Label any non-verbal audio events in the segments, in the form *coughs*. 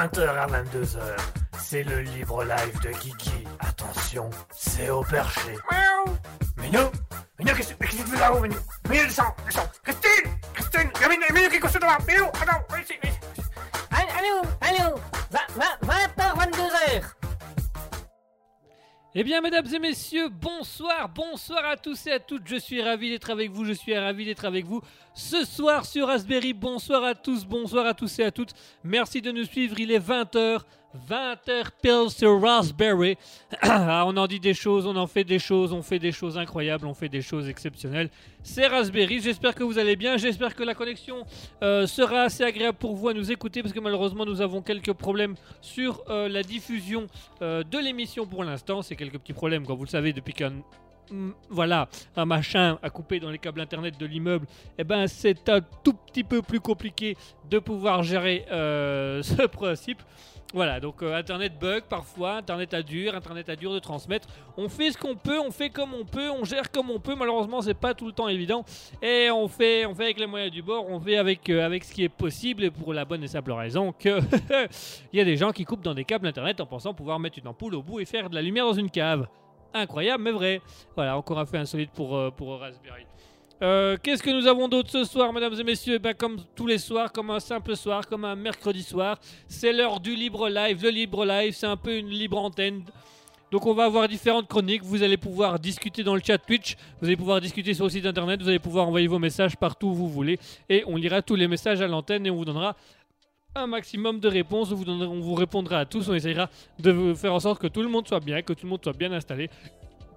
le mercredi de 20h à 22h. C'est le libre live de Kiki. Attention, c'est au perché. Miaou Minou Minou, qu'est-ce que tu fais là-haut, Minou Minou, descends, descends Christine Christine Minou, Minou qui est couché devant Minou, attends, viens ici, viens ici Allô, allô? Eh bien, mesdames et messieurs, bonsoir, bonsoir à tous et à toutes. Je suis ravi d'être avec vous, je suis ravi d'être avec vous ce soir sur Raspberry. Bonsoir à tous, bonsoir à tous et à toutes. Merci de nous suivre, il est 20h. 20h pile sur Raspberry. *clears throat* Ah, on en dit des choses, on en fait des choses, on fait des choses incroyables, on fait des choses exceptionnelles. C'est Raspberry, j'espère que vous allez bien, j'espère que la connexion euh, sera assez agréable pour vous à nous écouter parce que malheureusement nous avons quelques problèmes sur euh, la diffusion euh, de l'émission pour l'instant. C'est quelques petits problèmes, comme vous le savez, depuis qu'un mm, voilà, un machin à couper dans les câbles internet de l'immeuble, eh ben c'est un tout petit peu plus compliqué de pouvoir gérer *laughs* ce principe. Voilà, donc euh, Internet bug parfois, Internet a dur, Internet a dur de transmettre. On fait ce qu'on peut, on fait comme on peut, on gère comme on peut. Malheureusement, c'est pas tout le temps évident. Et on fait, on fait avec les moyens du bord, on fait avec, euh, ce qui est possible. Et pour la bonne et simple raison que *laughs* il y a des gens qui coupent dans des câbles Internet en pensant pouvoir mettre une ampoule au bout et faire de la lumière dans une cave. Incroyable, mais vrai. Voilà, encore un fait insolite pour, euh, pour Raspberry. Euh, Qu'est-ce que nous avons d'autre ce soir, mesdames et messieurs? Eh ben, Comme tous les soirs, comme un simple soir, comme un mercredi soir, c'est l'heure du libre live. Le libre live, c'est un peu une libre antenne. Donc on va avoir différentes chroniques, vous allez pouvoir discuter dans le chat Twitch, vous allez pouvoir discuter sur le site internet, vous allez pouvoir envoyer vos messages partout où vous voulez. Et on lira tous les messages à l'antenne et on vous donnera un maximum de réponses, on vous, on vous répondra à tous, on essaiera de faire en sorte que tout le monde soit bien, que tout le monde soit bien installé,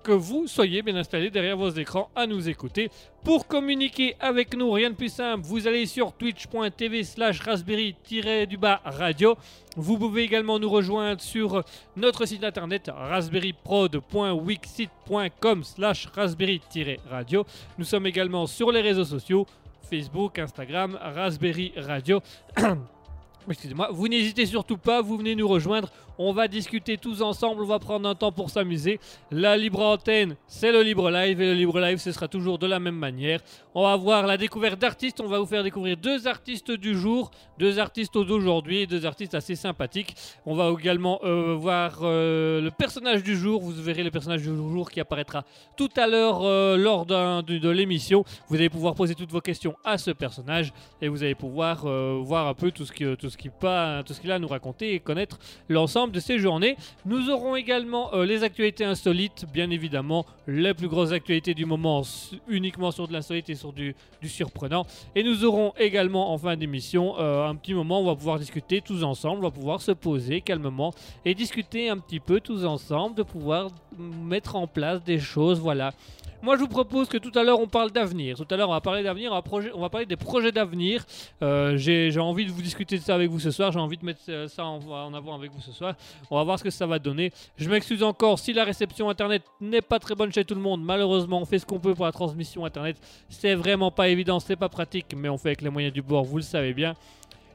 que vous soyez bien installés derrière vos écrans à nous écouter. Pour communiquer avec nous, rien de plus simple, vous allez sur twitch.tv slash raspberry-du-bas radio. Vous pouvez également nous rejoindre sur notre site internet raspberryprod.wixit.com slash raspberry-radio. Nous sommes également sur les réseaux sociaux, Facebook, Instagram, Raspberry Radio. *coughs* Excusez-moi, vous n'hésitez surtout pas, vous venez nous rejoindre, on va discuter tous ensemble, on va prendre un temps pour s'amuser. La libre antenne, c'est le libre live et le libre live, ce sera toujours de la même manière. On va voir la découverte d'artistes, on va vous faire découvrir deux artistes du jour, deux artistes d'aujourd'hui, deux artistes assez sympathiques. On va également euh, voir euh, le personnage du jour, vous verrez le personnage du jour qui apparaîtra tout à l'heure euh, lors de, l'émission. Vous allez pouvoir poser toutes vos questions à ce personnage et vous allez pouvoir voir un peu tout ce tout ce qu'il a à nous raconter et connaître l'ensemble de ces journées. Nous aurons également euh, les actualités insolites, bien évidemment, les plus grosses actualités du moment uniquement sur de l'insolite et sur du, du surprenant. Et nous aurons également en fin d'émission euh, un petit moment où on va pouvoir discuter tous ensemble, on va pouvoir se poser calmement et discuter un petit peu tous ensemble, de pouvoir mettre en place des choses, voilà. Moi, je vous propose que tout à l'heure, on parle d'avenir. Tout à l'heure, on va parler d'avenir, on, va parler des projets d'avenir. Euh, J'ai j'ai envie de vous discuter de ça avec vous ce soir. J'ai envie de mettre euh, ça en, en avant avec vous ce soir. On va voir ce que ça va donner. Je m'excuse encore si la réception internet n'est pas très bonne chez tout le monde. Malheureusement, on fait ce qu'on peut pour la transmission internet. C'est vraiment pas évident, c'est pas pratique, mais on fait avec les moyens du bord, vous le savez bien.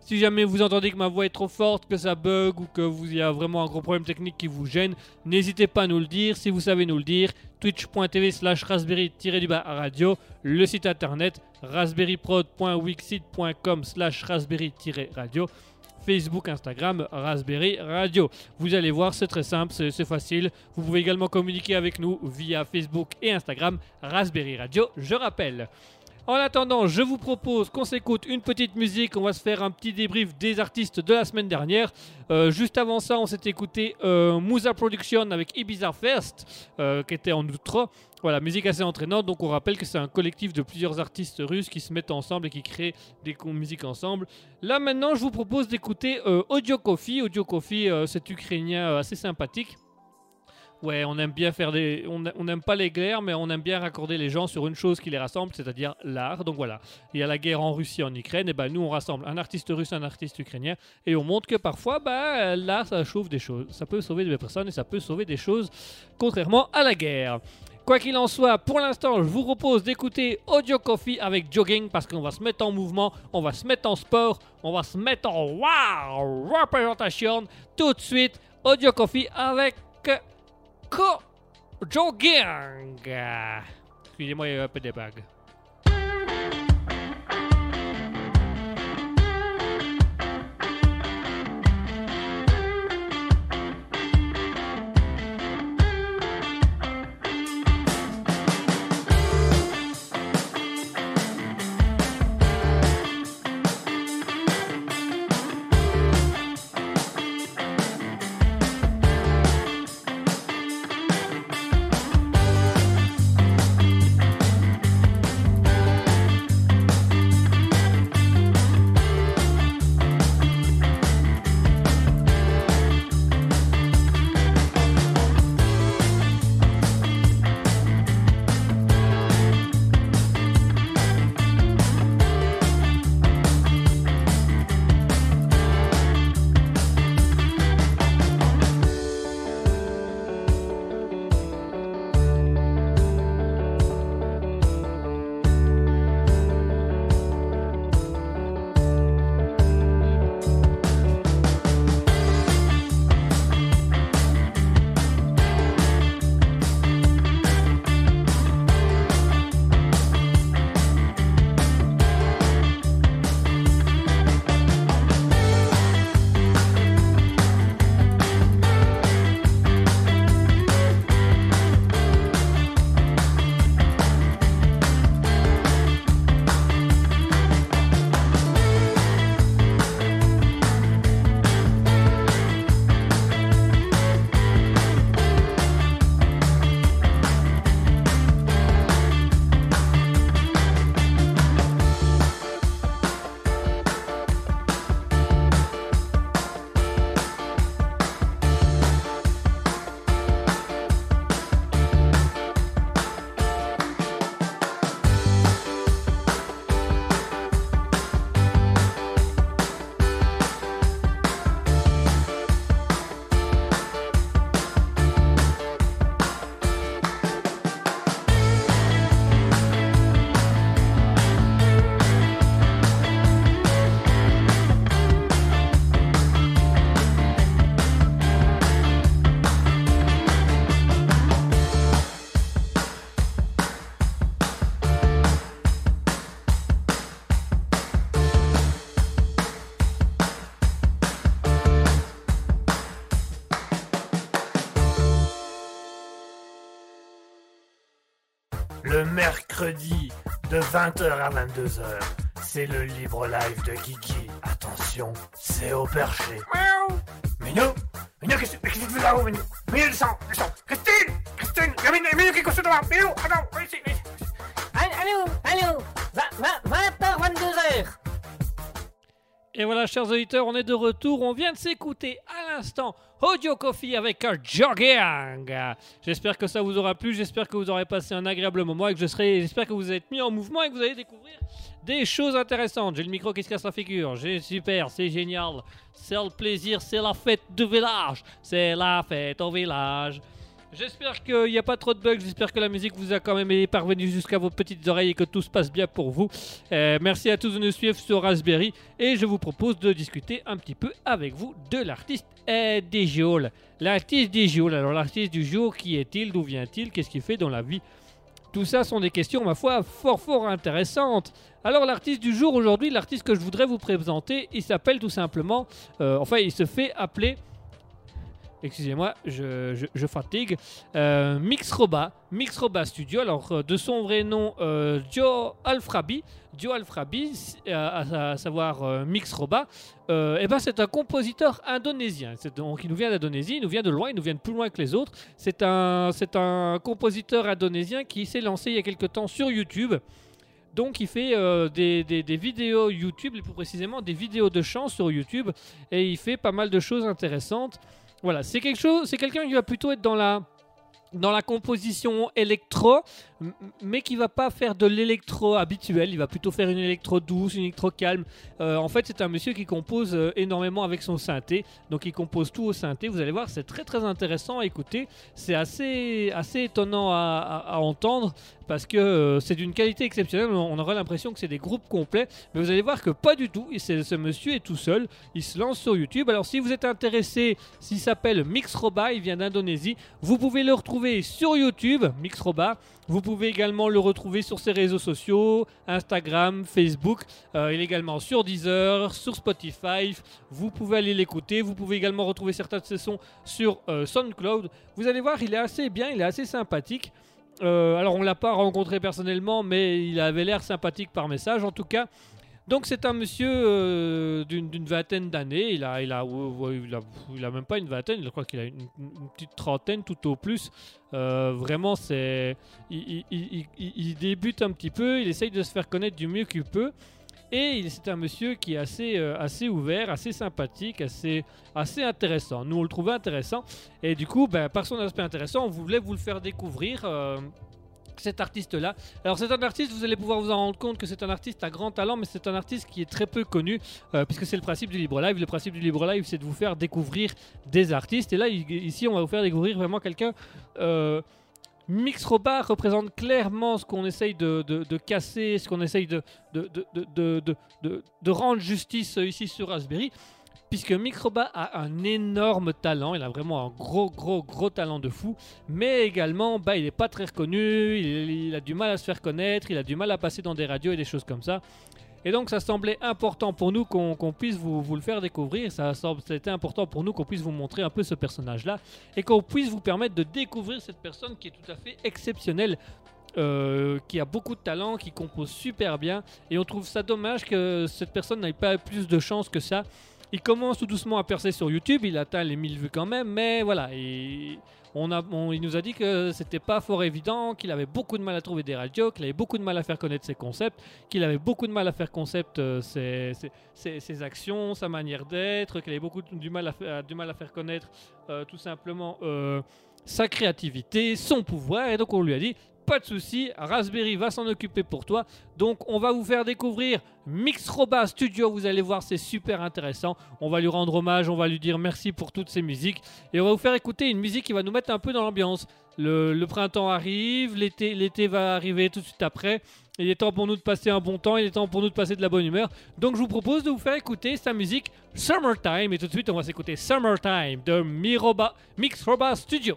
Si jamais vous entendez que ma voix est trop forte, que ça bug ou que vous y a vraiment un gros problème technique qui vous gêne, n'hésitez pas à nous le dire. Si vous savez nous le dire, twitch.tv slash raspberry-du-bas radio, le site internet raspberryprod.wixit.com slash raspberry-radio, Facebook, Instagram, Raspberry Radio. Vous allez voir, c'est très simple, c'est c'est facile. Vous pouvez également communiquer avec nous via Facebook et Instagram, Raspberry Radio, je rappelle. En attendant, je vous propose qu'on s'écoute une petite musique. On va se faire un petit débrief des artistes de la semaine dernière. Euh, juste avant ça, on s'est écouté euh, Musa Production avec Ibiza Fest, euh, qui était en outro. Voilà, musique assez entraînante. Donc, on rappelle que c'est un collectif de plusieurs artistes russes qui se mettent ensemble et qui créent des musiques ensemble. Là, maintenant, je vous propose d'écouter Audio Coffee. Audio Coffee, c'est ukrainien assez sympathique. Ouais, on aime bien faire des. On n'aime pas les guerres, mais on aime bien raccorder les gens sur une chose qui les rassemble, c'est-à-dire l'art. Donc voilà, il y a la guerre en Russie, en Ukraine, et ben nous on rassemble un artiste russe, un artiste ukrainien, et on montre que parfois, bah, l'art ça sauve des choses. Ça peut sauver des personnes et ça peut sauver des choses, contrairement à la guerre. Quoi qu'il en soit, pour l'instant, je vous propose d'écouter Audio Coffee avec Jogging parce qu'on va se mettre en mouvement, on va se mettre en sport, on va se mettre en wow représentation tout de suite. Audio Coffee avec Co Jogging. Excusez-moi, il y a un peu de bugs. 20h à 22h. C'est le libre live de Kiki. Attention, c'est au perché. Miaou. Minou Minou, qu'est-ce qu'est-ce que tu fais là-haut, Minou? Minou, descends, descends Christine Christine a Minou, qui est couché devant Minou, attends, ici, ici. Allô, allô, 20h, 22h. Et voilà, chers auditeurs, on est de retour. On vient de s'écouter à l'instant Audio Coffee avec un jogging. J'espère que ça vous aura plu. J'espère que vous aurez passé un agréable moment et que je serai. J'espère que vous êtes mis en mouvement et que vous allez découvrir des choses intéressantes. J'ai le micro qui se casse la figure. J'ai super, c'est génial. C'est le plaisir, c'est la fête du village. C'est la fête au village. J'espère qu'il n'y a pas trop de bugs, j'espère que la musique vous a quand même est parvenue jusqu'à vos petites oreilles et que tout se passe bien pour vous. Euh, merci à tous de nous suivre sur Raspberry et je vous propose de discuter un petit peu avec vous de l'artiste euh. L'artiste des alors l'artiste du jour, qui est-il, d'où vient-il, qu'est-ce qu'il fait dans la vie? Tout ça sont des questions, ma foi, fort fort intéressantes. Alors l'artiste du jour aujourd'hui, l'artiste que je voudrais vous présenter, il s'appelle tout simplement, euh, enfin il se fait appeler excusez-moi, je, fatigue. Euh, Mixroba, Mixroba Studio. Alors, euh, de son vrai nom, euh, Joe Alfrabi. Joe Alfrabi, à, savoir Mixroba, eh ben, c'est un compositeur indonésien. Donc, il nous vient d'Indonésie, il nous vient de loin, il nous vient de plus loin que les autres. C'est un, un compositeur indonésien qui s'est lancé il y a quelque temps sur YouTube. Donc il fait des, des- des vidéos YouTube, et plus précisément des vidéos de chant sur YouTube, et il fait pas mal de choses intéressantes. Voilà, c'est quelque chose, c'est quelqu'un qui va plutôt être dans la dans la composition électro, mais qui va pas faire de l'électro habituel. Il va plutôt faire une électro douce, une électro calme. Euh, en fait, c'est un monsieur qui compose euh, énormément avec son synthé. Donc, il compose tout au synthé. Vous allez voir, c'est très très intéressant à écouter. C'est assez assez étonnant à, entendre parce que euh, c'est d'une qualité exceptionnelle. On aurait l'impression que c'est des groupes complets, mais vous allez voir que pas du tout. Ce monsieur est tout seul. Il se lance sur YouTube. Alors, si vous êtes intéressé, s'il s'appelle Mixroba, il vient d'Indonésie. Vous pouvez le retrouver sur YouTube, Mixroba. Vous pouvez également le retrouver sur ses réseaux sociaux, Instagram, Facebook. Euh, il est également sur Deezer, sur Spotify. Vous pouvez aller l'écouter. Vous pouvez également retrouver certains de ses sons sur euh, SoundCloud. Vous allez voir, il est assez bien, il est assez sympathique. Euh, alors on l'a pas rencontré personnellement, mais il avait l'air sympathique par message en tout cas. Donc c'est un monsieur euh, d'une vingtaine d'années. Il a, il a, il a, même pas une vingtaine. Je crois qu'il a une, petite trentaine tout au plus. Euh, vraiment, c'est, il, débute un petit peu. Il essaye de se faire connaître du mieux qu'il peut. Et c'est un monsieur qui est assez, euh, assez ouvert, assez sympathique, assez, assez intéressant. Nous, on le trouvait intéressant. Et du coup, ben, par son aspect intéressant, on voulait vous le faire découvrir. Cet artiste-là. Alors c'est un artiste, vous allez pouvoir vous en rendre compte que c'est un artiste à grand talent, mais c'est un artiste qui est très peu connu, euh, puisque c'est le principe du Libre Live. Le principe du Libre Live, c'est de vous faire découvrir des artistes. Et là, ici, on va vous faire découvrir vraiment quelqu'un... Euh, Mixroba représente clairement ce qu'on essaye de, casser, ce qu'on essaye de rendre justice euh, ici sur Raspberry puisque Microba a un énorme talent, il a vraiment un gros gros gros talent de fou, mais également bah, il n'est pas très reconnu, il, a du mal à se faire connaître, il a du mal à passer dans des radios et des choses comme ça. Et donc ça semblait important pour nous qu'on puisse vous, le faire découvrir, ça c'était important pour nous qu'on puisse vous montrer un peu ce personnage-là et qu'on puisse vous permettre de découvrir cette personne qui est tout à fait exceptionnelle. euh, qui a beaucoup de talent, qui compose super bien, et on trouve ça dommage que cette personne n'ait pas plus de chance que ça. Il commence tout doucement à percer sur YouTube, il atteint les 1000 vues quand même, mais voilà, il nous a dit que c'était pas fort évident, qu'il avait beaucoup de mal à trouver des radios, qu'il avait beaucoup de mal à faire connaître ses concepts, qu'il avait beaucoup de mal à faire concept euh, ses, actions, sa manière d'être, qu'il avait beaucoup de- du mal à faire, du mal à faire connaître euh, tout simplement euh, sa créativité, son pouvoir, et donc on lui a dit pas de souci, Raspberry va s'en occuper pour toi. Donc on va vous faire découvrir Mixroba Studio, vous allez voir c'est super intéressant. On va lui rendre hommage, on va lui dire merci pour toutes ces musiques et on va vous faire écouter une musique qui va nous mettre un peu dans l'ambiance. Le, printemps arrive, l'été l'été va arriver tout de suite après. Il est temps pour nous de passer un bon temps, il est temps pour nous de passer de la bonne humeur. Donc je vous propose de vous faire écouter sa musique Summertime et tout de suite on va s'écouter Summertime de Miroba, Mixroba Studio.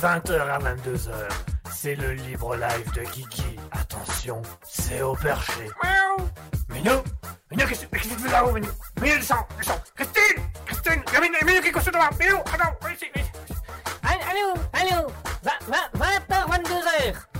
20h à 22h. C'est le libre live de Kiki. Attention, c'est au perché. Miaou. Minou Minou, qu'est-ce qu'est-ce que tu fais là-haut, Minou Minou, descends, descends. Christine Christine Minou, Minou, qui est couché devant Minou, attends, ici, ici. Allez, allez où? Allez où? 20h, 22h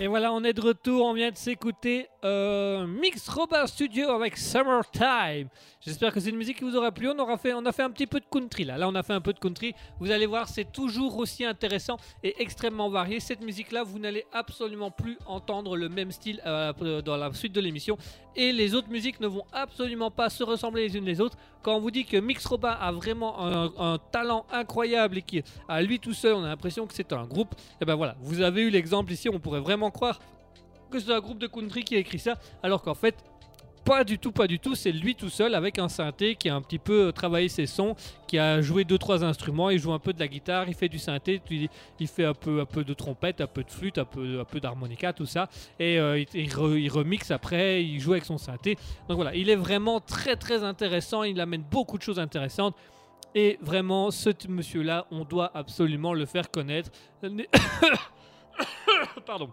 Et voilà, on est de retour. On vient de s'écouter euh, Mix Studio avec Summertime. J'espère que c'est une musique qui vous aura plu. On, aura fait, on a fait un petit peu de country là. Là, on a fait un peu de country. Vous allez voir, c'est toujours aussi intéressant et extrêmement varié. Cette musique-là, vous n'allez absolument plus entendre le même style euh, dans la suite de l'émission. Et les autres musiques ne vont absolument pas se ressembler les unes les autres. Quand on vous dit que Mix a vraiment un, talent incroyable et qui, à lui tout seul, on a l'impression que c'est un groupe. Et ben voilà, vous avez eu l'exemple ici. On pourrait vraiment croire que c'est un groupe de country qui a écrit ça, alors qu'en fait, pas du tout, pas du tout. C'est lui tout seul avec un synthé qui a un petit peu euh, travaillé ses sons, qui a joué deux trois instruments. Il joue un peu de la guitare, il fait du synthé, il, fait un peu, un peu de trompette, un peu de flûte, un peu, un peu d'harmonica, tout ça. Et euh, il, il re- il remixe après, il joue avec son synthé. Donc voilà, il est vraiment très très intéressant. Il amène beaucoup de choses intéressantes. Et vraiment, ce monsieur-là, on doit absolument le faire connaître. *coughs* Pardon.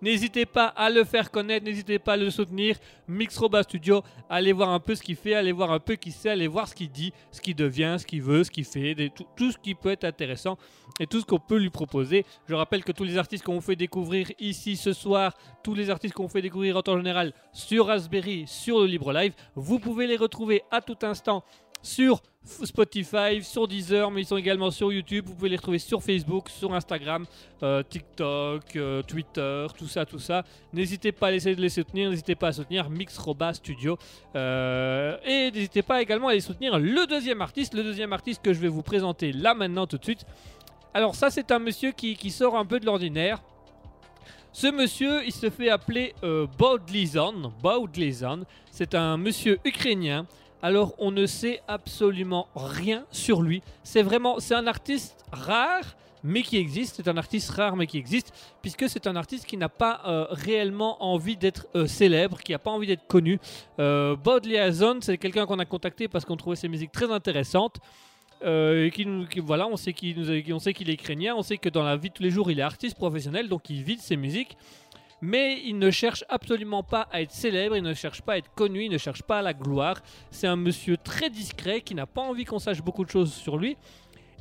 N'hésitez pas à le faire connaître, n'hésitez pas à le soutenir. Mix Roba Studio, allez voir un peu ce qu'il fait, allez voir un peu qui c'est, allez voir ce qu'il dit, ce qu'il devient, ce qu'il veut, ce qu'il fait, tout, tout ce qui peut être intéressant et tout ce qu'on peut lui proposer. Je rappelle que tous les artistes qu'on fait découvrir ici ce soir, tous les artistes qu'on fait découvrir en temps général sur Raspberry, sur le Libre Live, vous pouvez les retrouver à tout instant sur Spotify, sur Deezer, mais ils sont également sur YouTube. Vous pouvez les retrouver sur Facebook, sur Instagram, euh, TikTok, euh, Twitter, tout ça, tout ça. N'hésitez pas à de les soutenir, n'hésitez pas à soutenir Mix Roba Studio. Euh, et n'hésitez pas également à aller soutenir le deuxième artiste, le deuxième artiste que je vais vous présenter là maintenant tout de suite. Alors ça c'est un monsieur qui, sort un peu de l'ordinaire. Ce monsieur, il se fait appeler euh. Baudlizan. C'est un monsieur ukrainien. Alors on ne sait absolument rien sur lui. C'est vraiment, c'est un artiste rare, mais qui existe. C'est un artiste rare, mais qui existe, puisque c'est un artiste qui n'a pas euh, réellement envie d'être euh, célèbre, qui n'a pas envie d'être connu. Euh, Liaison, c'est quelqu'un qu'on a contacté parce qu'on trouvait ses musiques très intéressantes. Euh, et qui nous, voilà, on sait qu'il est ukrainien, on sait que dans la vie de tous les jours, il est artiste professionnel, donc il vit de ses musiques. Mais il ne cherche absolument pas à être célèbre, il ne cherche pas à être connu, il ne cherche pas la gloire. C'est un monsieur très discret qui n'a pas envie qu'on sache beaucoup de choses sur lui.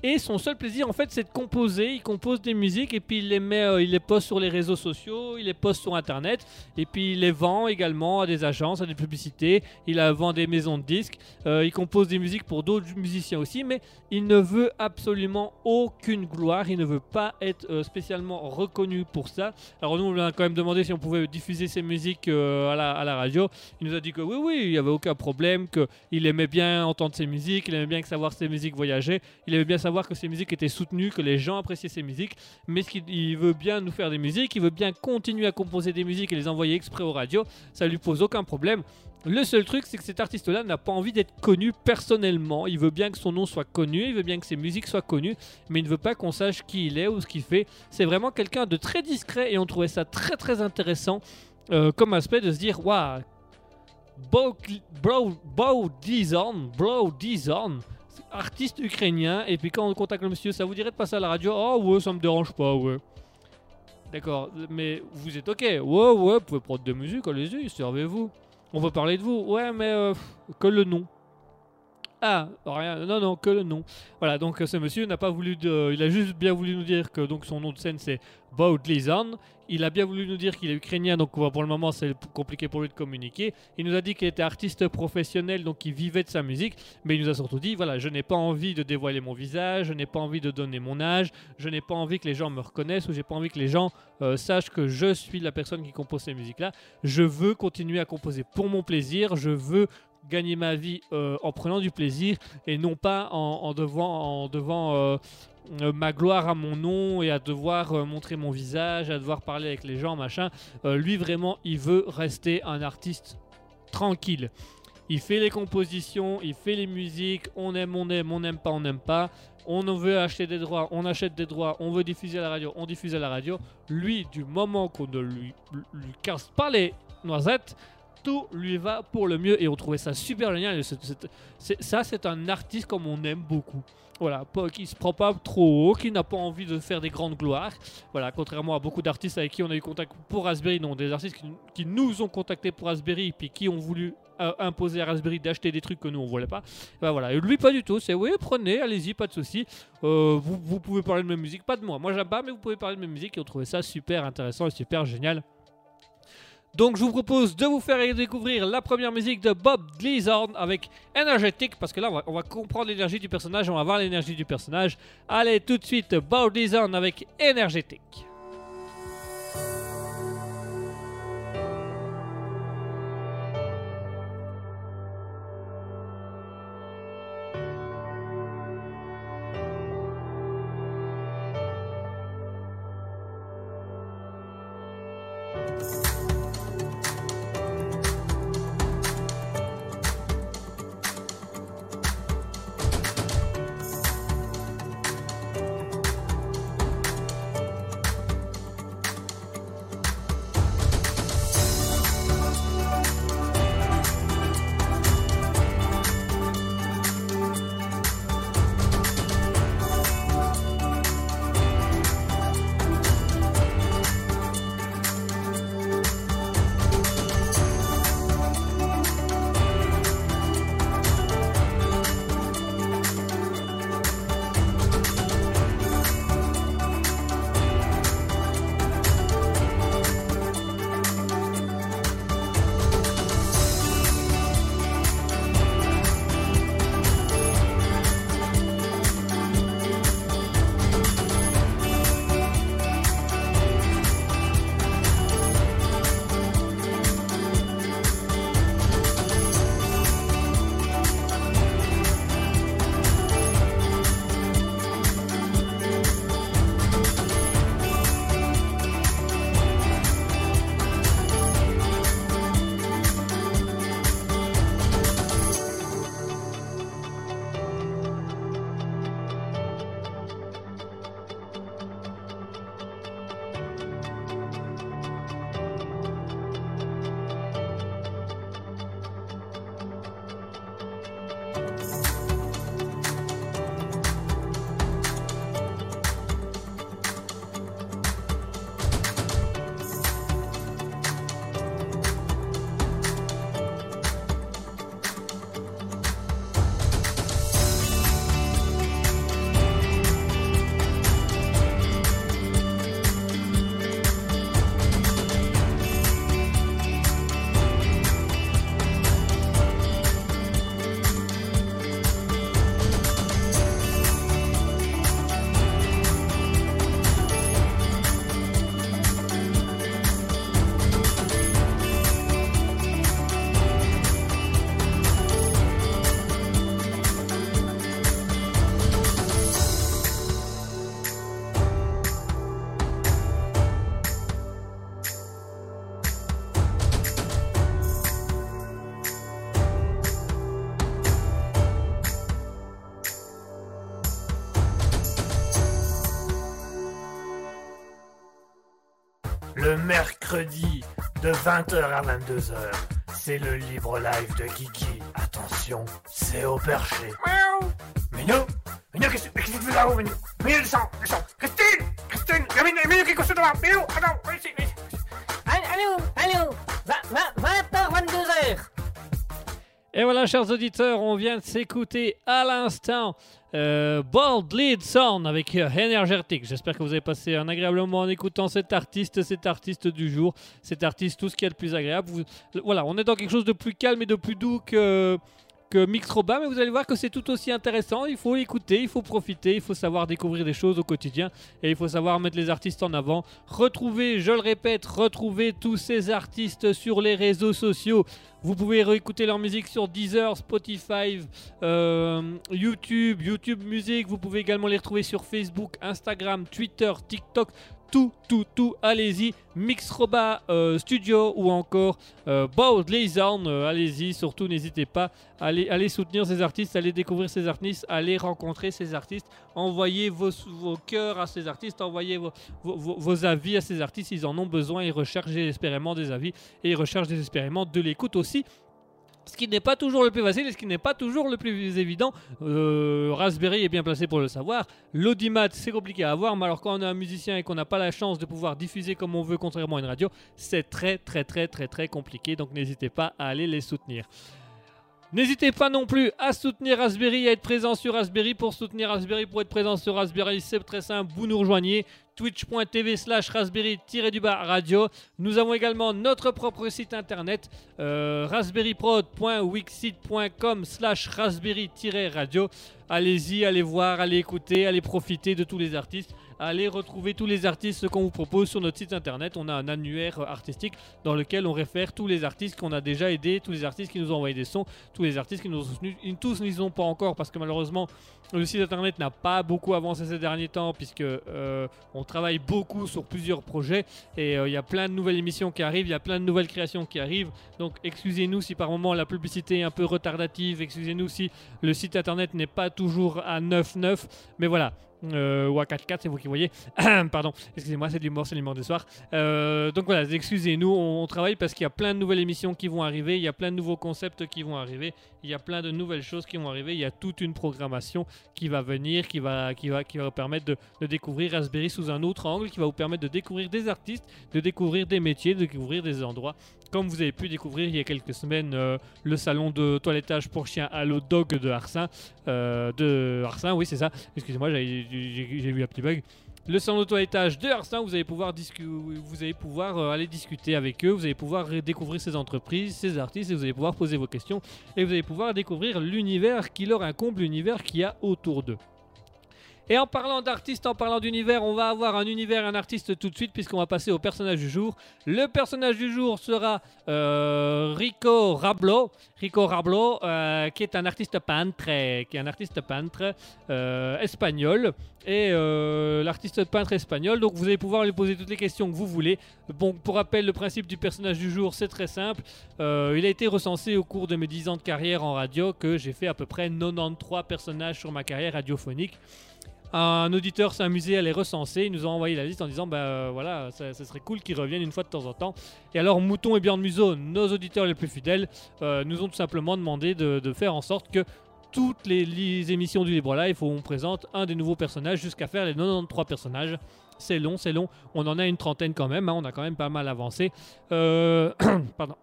Et son seul plaisir, en fait, c'est de composer. Il compose des musiques et puis il les met, euh, il les poste sur les réseaux sociaux, il les poste sur Internet et puis il les vend également à des agences, à des publicités. Il vend des maisons de disques. Euh, il compose des musiques pour d'autres musiciens aussi, mais il ne veut absolument aucune gloire. Il ne veut pas être euh, spécialement reconnu pour ça. Alors nous, on lui a quand même demandé si on pouvait diffuser ses musiques à, la, à la radio. Il nous a dit que oui, oui, il n'y avait aucun problème, qu'il aimait bien entendre ses musiques, il aimait bien savoir ses musiques voyager, il aimait bien savoir que ses musiques étaient soutenues, que les gens appréciaient ses musiques, mais ce qu'il il veut bien nous faire des musiques, il veut bien continuer à composer des musiques et les envoyer exprès aux radios, ça lui pose aucun problème. Le seul truc, c'est que cet artiste-là n'a pas envie d'être connu personnellement. Il veut bien que son nom soit connu, il veut bien que ses musiques soient connues, mais il ne veut pas qu'on sache qui il est ou ce qu'il fait. C'est vraiment quelqu'un de très discret et on trouvait ça très très intéressant euh, comme aspect de se dire Waouh, Bo, bro, Bo Dizon, Bro artiste ukrainien. Et puis quand on contacte le monsieur, ça vous dirait de passer à la radio? Oh ouais, ça me dérange pas, ouais. D'accord, mais vous êtes ok? Ouais, ouais, vous pouvez prendre de musique, allez-y, servez-vous. On veut parler de vous. Ouais, mais euh, que le nom. Ah, rien. Non, non, que le nom. Voilà, donc euh, ce monsieur n'a pas voulu. Il a juste bien voulu nous dire que donc son nom de scène c'est Baudlizan. Il a bien voulu nous dire qu'il est ukrainien, donc pour le moment c'est compliqué pour lui de communiquer. Il nous a dit qu'il était artiste professionnel, donc qu'il vivait de sa musique, mais il nous a surtout dit voilà, je n'ai pas envie de dévoiler mon visage, je n'ai pas envie de donner mon âge, je n'ai pas envie que les gens me reconnaissent ou j'ai pas envie que les gens euh, sachent que je suis la personne qui compose ces musiques-là. Je veux continuer à composer pour mon plaisir, je veux gagner ma vie euh, en prenant du plaisir et non pas en, devant, en devant euh, ma gloire à mon nom et à devoir euh, montrer mon visage, à devoir parler avec les gens, machin. Lui vraiment, il veut rester un artiste tranquille. Il fait les compositions, il fait les musiques, on aime, on aime, on n'aime pas, on n'aime pas. On veut acheter des droits, on achète des droits, on veut diffuser à la radio, on diffuse à la radio. Lui, du moment qu'on ne lui casse pas les noisettes, tout lui va pour le mieux et on trouvait ça super génial. Ça, c'est un artiste comme on aime beaucoup. Voilà, qui se prend pas trop haut, qui n'a pas envie de faire des grandes gloires. Voilà, contrairement à beaucoup d'artistes avec qui on a eu contact pour Raspberry, non, des artistes qui, nous ont contactés pour Raspberry, puis qui ont voulu euh, imposer à Raspberry d'acheter des trucs que nous on voulait pas. Ben voilà, et lui pas du tout. C'est oui, prenez, allez-y, pas de souci. Euh, vous, pouvez parler de ma musique, pas de moi. Moi j'aime mais vous pouvez parler de ma musique et on trouvait ça super intéressant et super génial. Donc je vous propose de vous faire découvrir la première musique de Bob Gleason avec Energetic parce que là on va, comprendre l'énergie du personnage, on va voir l'énergie du personnage. Allez tout de suite Bob Gleason avec Energetic. Mercredi, de 20h à 22h, c'est le libre live de Kiki. Attention, c'est au perché. Miaou Minou Minou, qu'est-ce que tu fais là-haut, Minou? Minou, descends, descends Christine Christine Minou, Minou, tu fais là Minou, attends, viens ici, viens ici. Allô, allô, 20h, 22h. Et voilà, chers auditeurs, on vient de s'écouter à l'instant euh, Bold Lead Sound avec euh, Energetic. J'espère que vous avez passé un agréable moment en écoutant cet artiste, cet artiste du jour, cet artiste, tout ce qui est le plus agréable. Voilà, on est dans quelque chose de plus calme et de plus doux que, que Mix Roba, mais vous allez voir que c'est tout aussi intéressant. Il faut écouter, il faut profiter, il faut savoir découvrir des choses au quotidien et il faut savoir mettre les artistes en avant. Retrouver, je le répète, retrouver tous ces artistes sur les réseaux sociaux. Vous pouvez réécouter leur musique sur Deezer, Spotify, euh, YouTube, YouTube Music. Vous pouvez également les retrouver sur Facebook, Instagram, Twitter, TikTok. Tout, tout, tout, allez-y. Mixroba euh, Studio ou encore euh, euh, allez-y. Surtout, n'hésitez pas. Allez, allez soutenir ces artistes, allez découvrir ces artistes, allez rencontrer ces artistes. Envoyez vos, vos cœurs à ces artistes, envoyez vos- vos avis à ces artistes. Ils en ont besoin, ils recherchent désespérément des avis et ils recherchent désespérément de l'écoute aussi. Ce qui n'est pas toujours le plus facile et ce qui n'est pas toujours le plus évident. Euh, Raspberry est bien placé pour le savoir. L'audimat, c'est compliqué à avoir, mais alors quand on est un musicien et qu'on n'a pas la chance de pouvoir diffuser comme on veut, contrairement à une radio, c'est très très très très très compliqué. Donc n'hésitez pas à aller les soutenir. N'hésitez pas non plus à soutenir Raspberry, à être présent sur Raspberry. Pour soutenir Raspberry, pour être présent sur Raspberry, c'est très simple. Vous nous rejoignez twitch.tv slash raspberry-du-bas radio. Nous avons également notre propre site internet euh, raspberryprod.wixsite.com slash raspberry-radio. Allez-y, allez voir, allez écouter, allez profiter de tous les artistes. Allez retrouver tous les artistes qu'on vous propose sur notre site internet. On a un annuaire artistique dans lequel on réfère tous les artistes qu'on a déjà aidés, tous les artistes qui nous ont envoyé des sons, tous les artistes qui nous ont soutenus. Ils tous n'y sont pas encore parce que malheureusement le site internet n'a pas beaucoup avancé ces derniers temps puisque euh, on travaille beaucoup sur plusieurs projets et euh, il y a plein de nouvelles émissions qui arrivent, il y a plein de nouvelles créations qui arrivent. Donc excusez-nous si par moment la publicité est un peu retardative, excusez-nous si le site internet n'est pas toujours à 9.9, mais voilà. Euh, ou à 4.4, c'est vous qui voyez. *clears throat* Pardon, excusez-moi, c'est de l'humour, c'est l'humour du soir. Euh, donc voilà, excusez-nous, on, on travaille parce qu'il y a plein de nouvelles émissions qui vont arriver, il y a plein de nouveaux concepts qui vont arriver, il y a plein de nouvelles choses qui vont arriver, il y a toute une programmation qui va venir, qui va, qui va, qui va vous permettre de découvrir Raspberry sous un autre angle, qui va vous permettre de découvrir des artistes, de découvrir des métiers, de découvrir des endroits. Comme vous avez pu découvrir il y a quelques semaines euh, le salon de toilettage pour chiens Allo Dog de Arsin. euh, de Arsin, oui, c'est ça. Excusez-moi, j'ai eu un petit bug. Le salon de toilettage de Arsin, vous allez pouvoir, vous allez pouvoir euh, aller discuter avec eux, vous allez pouvoir découvrir ces entreprises, ces artistes, et vous allez pouvoir poser vos questions, et vous allez pouvoir découvrir l'univers qui leur incombe, l'univers qu'il y a autour d'eux. Et en parlant d'artistes, en parlant d'univers, on va avoir un univers, un artiste tout de suite, puisqu'on va passer au personnage du jour. Le personnage du jour sera euh, Rico Rablo, Rico Rablo, euh, qui est un artiste peintre, qui est un artiste peintre euh, espagnol. Et l'artiste peintre espagnol, donc vous allez pouvoir lui poser toutes les questions que vous voulez. Bon, pour rappel, le principe du personnage du jour, c'est très simple. Il a été recensé au cours de mes 10 ans de carrière en radio que j'ai fait à peu près 93 personnages sur ma carrière radiophonique. Un auditeur s'est amusé à les recenser, il nous a envoyé la liste en disant bah euh, voilà, ça, serait cool qu'ils reviennent une fois de temps en temps. Et alors Mouton et Björn Museau, nos auditeurs les plus fidèles, euh, nous ont tout simplement demandé de, faire en sorte que toutes les, émissions du Libre Life où on présente un des nouveaux personnages jusqu'à faire les 93 personnages. C'est long, c'est long. On en a une trentaine quand même, hein, on a quand même pas mal avancé. Euh, *coughs* Pardon.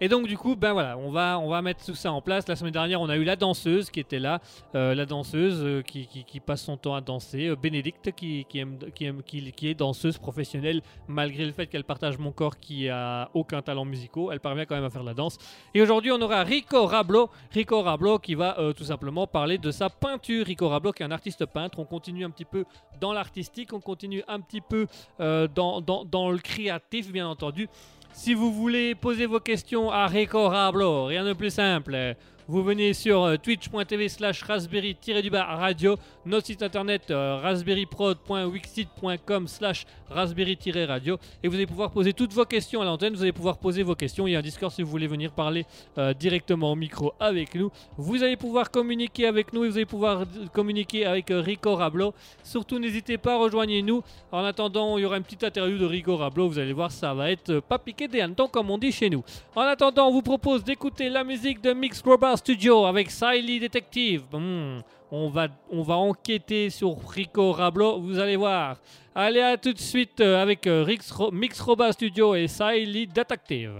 Et donc du coup, ben voilà, on va, on va mettre tout ça en place. La semaine dernière, on a eu la danseuse qui était là, euh, la danseuse euh, qui, passe son temps à danser, euh, Bénédicte qui, est danseuse professionnelle malgré le fait qu'elle partage mon corps qui a aucun talent musicaux, elle parvient quand même à faire de la danse. Et aujourd'hui, on aura Rico Rablo, Rico Rablo qui va tout simplement parler de sa peinture. Rico Rablo qui est un artiste peintre. On continue un petit peu dans l'artistique, on continue un petit peu dans, dans le créatif, bien entendu. Si vous voulez poser vos questions à Rico Rablo, rien de plus simple. Vous venez sur euh, twitch.tv slash raspberry-du-bas radio, notre site internet euh, raspberryprod.wixsite.com slash raspberry-radio et vous allez pouvoir poser toutes vos questions à l'antenne, vous allez pouvoir poser vos questions, il y a un Discord si vous voulez venir parler euh, directement au micro avec nous. Vous allez pouvoir communiquer avec nous et vous allez pouvoir communiquer avec Rico Rablo. Surtout n'hésitez pas, rejoignez-nous. En attendant, il y aura une petite interview de Rico Rablo, vous allez voir, ça va être pas piqué des hannetons comme on dit chez nous. En attendant, on vous propose d'écouter la musique de Mix Robot Studio avec Siley Detective. Hmm, on, va, on va enquêter sur Rico Rablo, vous allez voir. Allez, à tout de suite euh, avec euh, Mix Robot Studio et Siley Detective.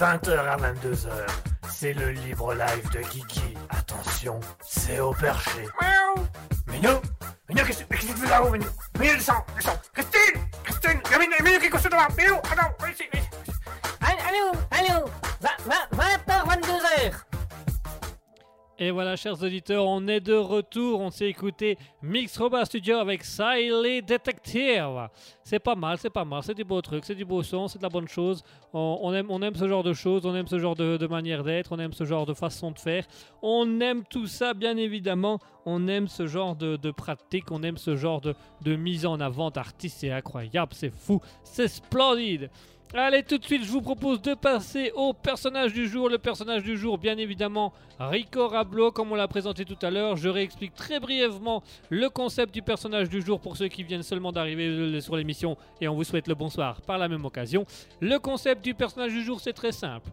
20h à 22h, c'est le libre live de Kiki. Attention, c'est au perché. Miaou. Minou Minou, qu'est-ce qu'est-ce que tu fais là-haut, Minou Minou, descends, descends. Christine Christine Minou, Minou, qu'est-ce que tu fais là Minou, attends, Et voilà, chers auditeurs, on est de retour. On s'est écouté Mix Robot Studio avec Siley Detective. C'est pas mal, c'est pas mal. C'est du beau truc, c'est du beau son, c'est de la bonne chose. On, aime, ce genre de choses, on aime ce genre de, manière d'être, on aime ce genre de façon de faire. On aime tout ça, bien évidemment. On aime ce genre de, pratique, on aime ce genre de mise en avant d'artistes. C'est incroyable, c'est fou, c'est splendide. Allez, tout de suite, je vous propose de passer au personnage du jour. Le personnage du jour, bien évidemment, Rico Rablo, comme on l'a présenté tout à l'heure. Je réexplique très brièvement le concept du personnage du jour pour ceux qui viennent seulement d'arriver sur l'émission et on vous souhaite le bonsoir par la même occasion. Le concept du personnage du jour, c'est très simple.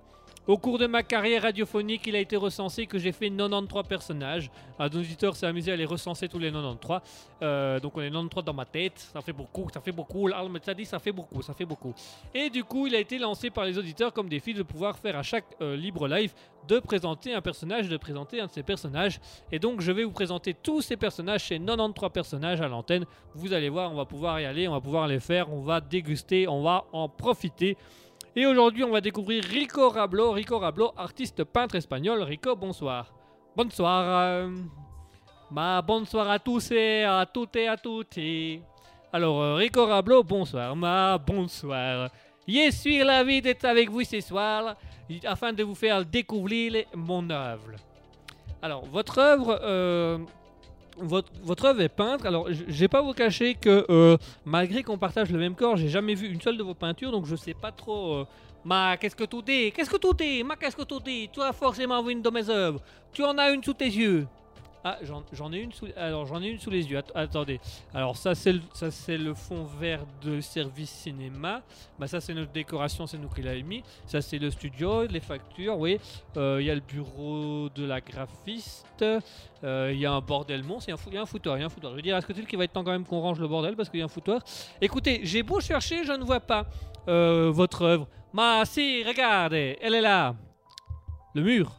Au cours de ma carrière radiophonique, il a été recensé que j'ai fait 93 personnages. Un auditeur s'est amusé à les recenser tous les 93. Euh, donc on est 93 dans ma tête. Ça fait beaucoup, ça fait beaucoup. Ça dit, ça fait beaucoup, ça fait beaucoup. Et du coup, il a été lancé par les auditeurs comme défi de pouvoir faire à chaque euh, libre live de présenter un personnage, de présenter un de ces personnages. Et donc, je vais vous présenter tous ces personnages. C'est 93 personnages à l'antenne. Vous allez voir, on va pouvoir y aller, on va pouvoir les faire, on va déguster, on va en profiter. Et aujourd'hui, on va découvrir Rico Rablo. Rico Rablo, artiste peintre espagnol. Rico, bonsoir. Bonsoir. Ma bonsoir à tous et à toutes et à tutti. Alors, euh, Rico Rablo, bonsoir. Ma bonsoir. Je suis ravi d'être avec vous ce soir afin de vous faire découvrir mon œuvre. Alors, votre œuvre, euh, votre, œuvre est peintre. Alors, j- je vais pas vous cacher que euh, malgré qu'on partage le même corps, j'ai jamais vu une seule de vos peintures, donc je sais pas trop. euh, Ma, qu'est-ce que tu dis Qu'est-ce que tu dis Ma, qu'est-ce que tu dis Tu as forcément vu une de mes œuvres. Tu en as une sous tes yeux. Ah, j'en ai une sous. Alors, j'en ai une sous les yeux. Att- attendez. Alors, ça, c'est le, ça, c'est le fond vert de service cinéma. Bah, ça, c'est notre décoration, c'est nous qui l'avons mis. Ça, c'est le studio, les factures, oui. Euh, Il y a le bureau de la graphiste. Euh, Il y a un bordel monstre. Il y a un foutoir. Il y a un foutoir. Je veux dire, est-ce que qu'il va être temps quand même qu'on range le bordel parce qu'il y a un foutoir Écoutez, j'ai beau chercher, je ne vois pas euh, votre œuvre. Ma, si, regardez, elle est là. Le mur.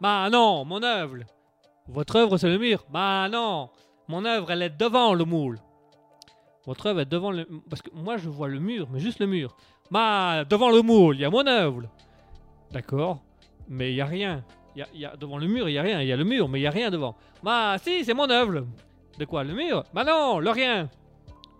Ma, non, mon œuvre. Votre œuvre, c'est le mur. Bah non, mon œuvre, elle est devant le moule. Votre œuvre est devant le... Parce que moi, je vois le mur, mais juste le mur. Bah, devant le moule, il y a mon œuvre. D'accord, mais il n'y a rien. Y y a- devant le mur, il n'y a rien. Il y a le mur, mais il n'y a rien devant. Bah, si, c'est mon œuvre. De quoi, le mur? Bah non, le rien.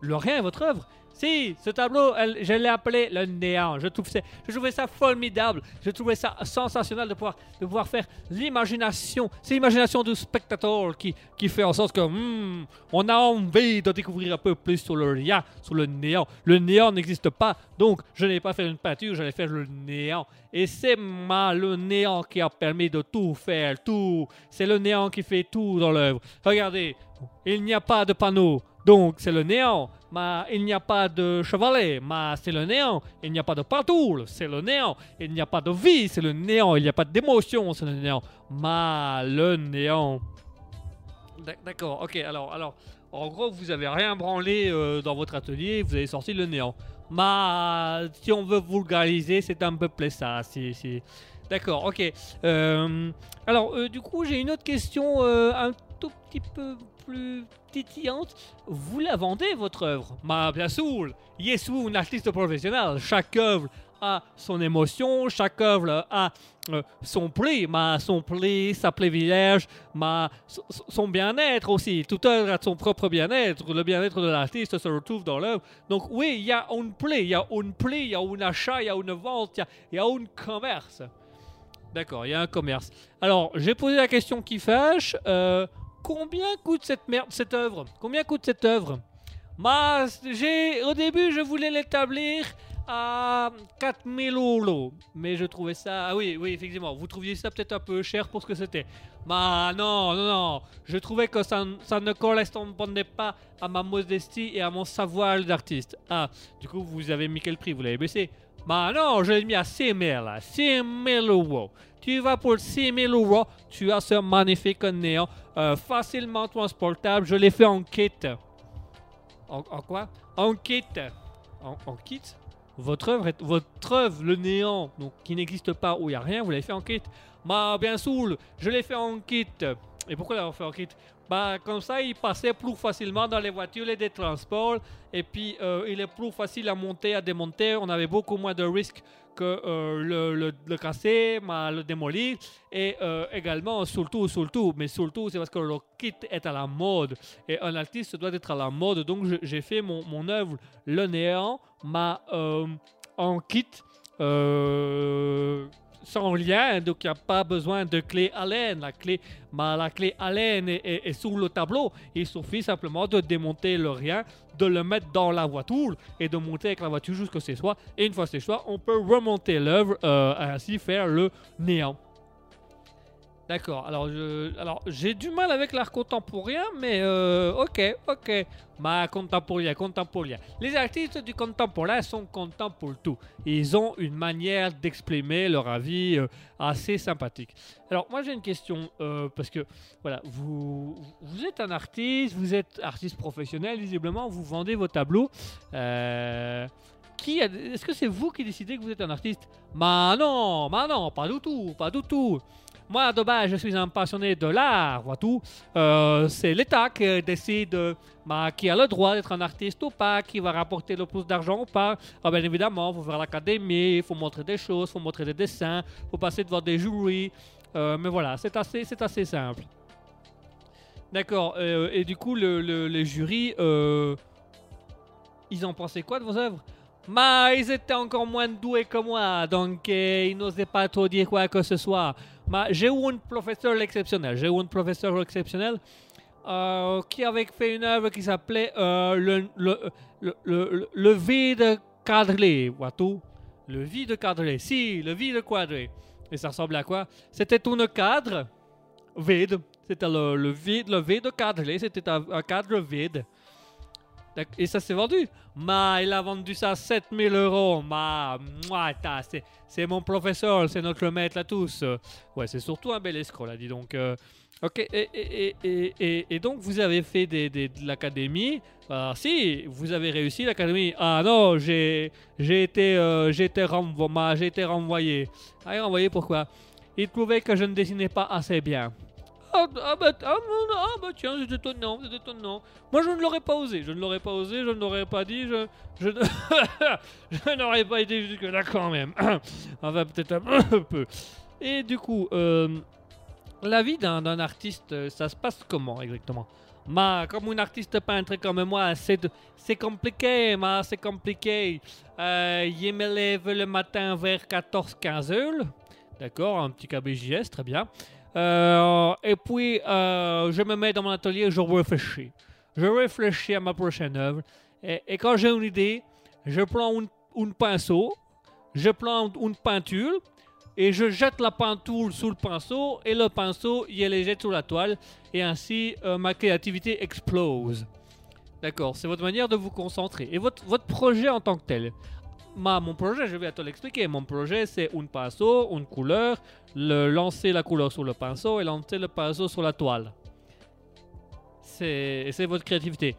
Le rien est votre œuvre si, ce tableau, je l'ai appelé le néant. Je, je trouvais ça formidable. Je trouvais ça sensationnel de pouvoir, de pouvoir faire l'imagination. C'est l'imagination du spectateur qui, qui fait en sorte que hmm, on a envie de découvrir un peu plus sur le rien, sur le néant. Le néant n'existe pas, donc je n'ai pas fait une peinture, j'allais faire le néant. Et c'est le néant qui a permis de tout faire, tout. C'est le néant qui fait tout dans l'œuvre. Regardez, il n'y a pas de panneau, donc c'est le néant. Mais il n'y a pas de chevalet, mais c'est le néant. Il n'y a pas de partout, c'est le néant. Il n'y a pas de vie, c'est le néant. Il n'y a pas d'émotion, c'est le néant. Mais le néant. D'ac- D'accord, ok, alors, alors, en gros, vous avez rien branlé euh, dans votre atelier, vous avez sorti le néant. Mais si on veut vulgariser, c'est un peu plus ça. c'est- c'est- D'accord, ok. Euh, alors, euh, du coup, j'ai une autre question un tout petit peu plus titillante. Vous la vendez, votre œuvre? Bah, bien sûr. Je suis un artiste professionnel. Chaque œuvre a son émotion, chaque œuvre a euh, son prix, mais son prix, sa privilège, mais son- bien-être aussi. Tout œuvre a son propre bien-être. Le bien-être de l'artiste se retrouve dans l'œuvre. Donc oui, il y a un prix, il y a un prix, il y a un achat, il y a une vente, il y a- il y, a un commerce. D'accord, il y a un commerce. Alors, j'ai posé la question qui fâche. Euh, combien coûte cette merde, cette œuvre? Combien coûte cette œuvre? Bah, j'ai, au début, je voulais l'établir à 4000 euros. Mais je trouvais ça. Ah oui, oui, effectivement. Vous trouviez ça peut-être un peu cher pour ce que c'était. Bah non, non, non. Je trouvais que ça, ça ne correspondait pas à ma modestie et à mon savoir d'artiste. Ah, du coup, vous avez mis quel prix? Vous l'avez baissé? Bah non, je l'ai mis à 6000. 6000 euros. Tu vas pour 6000 euros, tu as ce magnifique néant, euh, facilement transportable. Je l'ai fait en kit. En, quoi? En kit. En, kit? Votre œuvre, votre œuvre, le néant, qui n'existe pas, où il n'y a rien, vous l'avez fait en kit. Bah, bien sûr, je l'ai fait en kit. Et pourquoi l'avoir fait en kit Bah, comme ça, il passait plus facilement dans les voitures et des transports. Et puis, euh, il est plus facile à monter, à démonter. On avait beaucoup moins de risques que euh, le, le- casser, bah, le démolir. Et euh, également, surtout, surtout, mais surtout, c'est parce que le kit est à la mode. Et un artiste doit être à la mode. Donc, j'ai fait mon, mon œuvre, le néant, ma, euh, en kit. Sans lien, donc il n'y a pas besoin de clé Allen. La clé, bah, la clé Allen est, sur le tableau. Il suffit simplement de démonter le rien, de le mettre dans la voiture et de monter avec la voiture jusqu'à ce soit. Et une fois c'est soit, on peut remonter l'œuvre, euh, ainsi faire le néant. D'accord, alors alors j'ai du mal avec l'art contemporain, mais euh, ok, ok. Ma contemporain. Les artistes du contemporain sont contents pour tout. Ils ont une manière d'exprimer leur avis euh, assez sympathique. Alors moi j'ai une question, euh, parce que voilà, vous, vous êtes un artiste, vous êtes artiste professionnel, visiblement, vous vendez vos tableaux. Qui Est-ce que c'est vous qui décidez que vous êtes un artiste? Bah non, bah non, pas du tout, pas du tout. Moi, de base, je suis un passionné de l'art, vois-tu. Euh, c'est l'État qui décide euh, bah, qui a le droit d'être un artiste ou pas, qui va rapporter le plus d'argent ou pas. Ah, bien évidemment, il faut faire l'académie, il faut montrer des choses, il faut montrer des dessins, il faut passer devant des jurys. Euh, mais voilà, c'est assez, c'est assez simple. D'accord, euh, et du coup, le, le- les jurys, ils en pensaient quoi de vos œuvres? Bah, ils étaient encore moins doués que moi, donc ils n'osaient pas trop dire quoi que ce soit. Bah, j'ai eu un professeur exceptionnel, j'ai eu un professeur exceptionnel euh, qui avait fait une œuvre qui s'appelait euh, le, vide quadrillé, vois-tu? Le vide quadrillé, si, le vide quadrillé. Et ça ressemble à quoi? C'était un cadre vide, c'était le, vide, le vide quadrillé, c'était un cadre vide. Et ça s'est vendu. Ma, il a vendu ça à 7000 euros. Ma, moi, c'est, mon professeur, c'est notre maître à tous. Ouais, c'est surtout un bel escroc, là, dis donc. euh. ok, et, et, et, et, donc vous avez fait de l'académie. Ah, si, vous avez réussi l'académie. Ah non, j'ai, été, euh, été, renvo- ma, été renvoyé. Ah, renvoyé pourquoi? Il trouvait que je ne dessinais pas assez bien. Ah, ah, bah, ah, non, ah, bah tiens, c'est étonnant, c'est étonnant. Moi, je ne l'aurais pas osé, je ne l'aurais pas osé, je ne l'aurais pas dit, je, je, *laughs* je n'aurais pas été jusque-là quand même. *coughs* enfin, peut-être *coughs* un peu. Et du coup, euh, la vie d'un artiste, euh, ça se passe comment exactement? Ma, comme un artiste peintre comme moi, c'est compliqué, ma, c'est compliqué. Euh, je me lève le matin vers 14-15 heures. D'accord, un petit KBJS, très bien. Euh, et puis, euh, je me mets dans mon atelier, je réfléchis. Je réfléchis à ma prochaine œuvre. Et, et quand j'ai une idée, je prends un, pinceau, je prends une peinture, et je jette la peinture sur le pinceau, et le pinceau, il les jette sur la toile, et ainsi, euh, ma créativité explose. D'accord, c'est votre manière de vous concentrer. Et votre, votre projet en tant que tel? Ma, mon projet, je vais te l'expliquer. Mon projet, c'est un pinceau, une couleur, le, lancer la couleur sur le pinceau et lancer le pinceau sur la toile. C'est votre créativité.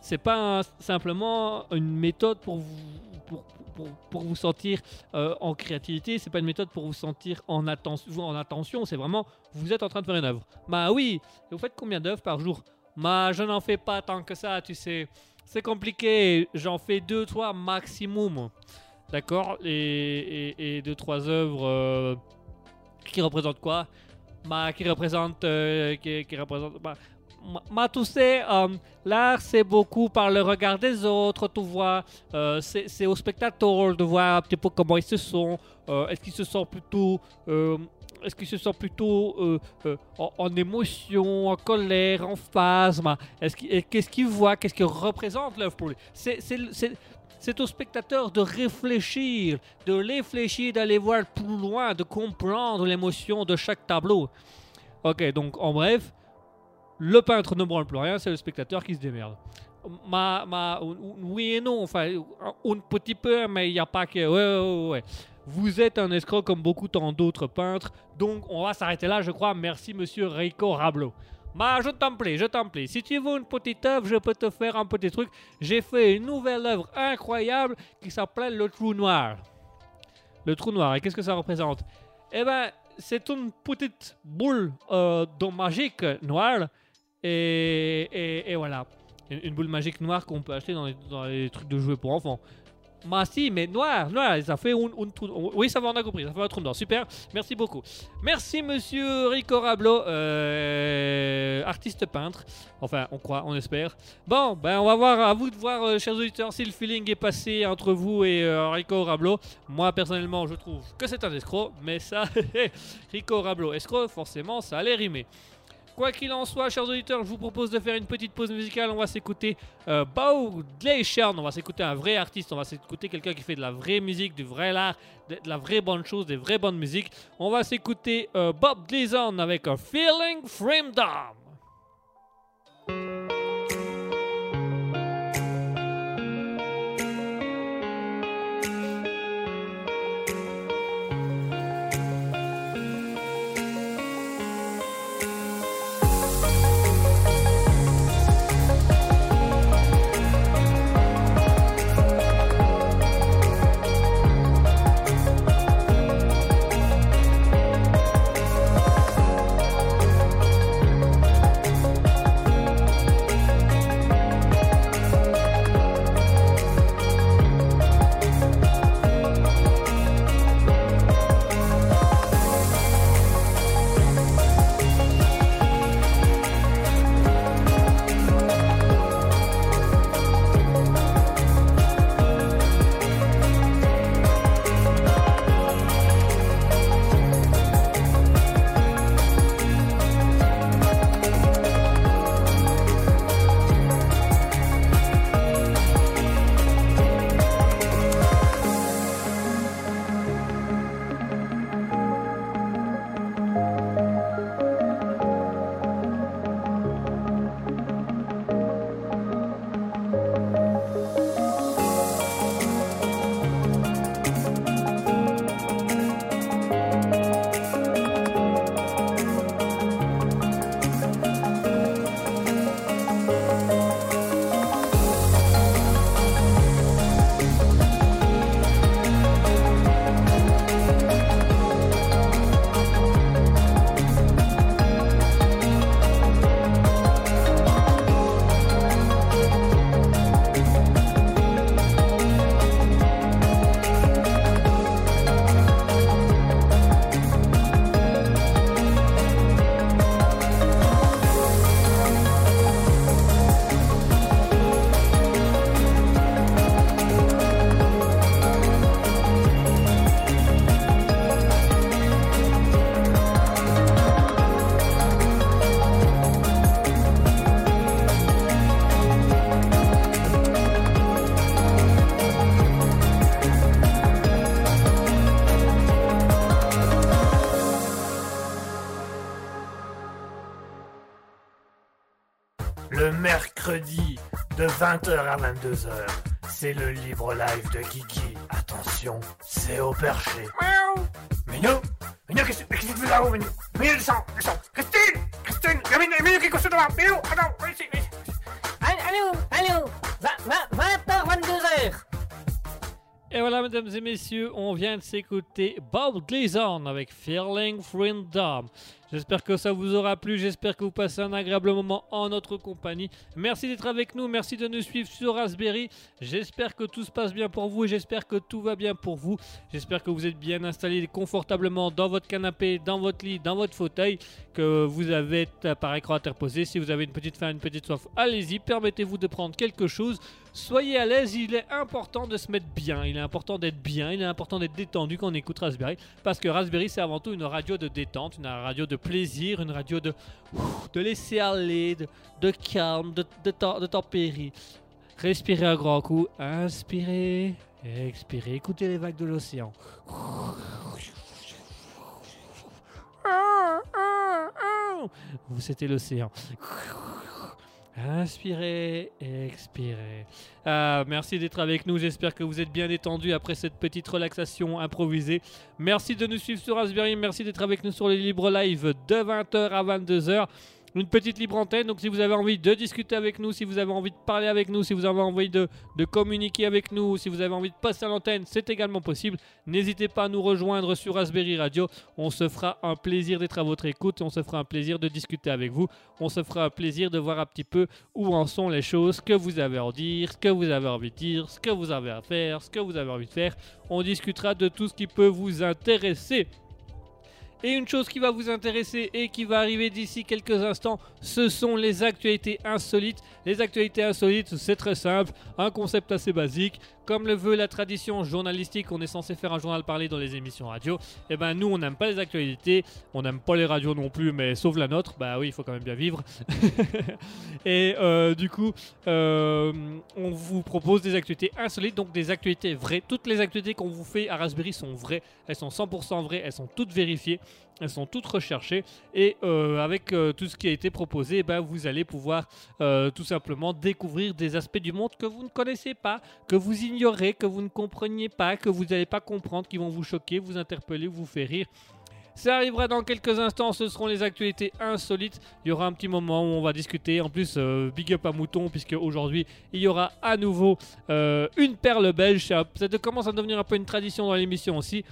C'est pas simplement une méthode pour vous, pour, pour, vous sentir euh, en créativité, c'est pas une méthode pour vous sentir en, attention en attention, c'est vraiment vous êtes en train de faire une œuvre. Bah oui, vous faites combien d'œuvres par jour? Bah je n'en fais pas tant que ça, tu sais. C'est compliqué, j'en fais deux, trois maximum. D'accord? Et, et, et deux, trois œuvres euh, qui représentent quoi? Bah qui représentent... euh, qui, qui représentent bah, ma, tu l'art c'est beaucoup par le regard des autres, tu vois. Euh, c'est au spectateur de voir un petit peu comment ils se sont. Euh, Est-ce qu'ils se sentent plutôt. euh, est-ce qu'ils se sentent plutôt euh, en, émotion, en colère, en phasme Qu'est-ce qu'ils voient Qu'est-ce que représente l'œuvre pour lui C'est- c'est au spectateur de réfléchir, de réfléchir, d'aller voir plus loin, de comprendre l'émotion de chaque tableau. Ok, donc en bref, le peintre ne branle plus rien, c'est le spectateur qui se démerde. Ma, ma, oui et non, enfin, un petit peu, mais il n'y a pas que. Vous êtes un escroc comme beaucoup tant d'autres peintres, donc on va s'arrêter là, je crois. Merci, monsieur Reiko Rablo. Bah, je t'en prie, je t'en prie. Si tu veux une petite œuvre, je peux te faire un petit truc. J'ai fait une nouvelle œuvre incroyable qui s'appelle Le Trou Noir. Le Trou Noir, et qu'est-ce que ça représente? Eh ben, c'est une petite boule euh, d'eau magique noire. Et, voilà. Une, une boule magique noire qu'on peut acheter dans les, dans les trucs de jouets pour enfants. Bah si, mais noir, noir, ça fait un, un trou... Oui, ça va, on a compris, ça fait un trou noir. Super, merci beaucoup. Merci monsieur Rico Rablo, euh, artiste peintre. Enfin, on croit, on espère. Bon, ben on va voir, à vous de voir, euh, chers auditeurs, si le feeling est passé entre vous et euh, Rico Rablo. Moi, personnellement, je trouve que c'est un escroc, mais ça, *laughs* Rico Rablo, escroc, forcément, ça allait rimer. Quoi qu'il en soit, chers auditeurs, je vous propose de faire une petite pause musicale. On va s'écouter euh, Bao. On va s'écouter un vrai artiste. On va s'écouter quelqu'un qui fait de la vraie musique, du vrai art, de, la vraie bonne chose, des vraies bonnes musiques. On va s'écouter euh, Bob Gleason avec un Feeling Freedom. Le 20h à 22h, c'est le libre live de Kiki. Attention, c'est au perché. Miaou Minou Minou, qu'est-ce qu'est-ce que tu fais là-haut, Minou? Minou, descends, descends Christine Christine Minou, Minou, quelque chose devant Minou, attends, viens ici, viens ici Allô, allô, 20h, 22h. Et voilà, mesdames et messieurs, on vient de s'écouter Bob Gleason avec Feeling Freedom. J'espère que ça vous aura plu, j'espère que vous passez un agréable moment en notre compagnie. Merci d'être avec nous, merci de nous suivre sur Raspberry. J'espère que tout se passe bien pour vous et j'espère que tout va bien pour vous. J'espère que vous êtes bien installés confortablement dans votre canapé, dans votre lit, dans votre fauteuil, que vous avez par écran interposé. Si vous avez une petite faim, une petite soif, allez-y, permettez-vous de prendre quelque chose. Soyez à l'aise, il est important de se mettre bien, il est important d'être bien, il est important d'être détendu quand on écoute Raspberry, parce que Raspberry c'est avant tout une radio de détente, une radio de plaisir, une radio de, de laisser aller, de, de calme, de, de, de. Respirez un grand coup, inspirez, expirez, écoutez les vagues de l'océan. Vous c'était l'océan. Inspirez, expirez. Ah, merci d'être avec nous. J'espère que vous êtes bien détendus après cette petite relaxation improvisée. Merci de nous suivre sur Raspberry. Merci d'être avec nous sur les libres live de 20h à 22h. Une petite libre antenne. Donc si vous avez envie de discuter avec nous, si vous avez envie de parler avec nous, si vous avez envie de, communiquer avec nous, si vous avez envie de passer à l'antenne, c'est également possible. N'hésitez pas à nous rejoindre sur Raspberry Radio. On se fera un plaisir d'être à votre écoute. On se fera un plaisir de discuter avec vous. On se fera un plaisir de voir un petit peu où en sont les choses, que vous avez à dire, ce que vous avez envie de dire, ce que vous avez à faire, ce que vous avez envie de faire. On discutera de tout ce qui peut vous intéresser. Et une chose qui va vous intéresser et qui va arriver d'ici quelques instants, ce sont les actualités insolites. Les actualités insolites, c'est très simple, un concept assez basique. Comme le veut la tradition journalistique, on est censé faire un journal parlé dans les émissions radio. Et eh ben nous, on n'aime pas les actualités, on n'aime pas les radios non plus, mais sauf la nôtre. Bah oui, il faut quand même bien vivre. *laughs* et euh, du coup, euh, on vous propose des actualités insolites, donc des actualités vraies. Toutes les actualités qu'on vous fait à Raspberry sont vraies. Elles sont 100% vraies, elles sont toutes vérifiées. Elles sont toutes recherchées et euh, avec euh, tout ce qui a été proposé, ben, vous allez pouvoir euh, tout simplement découvrir des aspects du monde que vous ne connaissez pas, que vous ignorez, que vous ne compreniez pas, que vous n'allez pas comprendre, qui vont vous choquer, vous interpeller, vous faire rire. Ça arrivera dans quelques instants, ce seront les actualités insolites. Il y aura un petit moment où on va discuter. En plus, big up à Mouton, puisque aujourd'hui, il y aura à nouveau une perle belge. Ça commence à devenir un peu une tradition dans l'émission aussi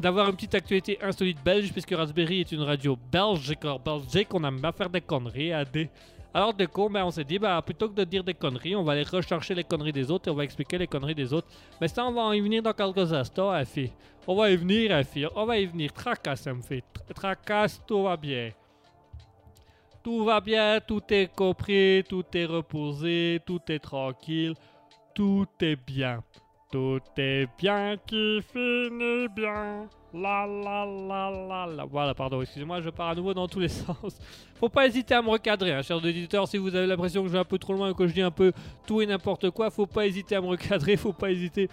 d'avoir une petite actualité insolite belge, puisque Raspberry est une radio belge, belge qu'on aime bien faire des conneries. À des... Alors, du coup, ben, on s'est dit, bah, plutôt que de dire des conneries, on va aller rechercher les conneries des autres et on va expliquer les conneries des autres. Mais ça, on va y venir dans quelques instants, hein, fille. On va y venir, hein, fille. On va y venir. Tracasse, me fait. Tracasse, tout va bien. Tout va bien, tout est compris, tout est reposé, tout est tranquille, tout est bien. Tout est bien qui finit bien. La la la la la. Voilà, pardon, excusez-moi, je pars à nouveau dans tous les *laughs* sens. Faut pas hésiter à me recadrer, hein, chers auditeurs. Si vous avez l'impression que je vais un peu trop loin et que je dis un peu tout et n'importe quoi, faut pas hésiter à me recadrer, faut pas hésiter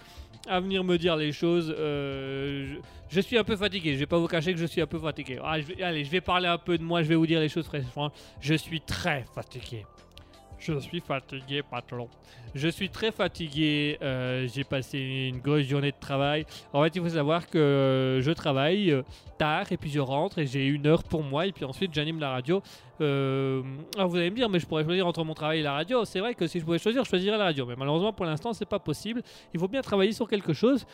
à venir me dire les choses. Euh, je, suis un peu fatigué, je vais pas vous cacher que je suis un peu fatigué. Ah, allez, je vais parler un peu de moi, je vais vous dire les choses fraîchement. Je suis très fatigué. Je suis fatigué, patron. Je suis très fatigué. Euh, j'ai passé une grosse journée de travail. En fait, il faut savoir que je travaille euh, tard et puis je rentre et j'ai une heure pour moi et puis ensuite j'anime la radio. Euh, alors vous allez me dire, mais je pourrais choisir entre mon travail et la radio. C'est vrai que si je pouvais choisir, je choisirais la radio. Mais malheureusement, pour l'instant, c'est pas possible. Il faut bien travailler sur quelque chose.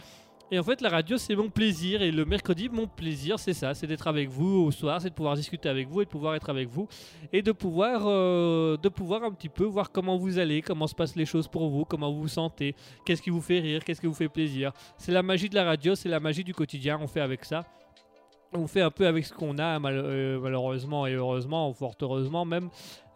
Et en fait, la radio, c'est mon plaisir. Et le mercredi, mon plaisir, c'est ça c'est d'être avec vous au soir, c'est de pouvoir discuter avec vous et de pouvoir être avec vous. Et de pouvoir, euh, de pouvoir un petit peu voir comment vous allez, comment se passent les choses pour vous, comment vous vous sentez, qu'est-ce qui vous fait rire, qu'est-ce qui vous fait plaisir. C'est la magie de la radio, c'est la magie du quotidien. On fait avec ça. On fait un peu avec ce qu'on a, euh, malheureusement et heureusement, fort heureusement même.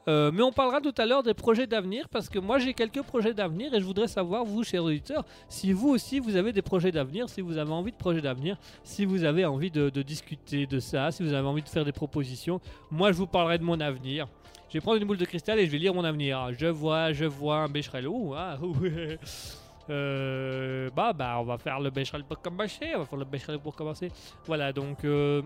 Euh, mais on parlera tout à l'heure des projets d'avenir parce que moi j'ai quelques projets d'avenir et je voudrais savoir, vous, chers auditeurs, si vous aussi vous avez des projets d'avenir, si vous avez envie de projets d'avenir, si vous avez envie de, discuter de ça, si vous avez envie de faire des propositions. Moi je vous parlerai de mon avenir. Je vais prendre une boule de cristal et je vais lire mon avenir. Je vois, je vois un Becherel. Ouh, ah, *laughs* euh, bah, bah, on va faire le Becherel pour commencer. On va faire le Becherel pour commencer. Voilà, donc. Euh,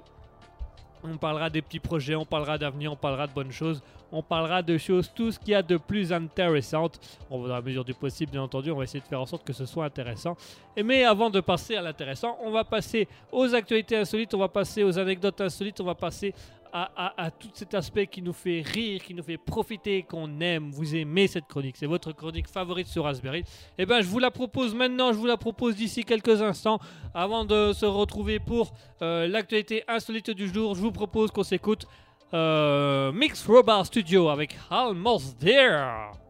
on parlera des petits projets, on parlera d'avenir, on parlera de bonnes choses, on parlera de choses, tout ce qu'il y a de plus intéressant. On va, dans la mesure du possible, bien entendu, on va essayer de faire en sorte que ce soit intéressant. Mais avant de passer à l'intéressant, on va passer aux actualités insolites, on va passer aux anecdotes insolites, on va passer à, tout cet aspect qui nous fait rire, qui nous fait profiter, qu'on aime. Vous aimez cette chronique, c'est votre chronique favorite sur Raspberry. Eh bien, je vous la propose maintenant, je vous la propose d'ici quelques instants. Avant de se retrouver pour euh, l'actualité insolite du jour, je vous propose qu'on s'écoute euh, Mix Robot Studio avec Almost There.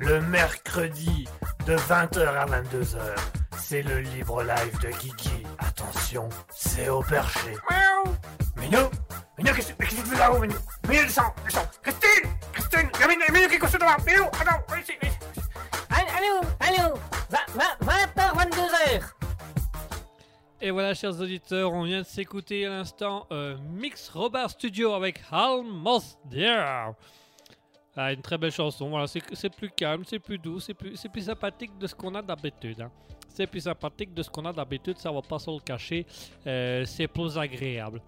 Le mercredi, de 20h à 22h, c'est le libre live de Kiki. Attention, c'est au perché. Miaou Minou Minou, qu'est-ce que tu fais là-haut, Minou Minou, descends, descends Christine Christine Minou, Minou, qu'est-ce que tu fais là Minou, attends, viens ici, viens ici Allô, allô, 20h, 22h. Et voilà, chers auditeurs, on vient de s'écouter à l'instant euh, Mix Robert Studio avec Almost There. Ah, une très belle chanson. Voilà, c'est plus calme, c'est plus doux, c'est plus, plus sympathique de ce qu'on a d'habitude. hein. C'est plus sympathique de ce qu'on a d'habitude, ça va pas se le cacher. Euh, c'est plus agréable.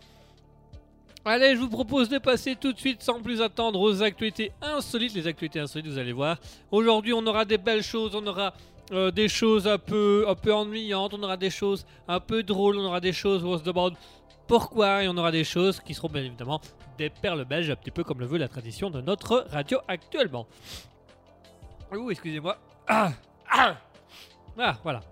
Allez, je vous propose de passer tout de suite, sans plus attendre, aux actualités insolites. Les actualités insolites, vous allez voir. Aujourd'hui, on aura des belles choses, on aura euh, des choses un peu, un peu ennuyantes, on aura des choses un peu drôles, on aura des choses où on se pourquoi, et on aura des choses qui seront bien évidemment des perles belges, un petit peu comme le veut la tradition de notre radio actuellement. Ouh, excusez-moi. Ah, ah, ah, voilà.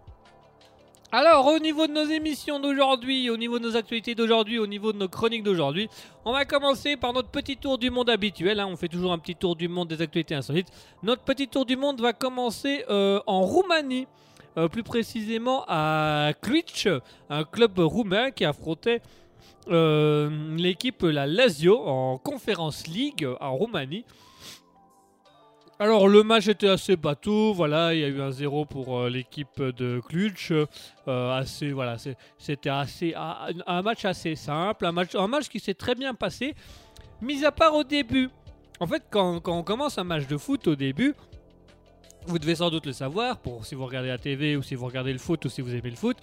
Alors, au niveau de nos émissions d'aujourd'hui, au niveau de nos actualités d'aujourd'hui, au niveau de nos chroniques d'aujourd'hui, on va commencer par notre petit tour du monde habituel. hein. On fait toujours un petit tour du monde des actualités insolites. Notre petit tour du monde va commencer euh, en Roumanie. Euh, plus précisément à Cluj, un club roumain qui affrontait euh, l'équipe la Lazio en Conference League en Roumanie. Alors le match était assez bateau, voilà, il y a eu un 0 pour euh, l'équipe de Cluj. Euh, assez, voilà, c'était assez un, un match assez simple, un match, un match qui s'est très bien passé, mis à part au début. En fait, quand, quand on commence un match de foot au début, vous devez sans doute le savoir, pour si vous regardez la TV ou si vous regardez le foot ou si vous aimez le foot,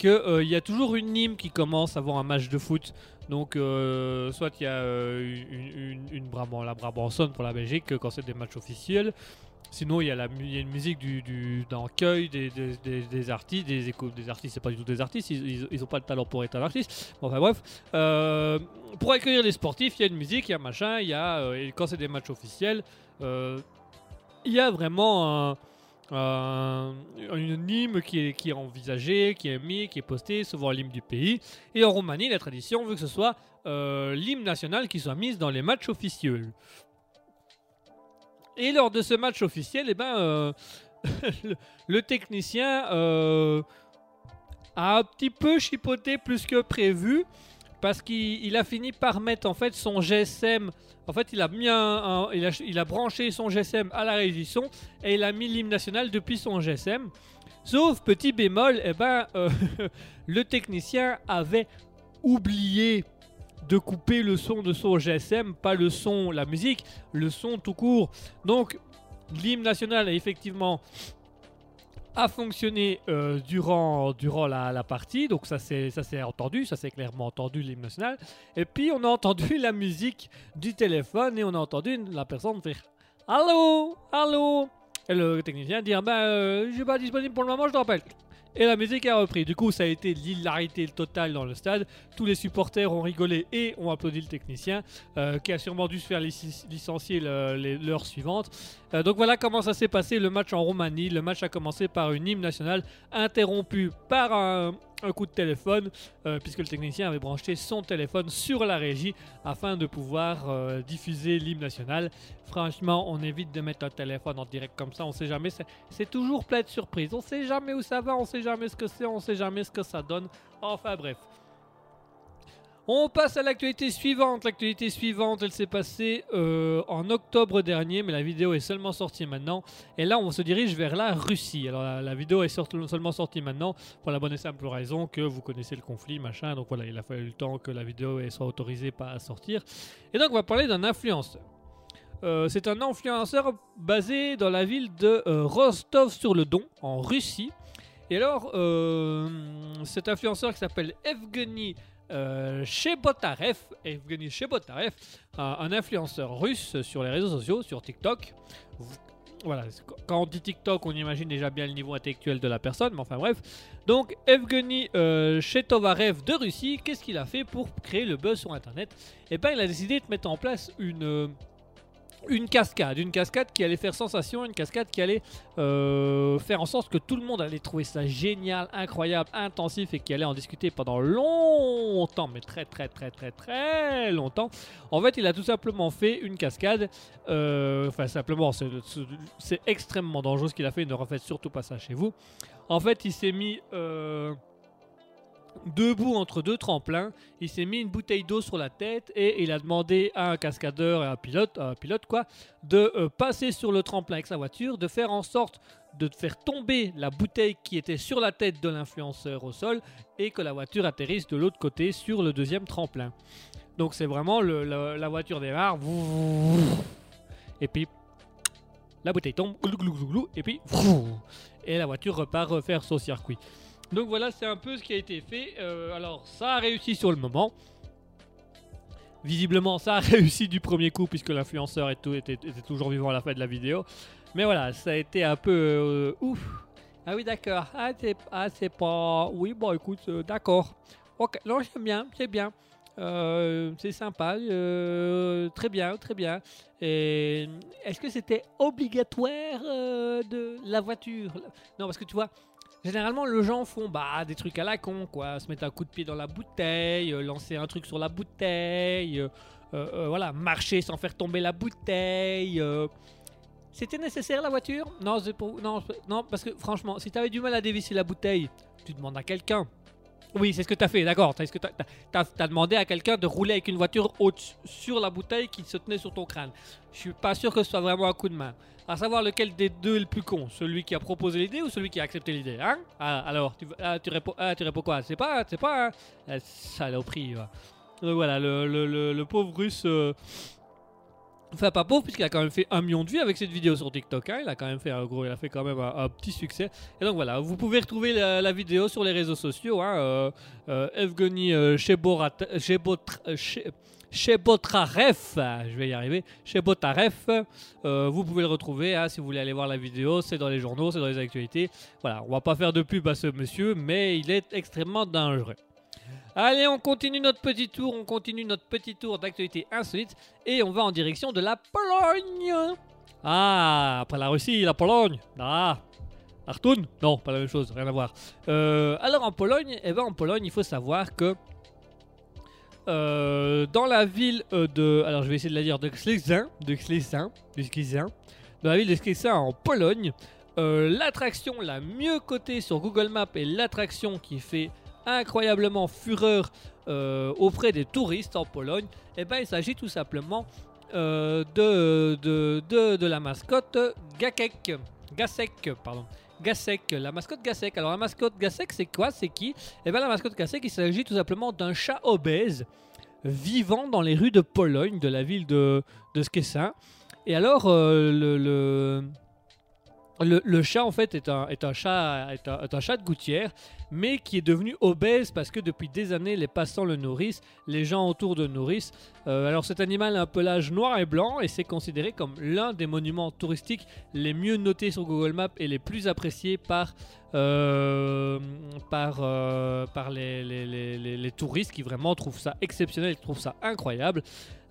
qu'il y a toujours une hymne qui commence avant un match de foot. Donc, euh, soit il y a euh, une, une, une Brabant- la Brabançonne pour la Belgique euh, quand c'est des matchs officiels. Sinon, il y a, la, y a une musique du, du, d'un cueil des, des, artistes, des, des artistes, c'est pas du tout des artistes, ils, ils ont pas le talent pour être un artiste. Enfin bref, Euh, pour accueillir les sportifs, il y a une musique, il y a machin, il y a, euh, quand c'est des matchs officiels, euh, il y a vraiment un, un- une hymne qui est, qui est envisagée, qui est mis, qui est postée, souvent l'hymne du pays. Et en Roumanie, la tradition veut que ce soit euh, l'hymne national qui soit mise dans les matchs officiels. Et lors de ce match officiel, eh ben, euh, *laughs* le, technicien euh, a un petit peu chipoté plus que prévu parce qu'il il a fini par mettre en fait son GSM. En fait, il a, mis un, il, a, branché son GSM à la régie son et il a mis l'hymne national depuis son GSM. Sauf petit bémol, eh ben, euh, *laughs* le technicien avait oublié de couper le son de son GSM, pas le son, la musique, le son tout court. Donc, l'hymne national a effectivement a fonctionné euh, durant, durant la, partie, donc ça s'est ça s'est entendu, ça s'est clairement entendu l'hymne national. Et puis on a *laughs* entendu la musique du téléphone et on a entendu la personne faire Allô, allô. Et le technicien dit ah ben euh, je suis pas disponible pour le moment, je te rappelle. Et la musique a repris. Du coup, ça a été l'hilarité totale dans le stade. Tous les supporters ont rigolé et ont applaudi le technicien, euh, qui a sûrement dû se faire lic- licencier l'heure suivante. Euh, donc voilà comment ça s'est passé le match en Roumanie. Le match a commencé par une hymne nationale interrompue par un, un coup de téléphone, euh, puisque le technicien avait branché son téléphone sur la régie afin de pouvoir euh, diffuser l'hymne national. Franchement, on évite de mettre un téléphone en direct comme ça, on sait jamais. C'est toujours plein de surprises. On sait jamais où ça va, on sait jamais ce que c'est, on sait jamais ce que ça donne. Enfin bref. On passe à l'actualité suivante. L'actualité suivante, elle s'est passée euh, en octobre dernier, mais la vidéo est seulement sortie maintenant. Et là, on se dirige vers la Russie. Alors, la, vidéo est seulement sortie maintenant pour la bonne et simple raison que vous connaissez le conflit, machin. Donc voilà, il a fallu le temps que la vidéo soit autorisée pas à sortir. Et donc, on va parler d'un influenceur. Euh, c'est un influenceur basé dans la ville de euh, Rostov-sur-le-Don, en Russie. Et alors, cet influenceur qui s'appelle Evgeny euh, Chebotarev, Evgeny Chebotarev, un, influenceur russe sur les réseaux sociaux, sur TikTok. Voilà, quand on dit TikTok, on imagine déjà bien le niveau intellectuel de la personne, mais enfin bref. Donc, Evgeny euh, de Russie, qu'est-ce qu'il a fait pour créer le buzz sur Internet? Eh bien, il a décidé de mettre en place une, euh, une cascade, une cascade qui allait faire sensation, une cascade qui allait euh, faire en sorte que tout le monde allait trouver ça génial, incroyable, intensif et qui allait en discuter pendant longtemps, mais très très très très très longtemps. En fait, il a tout simplement fait une cascade. euh, Enfin, simplement, c'est- extrêmement dangereux ce qu'il a fait. Ne refaites surtout pas ça chez vous. En fait, il s'est mis euh, debout entre deux tremplins. Il s'est mis une bouteille d'eau sur la tête et il a demandé à un cascadeur et à un pilote, à pilote quoi, de euh, passer sur le tremplin avec sa voiture, de faire en sorte de faire tomber la bouteille qui était sur la tête de l'influenceur au sol et que la voiture atterrisse de l'autre côté sur le deuxième tremplin. Donc c'est vraiment la, voiture démarre et puis la bouteille tombe et puis et la voiture repart refaire son circuit. Donc voilà, c'est un peu ce qui a été fait. Euh, alors ça a réussi sur le moment. Visiblement, ça a *laughs* réussi du premier coup puisque l'influenceur tout- était, était toujours vivant à la fin de la vidéo. Mais voilà, ça a été un peu euh, ouf. Ah oui, d'accord. Ah, c'est ah, pas. Oui, bon, écoute, euh, d'accord. Ok, non, j'aime bien, c'est bien. C'est sympa. très bien, très bien. Est-ce que c'était obligatoire de la voiture? Non, parce que tu vois, généralement, les gens font bah, des trucs à la con, quoi. Se mettre un coup de pied dans la bouteille, euh, lancer un truc sur la bouteille, euh, euh, voilà, marcher sans faire tomber la bouteille. C'était nécessaire la voiture? Non, non, non, parce que franchement, si t'avais du mal à dévisser la bouteille, tu demandes à quelqu'un. Oui, c'est ce que t'as fait, d'accord. T'as demandé à quelqu'un de rouler avec une voiture haute sur la bouteille qui se tenait sur ton crâne? Je suis pas sûr que ce soit vraiment un coup de main. À savoir lequel des deux est le plus con, celui qui a proposé l'idée ou celui qui a accepté l'idée, hein? Ah, alors, tu, ah, réponds, ah, tu réponds quoi? C'est pas, c'est pas, hein? Ah, saloperie. va. Donc voilà, le, pauvre russe. euh, Enfin, pas pauvre, puisqu'il a quand même fait un million de vues avec cette vidéo sur TikTok. hein? Il a quand même fait un gros, il a fait quand même un, petit succès. Et donc voilà, vous pouvez retrouver la, vidéo sur les réseaux sociaux. Hein, euh, euh, Evgeny Sheborat- Shebotr- Shebotrarev, ah, je vais y arriver, Shebotarev, euh, vous pouvez le retrouver hein, si vous voulez aller voir la vidéo, c'est dans les journaux, c'est dans les actualités. Voilà, on va pas faire de pub à ce monsieur, mais il est extrêmement dangereux. Allez, on continue notre petit tour, on continue notre petit tour d'actualité insolite et on va en direction de la Pologne. Ah, après la Russie, la Pologne. Ah, Artoun Non, pas la même chose, rien à voir. Euh, alors en Pologne, eh ben en Pologne, il faut savoir que euh, dans la ville euh, de, alors je vais essayer de la dire, de Szczecin, de Szczecin, de Szczecin, dans la ville de Szczecin en Pologne, euh, l'attraction la mieux cotée sur Google Maps et l'attraction qui fait incroyablement fureur auprès des touristes en Pologne, eh ben, il s'agit tout simplement de, de, de, de la mascotte Gakek. Gasek, pardon. Gasek, la mascotte Gasek. Alors la mascotte Gasek, c'est quoi? C'est qui? Eh bien la mascotte Gasek, il s'agit tout simplement d'un chat obèse vivant dans les rues de Pologne, de la ville de, de Szczecin. Et alors, euh, le, le- chat, en fait, est un, chat, de gouttière, mais qui est devenu obèse parce que depuis des années, les passants le nourrissent, les gens autour de nourrissent. Euh, alors, cet animal a un pelage noir et blanc et c'est considéré comme l'un des monuments touristiques les mieux notés sur Google Maps et les plus appréciés par, euh, euh, les, touristes qui vraiment trouvent ça exceptionnel, qui trouvent ça incroyable.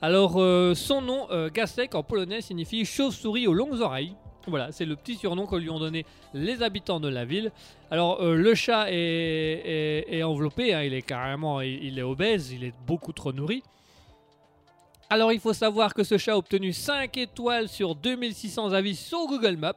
Alors, son nom, Gasek, en polonais, signifie chauve-souris aux longues oreilles. Voilà, c'est le petit surnom que lui ont donné les habitants de la ville. Alors, euh, le chat est, enveloppé, hein, il est carrément, il, est obèse, il est beaucoup trop nourri. Alors, il faut savoir que ce chat a obtenu 5 étoiles sur 2600 avis sur Google Maps.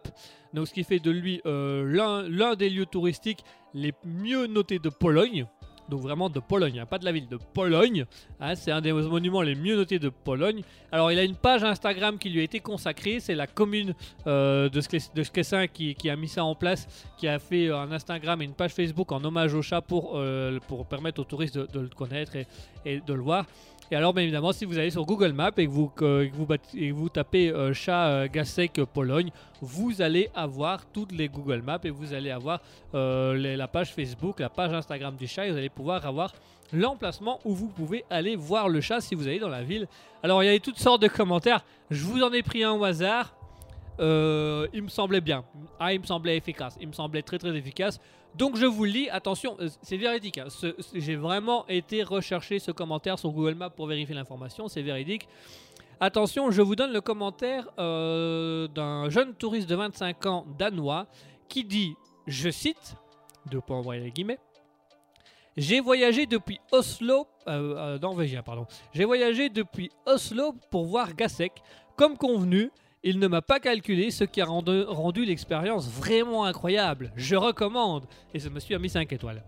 Donc, ce qui fait de lui euh, l'un des lieux touristiques les mieux notés de Pologne. Donc, vraiment de Pologne, hein, pas de la ville, de Pologne. Hein, c'est un des monuments les mieux notés de Pologne. Alors, il a une page Instagram qui lui a été consacrée. C'est la commune euh, de Szczecin qui, qui a mis ça en place, qui a fait un Instagram et une page Facebook en hommage au chat pour, euh, permettre aux touristes de, le connaître et de le voir. Et alors, bien évidemment, si vous allez sur Google Maps et que vous, que, vous, tapez euh, chat euh, Gasek euh, Pologne, vous allez avoir toutes les Google Maps et vous allez avoir euh, la page Facebook, la page Instagram du chat et vous allez pouvoir avoir l'emplacement où vous pouvez aller voir le chat si vous allez dans la ville. Alors, il y a toutes sortes de commentaires. Je vous en ai pris un au hasard. Il me semblait bien. Ah, il me semblait efficace. Il me semblait très très efficace. Donc je vous le lis, attention, euh, c'est véridique. hein. J'ai vraiment été rechercher ce commentaire sur Google Maps pour vérifier l'information, c'est véridique. Attention, je vous donne le commentaire euh, d'un jeune touriste de 25 ans danois qui dit, je cite, deux points envoyer les guillemets, j'ai voyagé depuis Oslo, euh, Norvégien, pardon. J'ai voyagé depuis Oslo pour voir Gasek. Comme convenu, il ne m'a pas calculé, ce qui a rendu, l'expérience vraiment incroyable. Je recommande. Et ce monsieur a mis 5 étoiles.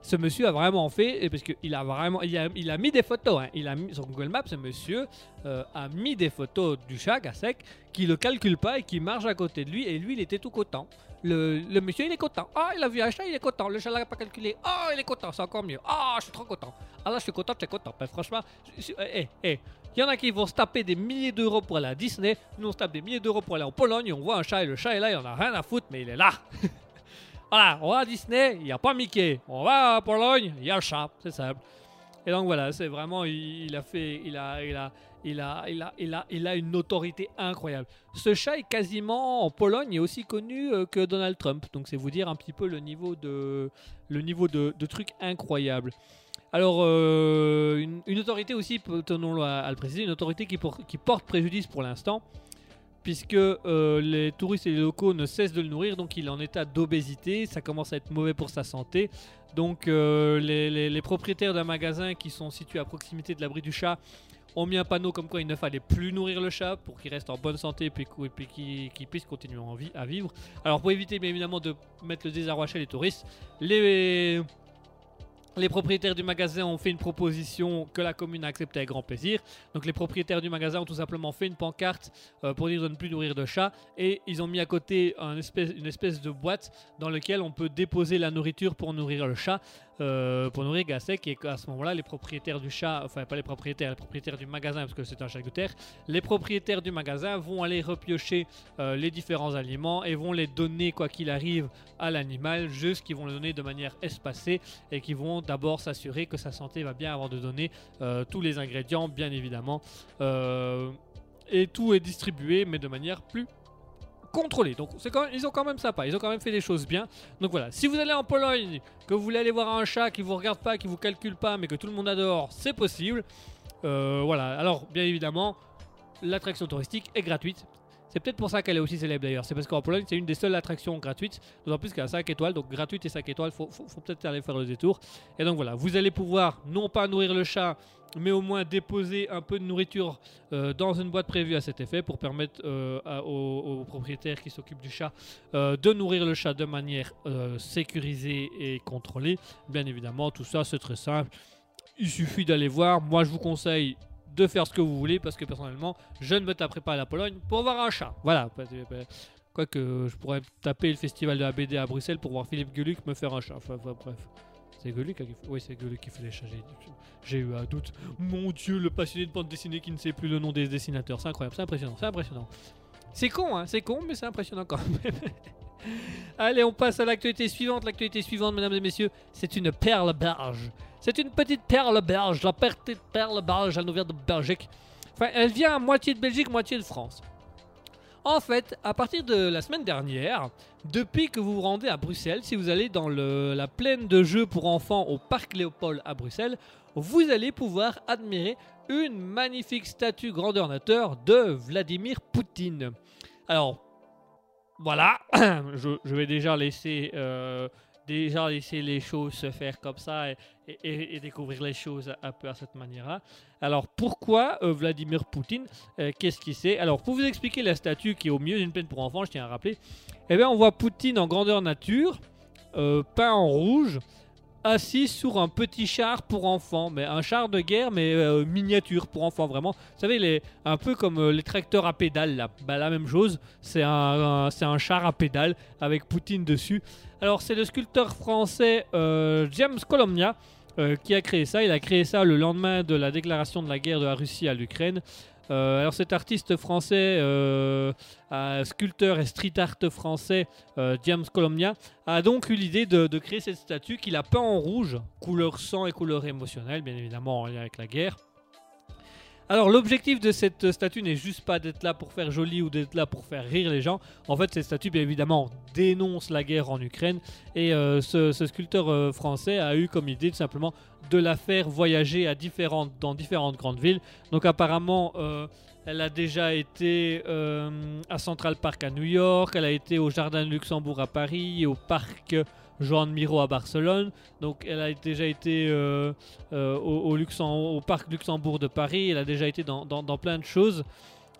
Ce monsieur a vraiment fait, parce qu'il a vraiment, il a, mis des photos. hein. Il a mis sur Google Maps, ce monsieur euh, a mis des photos du chat Gasek qui le calcule pas et qui marche à côté de lui. Et lui, il était tout content. Le, monsieur, il est content. Ah, il a vu un chat, il est content. Le chat l'a pas calculé. Ah, il est content, c'est encore mieux. Ah, je suis trop content. Ah là, je suis content, tu es content. Ben, franchement, je- je- eh, eh, il y en a qui vont se taper des milliers d'euros pour aller à Disney. Nous, on se tape des milliers d'euros pour aller en Pologne. On voit un chat et le chat est là, il en a rien à foutre, mais il est là. *laughs* voilà, on va à Disney, il n'y a pas Mickey. On va à Pologne, il y a le chat. C'est simple. Et donc voilà, c'est vraiment, il, a fait, il a, il a, il a, il a, il a, il a une autorité incroyable. Ce chat est quasiment en Pologne est aussi connu euh, que Donald Trump. Donc c'est vous dire un petit peu le niveau de, le niveau de, de trucs incroyables. Alors, euh, une, autorité aussi, tenons-le à, le préciser, une autorité qui porte préjudice pour l'instant, puisque euh, les touristes et les locaux ne cessent de le nourrir, donc il est en état d'obésité, ça commence à être mauvais pour sa santé. Donc, euh, les, propriétaires d'un magasin qui sont situés à proximité de l'abri du chat ont mis un panneau comme quoi il ne fallait plus nourrir le chat pour qu'il reste en bonne santé et puis, qu'il puisse continuer en vie- à vivre. Alors, pour éviter bien évidemment de mettre le désarroi chez les touristes, les, les propriétaires du magasin ont fait une proposition que la commune a acceptée avec grand plaisir. Donc les propriétaires du magasin ont tout simplement fait une pancarte euh, pour dire de ne plus nourrir de chats et ils ont mis à côté une espèce de boîte dans laquelle on peut déposer la nourriture pour nourrir le chat, euh, pour nourrir Gasek et à ce moment-là les propriétaires du chat, enfin pas les propriétaires, les propriétaires du magasin parce que c'est un chat de les propriétaires du magasin vont aller repiocher euh, les différents aliments et vont les donner quoi qu'il arrive à l'animal, juste qu'ils vont le donner de manière espacée et qui vont d'abord s'assurer que sa santé va bien avant de donner euh, tous les ingrédients, bien évidemment. Et tout est distribué, mais de manière plus Donc quand ils ont quand même sympa, ils ont quand même fait des choses bien. Donc voilà, si vous allez en Pologne, que vous voulez aller voir un chat qui vous regarde pas, qui vous calcule pas, mais que tout le monde adore, c'est possible. Euh, voilà, alors bien évidemment, l'attraction touristique est gratuite. C'est peut-être pour ça qu'elle est aussi célèbre d'ailleurs. C'est parce qu'en Pologne, c'est une des seules attractions gratuites. D'autant plus qu'elle a 5 étoiles, donc gratuite et 5 étoiles, faut, faut, peut-être aller faire le détour. Et donc voilà, vous allez pouvoir non pas nourrir le chat, mais au moins déposer un peu de nourriture euh, dans une boîte prévue à cet effet pour permettre euh, aux, propriétaires qui s'occupent du chat euh, de nourrir le chat de manière sécurisée et contrôlée. Bien évidemment, tout ça c'est très simple. Il suffit d'aller voir. Moi, je vous conseille de faire ce que vous voulez parce que personnellement, je ne me taperai pas à la Pologne pour voir un chat. Voilà. Bah, Quoique je pourrais taper le festival de la BD à Bruxelles pour voir Philippe Gueluc me faire un chat. Enfin, bref. C'est Gueluc hein, qui. Oui, c'est Gueluc qui fait les chats. J'ai- J'ai eu un doute. Mon dieu, le passionné de bande dessinée qui ne sait plus le nom des dessinateurs. C'est incroyable, c'est impressionnant, c'est impressionnant. C'est con, hein, c'est con, mais c'est impressionnant quand même. *laughs* Allez, on passe à l'actualité suivante. L'actualité suivante, mesdames et messieurs, c'est une perle belge. C'est une petite perle belge, la petite perle belge, elle nous vient de Belgique. Enfin, elle vient à moitié de Belgique, moitié de France. En fait, à partir de la semaine dernière, depuis que vous vous rendez à Bruxelles, si vous allez dans la plaine de jeux pour enfants au Parc Léopold à Bruxelles, vous allez pouvoir admirer une magnifique statue grandeur nature de Vladimir Poutine. Alors, voilà, *clears throat* je, vais déjà laisser, euh, déjà laisser les choses se faire comme ça et, découvrir les choses un peu à cette manière-là. Alors, pourquoi euh, Vladimir Poutine Euh, Qu'est-ce qu'il sait? Alors, pour vous expliquer la statue qui est au milieu d'une plaine pour enfants, je tiens à rappeler, eh bien, on voit Poutine en grandeur nature, peint en rouge, assis sur un petit char pour enfants, mais un char de guerre, mais euh, miniature pour enfants, vraiment. Vous savez, les, un peu comme euh, les tracteurs à pédales, là. Bah, la même chose, c'est un, c'est un char à pédales avec Poutine dessus. Alors, c'est le sculpteur français euh, James Colomnia qui a créé ça. Il a créé ça le lendemain de la déclaration de la guerre de la Russie à l'Ukraine. Euh, alors cet artiste français, euh, sculpteur et street art français, euh, James Colomnia, a donc eu l'idée de, de créer cette statue qu'il a peint en rouge, couleur sang et couleur émotionnelle, bien évidemment en lien avec la guerre. Alors l'objectif de cette statue n'est juste pas d'être là pour faire joli ou d'être là pour faire rire les gens. En fait, cette statue, bien évidemment, dénonce la guerre en Ukraine. Et euh, ce, sculpteur euh, français a eu comme idée tout simplement de la faire voyager dans différentes grandes villes. Donc apparemment, euh, Elle a déjà été à Central Park à New York. Elle a été au Jardin de Luxembourg à Paris, au Parc Joan Miro à Barcelone. Donc elle a déjà été euh, euh, au, Parc Luxembourg de Paris. Elle a déjà été dans, plein de choses.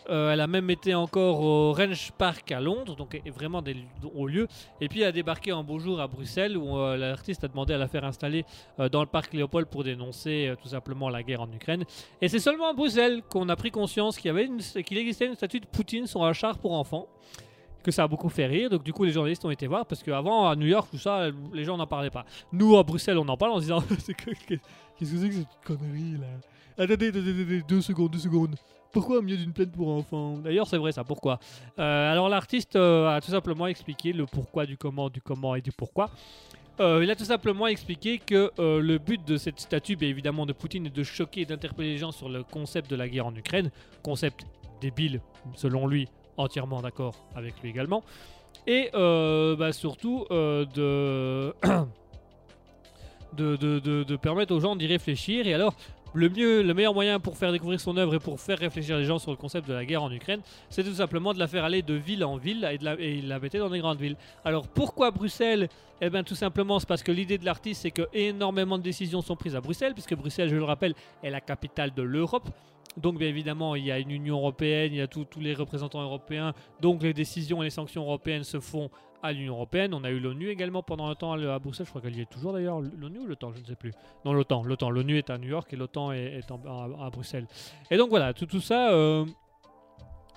Euh, elle a même été encore au Range Park à Londres, donc vraiment des hauts lieux. Et puis elle a débarqué en beau jour à Bruxelles, où l'artiste a demandé à la faire installer dans le parc Léopold pour dénoncer tout simplement la guerre en Ukraine. Et c'est seulement à Bruxelles qu'on a pris conscience qu'il qu'il existait une statue de Poutine sur un char pour enfants. Que ça a beaucoup fait rire, donc du coup les journalistes ont été voir parce qu'avant à New York, tout ça, les gens n'en parlaient pas. Nous à Bruxelles, on en parle en disant *laughs* Qu'est-ce que c'est que cette connerie là? Attendez, deux secondes, deux secondes. Pourquoi milieu d'une plaine pour enfants? D'ailleurs, c'est vrai ça, pourquoi? Euh, Alors, l'artiste euh, a tout simplement expliqué le pourquoi du comment, du comment et du pourquoi. Euh, il a tout simplement expliqué que le but de cette statue, bien évidemment, de Poutine est de choquer et d'interpeller les gens sur le concept de la guerre en Ukraine. Concept débile, selon lui, entièrement d'accord avec lui également. Et euh, bah, surtout euh, de... *clears throat* de, de- de- de permettre aux gens d'y réfléchir. Et alors, le, meilleur moyen pour faire découvrir son œuvre et pour faire réfléchir les gens sur le concept de la guerre en Ukraine, c'est tout simplement de la faire aller de ville en ville et, de la, mettait dans des grandes villes. Alors pourquoi Bruxelles? Eh bien tout simplement c'est parce que l'idée de l'artiste c'est que énormément de décisions sont prises à Bruxelles, puisque Bruxelles, je le rappelle, est la capitale de l'Europe. Donc bien évidemment il y a une Union Européenne, il y a tous les représentants européens, donc les décisions et les sanctions européennes se font à l'Union Européenne. On a eu l'ONU également pendant un temps à Bruxelles, je crois qu'elle y est toujours d'ailleurs. L'ONU ou l'OTAN, je ne sais plus. Non, l'OTAN. L'OTAN. L'ONU est à New York et l'OTAN est, à, Bruxelles. Et donc voilà, tout, ça, euh,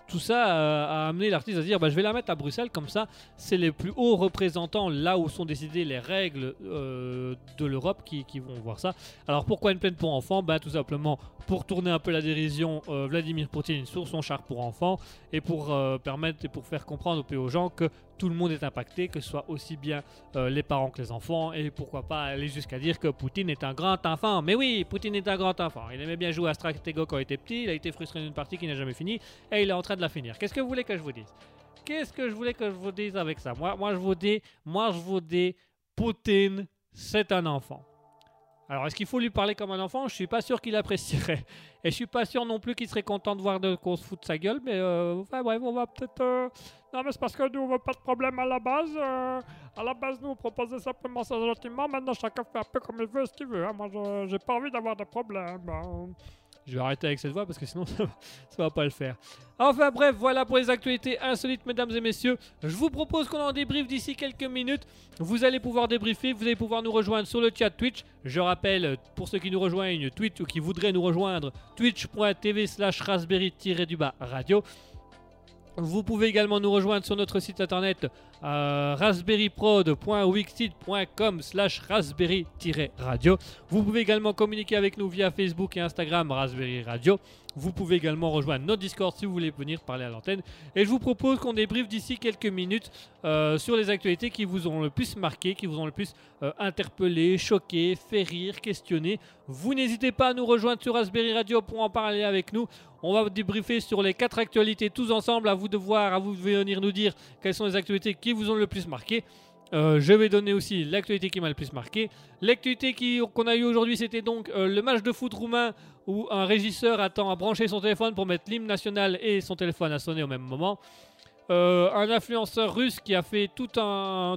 tout ça euh, a amené l'artiste à dire bah, je vais la mettre à Bruxelles, comme ça, c'est les plus hauts représentants là où sont décidées les règles euh, de l'Europe qui, vont voir ça. Alors pourquoi une plaine pour enfants? Bah, Tout simplement pour tourner un peu la dérision euh, Vladimir Poutine sur son char pour enfants et pour euh, permettre et pour faire comprendre aux gens que tout le monde est impacté, que ce soit aussi bien euh, les parents que les enfants, et pourquoi pas aller jusqu'à dire que Poutine est un grand enfant. Mais oui, Poutine est un grand enfant. Il aimait bien jouer à Stratego quand il était petit, il a été frustré d'une partie qui n'a jamais fini, et il est en train de la finir. Qu'est-ce que vous voulez que je vous dise? Qu'est-ce que je voulais que je vous dise avec ça? Moi, moi, je vous dis, moi, je vous dis, Poutine, c'est un enfant. Alors, est-ce qu'il faut lui parler comme un enfant? Je suis pas sûr qu'il apprécierait. *laughs* Et je suis pas sûr non plus qu'il serait content de voir qu'on se fout de sa gueule, mais euh, enfin, bref, on va peut-être... euh, Non, mais c'est parce que nous, on veut pas de problème à la base. euh, à la base, nous, on proposait simplement ça gentiment. Maintenant, chacun fait un peu comme il veut, ce qu'il veut. hein. Moi, j'ai pas envie d'avoir de problème. hein. Je vais arrêter avec cette voix parce que sinon *laughs* ça, va- pas le faire. Enfin bref, voilà pour les actualités insolites, mesdames et messieurs. Je vous propose qu'on en débriefe d'ici quelques minutes. Vous allez pouvoir débriefer, vous allez pouvoir nous rejoindre sur le chat Twitch. Je rappelle, pour ceux qui nous rejoignent Twitch ou qui voudraient nous rejoindre, twitch.tv slash raspberry-du-bas radio. Vous pouvez également nous rejoindre sur notre site internet euh, slash raspberry-radio. Vous pouvez également communiquer avec nous via Facebook et Instagram Raspberry Radio. Vous pouvez également rejoindre notre Discord si vous voulez venir parler à l'antenne. Et je vous propose qu'on débriefe d'ici quelques minutes euh, sur les actualités qui vous ont le plus marqué, qui vous ont le plus euh, interpellé, choqué, fait rire, questionné. Vous n'hésitez pas à nous rejoindre sur Raspberry Radio pour en parler avec nous. On va débriefer sur les quatre actualités tous ensemble. À vous de voir, à vous de venir nous dire quelles sont les actualités qui vous ont le plus marqué. Euh, je vais donner aussi l'actualité qui m'a le plus marqué. L'actualité qu'on a eu aujourd'hui, c'était donc le match de foot roumain où un régisseur attend à brancher son téléphone pour mettre l'hymne national et son téléphone a sonné au même moment. Euh, un influenceur russe qui a fait tout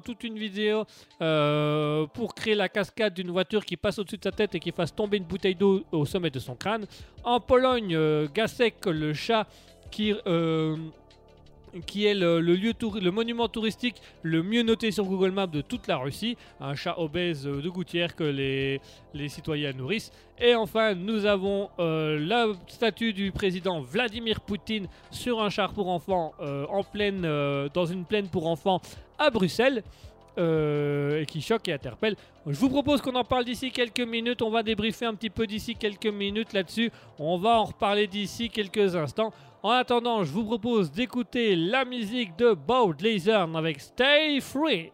toute une vidéo euh, pour créer la cascade d'une voiture qui passe au-dessus de sa tête et qui fasse tomber une bouteille d'eau au sommet de son crâne. En Pologne, euh, Gasek, le chat qui, qui est le, le lieu le monument touristique le mieux noté sur Google Maps de toute la Russie, un chat obèse euh, de gouttière que les, les citoyens nourrissent. Et enfin, nous avons euh, la statue du président Vladimir Poutine sur un char pour enfants euh, en pleine, dans une plaine pour enfants à Bruxelles. et qui choque et interpelle. Je vous propose qu'on en parle d'ici quelques minutes. On va débriefer un petit peu d'ici quelques minutes là-dessus. On va en reparler d'ici quelques instants. En attendant, je vous propose d'écouter la musique de Bold Laser avec Stay Free.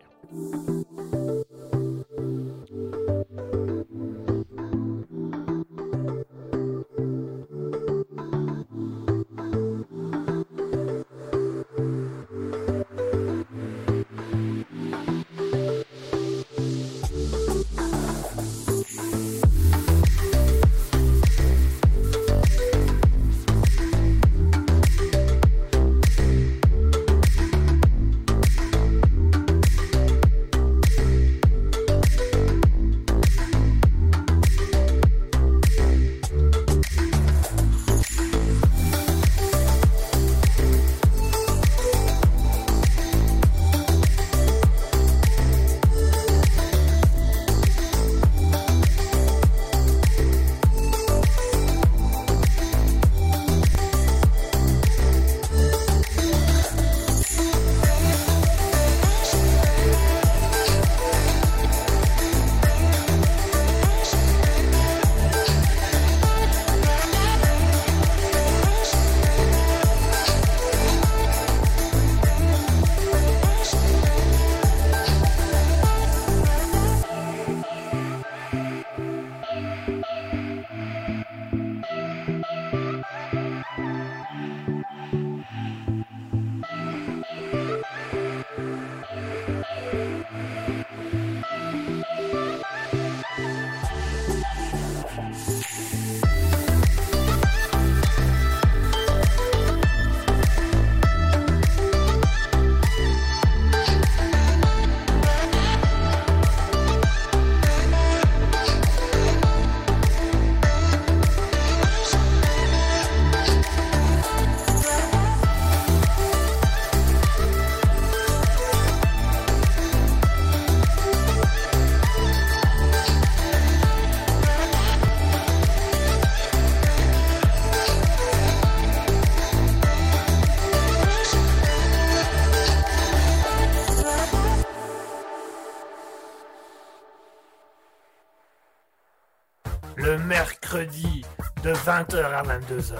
20h à 22h,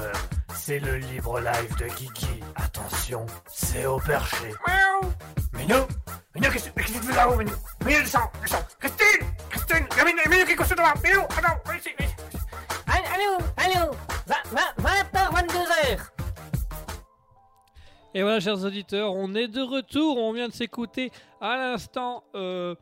c'est le libre live de Kiki. Attention, c'est au perché. Miaou Minou Minou, qu'est-ce qu'est-ce que tu fais là-haut, Minou? Minou, descends, descends Christine Christine Il y a Minou, Minou qui est couché devant Minou, attends, viens ici, viens ici. Allô, allô 20h, 22h Et voilà, chers auditeurs, on est de retour. On vient de s'écouter à l'instant euh,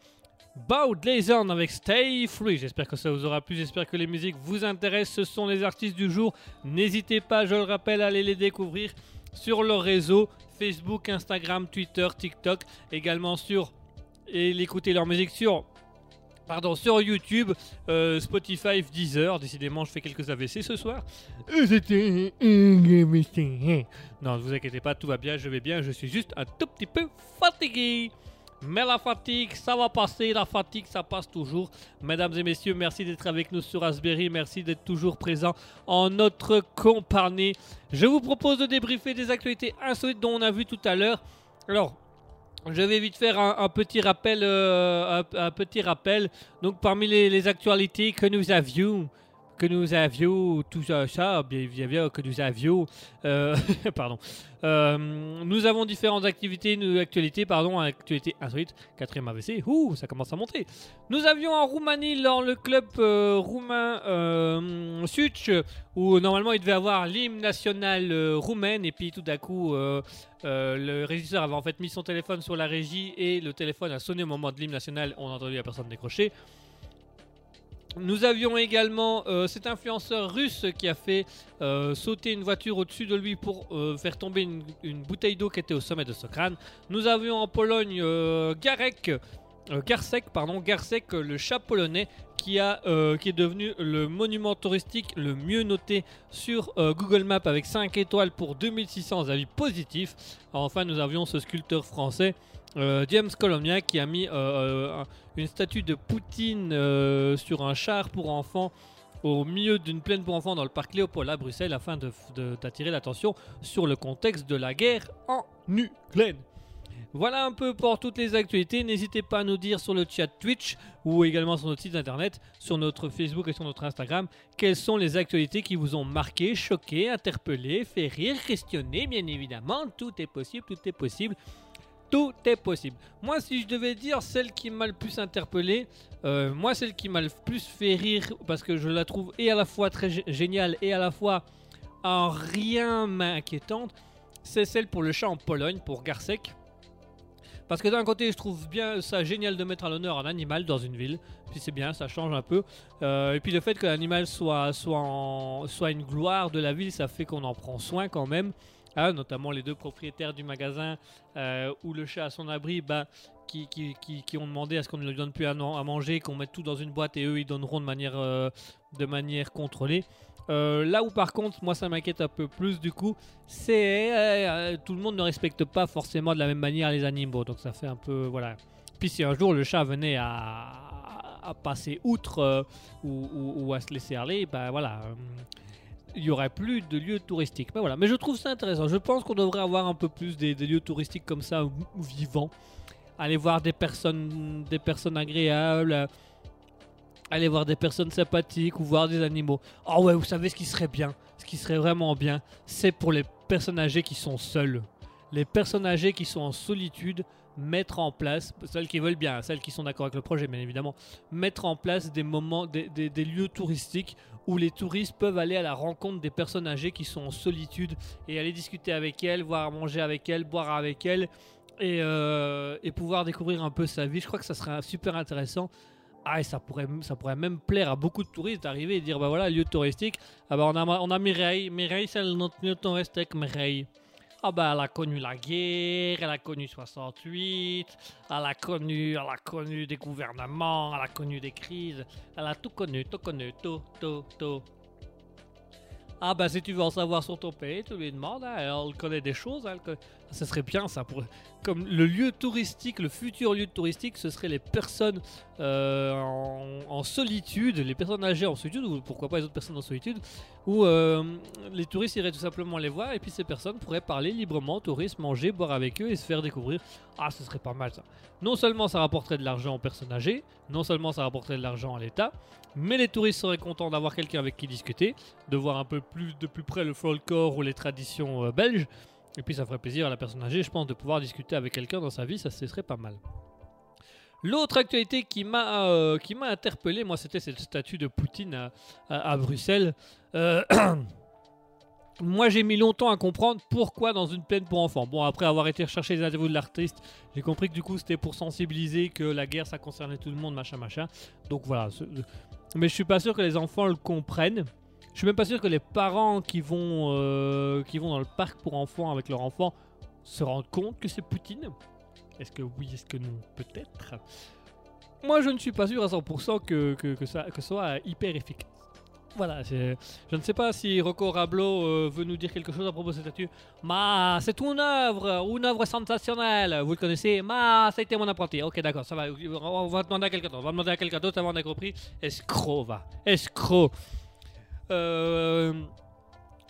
Bow Blazon avec Stay Free. J'espère que ça vous aura plu. J'espère que les musiques vous intéressent. Ce sont les artistes du jour. N'hésitez pas, je le rappelle, à aller les découvrir sur leur réseau Facebook, Instagram, Twitter, TikTok. Également sur. Et l'écouter leur musique sur. Pardon, sur YouTube, euh, Spotify, Deezer. Décidément, je fais quelques AVC ce soir. Non, ne vous inquiétez pas, tout va bien, je vais bien, je suis juste un tout petit peu fatigué. Mais la fatigue, ça va passer, la fatigue, ça passe toujours. Mesdames et messieurs, merci d'être avec nous sur Raspberry, merci d'être toujours présent en notre compagnie. Je vous propose de débriefer des actualités insolites dont on a vu tout à l'heure. Alors, je vais vite faire un, petit rappel, euh, un, petit rappel. Donc, parmi les, les actualités que nous avions, que nous avions, tout ça, bien, bien, que nous avions, euh, *laughs* pardon, Euh, nous avons différentes activités, nous, actualités, pardon, actualités insolites, quatrième AVC, ouh, ça commence à monter. Nous avions en Roumanie, dans le club euh, roumain Such, où normalement il devait avoir l'hymne national euh, roumain, et puis tout d'un coup, le régisseur avait en fait mis son téléphone sur la régie, et le téléphone a sonné au moment de l'hymne national, on a entendu la personne décrocher. Nous avions également euh, cet influenceur russe qui a fait euh, sauter une voiture au-dessus de lui pour euh, faire tomber une, bouteille d'eau qui était au sommet de ce crâne. Nous avions en Pologne Garek, pardon, le chat polonais, qui, qui est devenu le monument touristique le mieux noté sur Google Maps avec 5 étoiles pour 2600 avis positifs. Enfin, nous avions ce sculpteur français, euh, James Colomia, qui a mis euh, euh, un- une statue de Poutine sur un char pour enfants au milieu d'une plaine pour enfants dans le parc Léopold à Bruxelles afin d'attirer l'attention sur le contexte de la guerre en Ukraine. Voilà un peu pour toutes les actualités. N'hésitez pas à nous dire sur le chat Twitch ou également sur notre site internet, sur notre Facebook et sur notre Instagram, quelles sont les actualités qui vous ont marqué, choqué, interpellé, fait rire, questionné, bien évidemment. Tout est possible, tout est possible. Tout est possible. Moi, si je devais dire celle qui m'a le plus interpellé, euh, moi, celle qui m'a le plus fait rire, parce que je la trouve et à la fois très gé- géniale et à la fois en rien inquiétante, c'est celle pour le chat en Pologne, pour Garsek. Parce que d'un côté, je trouve bien ça génial de mettre à l'honneur un animal dans une ville. Puis c'est bien, ça change un peu. Euh, et puis le fait que l'animal soit, soit une gloire de la ville, ça fait qu'on en prend soin quand même. Notamment les deux propriétaires du magasin euh, où le chat à son abri, bah, qui, ont demandé à ce qu'on ne lui donne plus à, manger, qu'on mette tout dans une boîte et eux ils donneront de manière, euh, de manière contrôlée. Euh, là où par contre moi ça m'inquiète un peu plus du coup c'est euh, euh, tout le monde ne respecte pas forcément de la même manière les animaux donc ça fait un peu voilà puis si un jour le chat venait à, passer outre ou, à se laisser aller bah voilà il y aurait plus de lieux touristiques. Mais voilà. Mais je trouve ça intéressant. Je pense qu'on devrait avoir un peu plus des, lieux touristiques comme ça vivants. Aller voir des personnes des personnes agréables euh, aller voir des personnes sympathiques ou voir des animaux. Oh ouais vous savez ce qui serait bien ce qui serait vraiment bien c'est pour les personnes âgées qui sont seules. Les personnes âgées qui sont en solitude mettre en place celles qui veulent bien celles qui sont d'accord avec le projet bien évidemment mettre en place des moments des lieux touristiques où les touristes peuvent aller à la rencontre des personnes âgées qui sont en solitude et aller discuter avec elles voir manger avec elles boire avec elles et, euh, et pouvoir découvrir un peu sa vie. Je crois que ça serait super intéressant. Ah, et ça pourrait, ça pourrait même plaire à beaucoup de touristes d'arriver et dire bah voilà, lieu touristique. Ah bah on a, on a Mireille. Mireille, c'est notre lieu touristique, Mireille. Ah bah elle a connu la guerre, elle a connu 68, elle a connu, elle a connu des gouvernements, elle a connu des crises, elle a tout connu, tout connu, tout, tout, tout. Ah bah si tu veux en savoir sur ton pays, tu lui demandes, hein, elle connaît des choses, elle ça serait bien ça pour comme le lieu touristique, le futur lieu touristique, ce serait les personnes euh, en, solitude, les personnes âgées en solitude ou pourquoi pas les autres personnes en solitude, où euh, les touristes iraient tout simplement les voir et puis ces personnes pourraient parler librement, touristes, manger, boire avec eux et se faire découvrir. Ah, ce serait pas mal ça. Non seulement ça rapporterait de l'argent aux personnes âgées, non seulement ça rapporterait de l'argent à l'État, mais les touristes seraient contents d'avoir quelqu'un avec qui discuter, de voir un peu plus de plus près le folklore ou les traditions euh, belges. Et puis ça ferait plaisir à la personne âgée, je pense, de pouvoir discuter avec quelqu'un dans sa vie, ça serait pas mal. L'autre actualité qui m'a euh, qui m'a interpellé, moi, c'était cette statue de Poutine à, Bruxelles. Euh, *clears throat* moi, j'ai mis longtemps à comprendre pourquoi dans une plaine pour enfants. Bon, après avoir été rechercher les interviews de l'artiste, j'ai compris que du coup, c'était pour sensibiliser que la guerre, ça concernait tout le monde, machin, machin. Donc voilà. Mais je suis pas sûr que les enfants le comprennent. Je suis même pas sûr que les parents qui vont, euh, qui vont dans le parc pour enfants avec leur enfant se rendent compte que c'est Poutine. Est-ce que oui, est-ce que non? Peut-être. Moi, je ne suis pas sûr à 100% que, que, ça que soit hyper efficace. Voilà, je ne sais pas si Rocco Rablo euh, veut nous dire quelque chose à propos de cette statue. Ma, c'est une œuvre, une œuvre sensationnelle. Vous le connaissez? Ma, ça a été mon apprenti. Ok, d'accord, ça va. On va demander à quelqu'un d'autre. On va demander à quelqu'un d'autre avant d'avoir compris. Escroc, va. Escroc. Euh,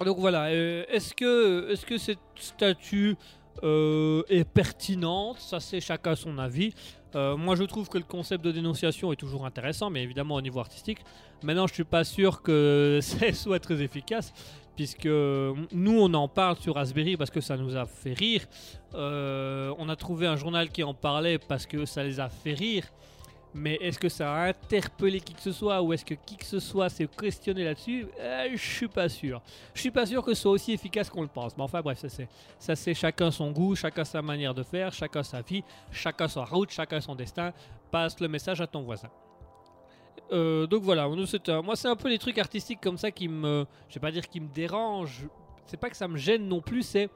donc voilà. euh, est-ce que, est-ce que cette statue euh, est pertinente? Ça, c'est chacun son avis. Moi, je trouve que le concept de dénonciation est toujours intéressant, mais évidemment au niveau artistique. Maintenant, je suis pas sûr que *laughs* ça soit très efficace, puisque nous, on en parle sur Raspberry parce que ça nous a fait rire. On a trouvé un journal qui en parlait parce que ça les a fait rire. Mais est-ce que ça a interpellé qui que ce soit ou est-ce que qui que ce soit s'est questionné là-dessus Euh, Je suis pas sûr. Je suis pas sûr que ce soit aussi efficace qu'on le pense. Mais enfin bref, ça c'est ça c'est chacun son goût, chacun sa manière de faire, chacun sa vie, chacun sa route, chacun son destin. Passe le message à ton voisin. Euh, donc voilà, moi c'est un peu les trucs artistiques comme ça qui me, je vais pas dire qui me dérangent. C'est pas que ça me gêne non plus, c'est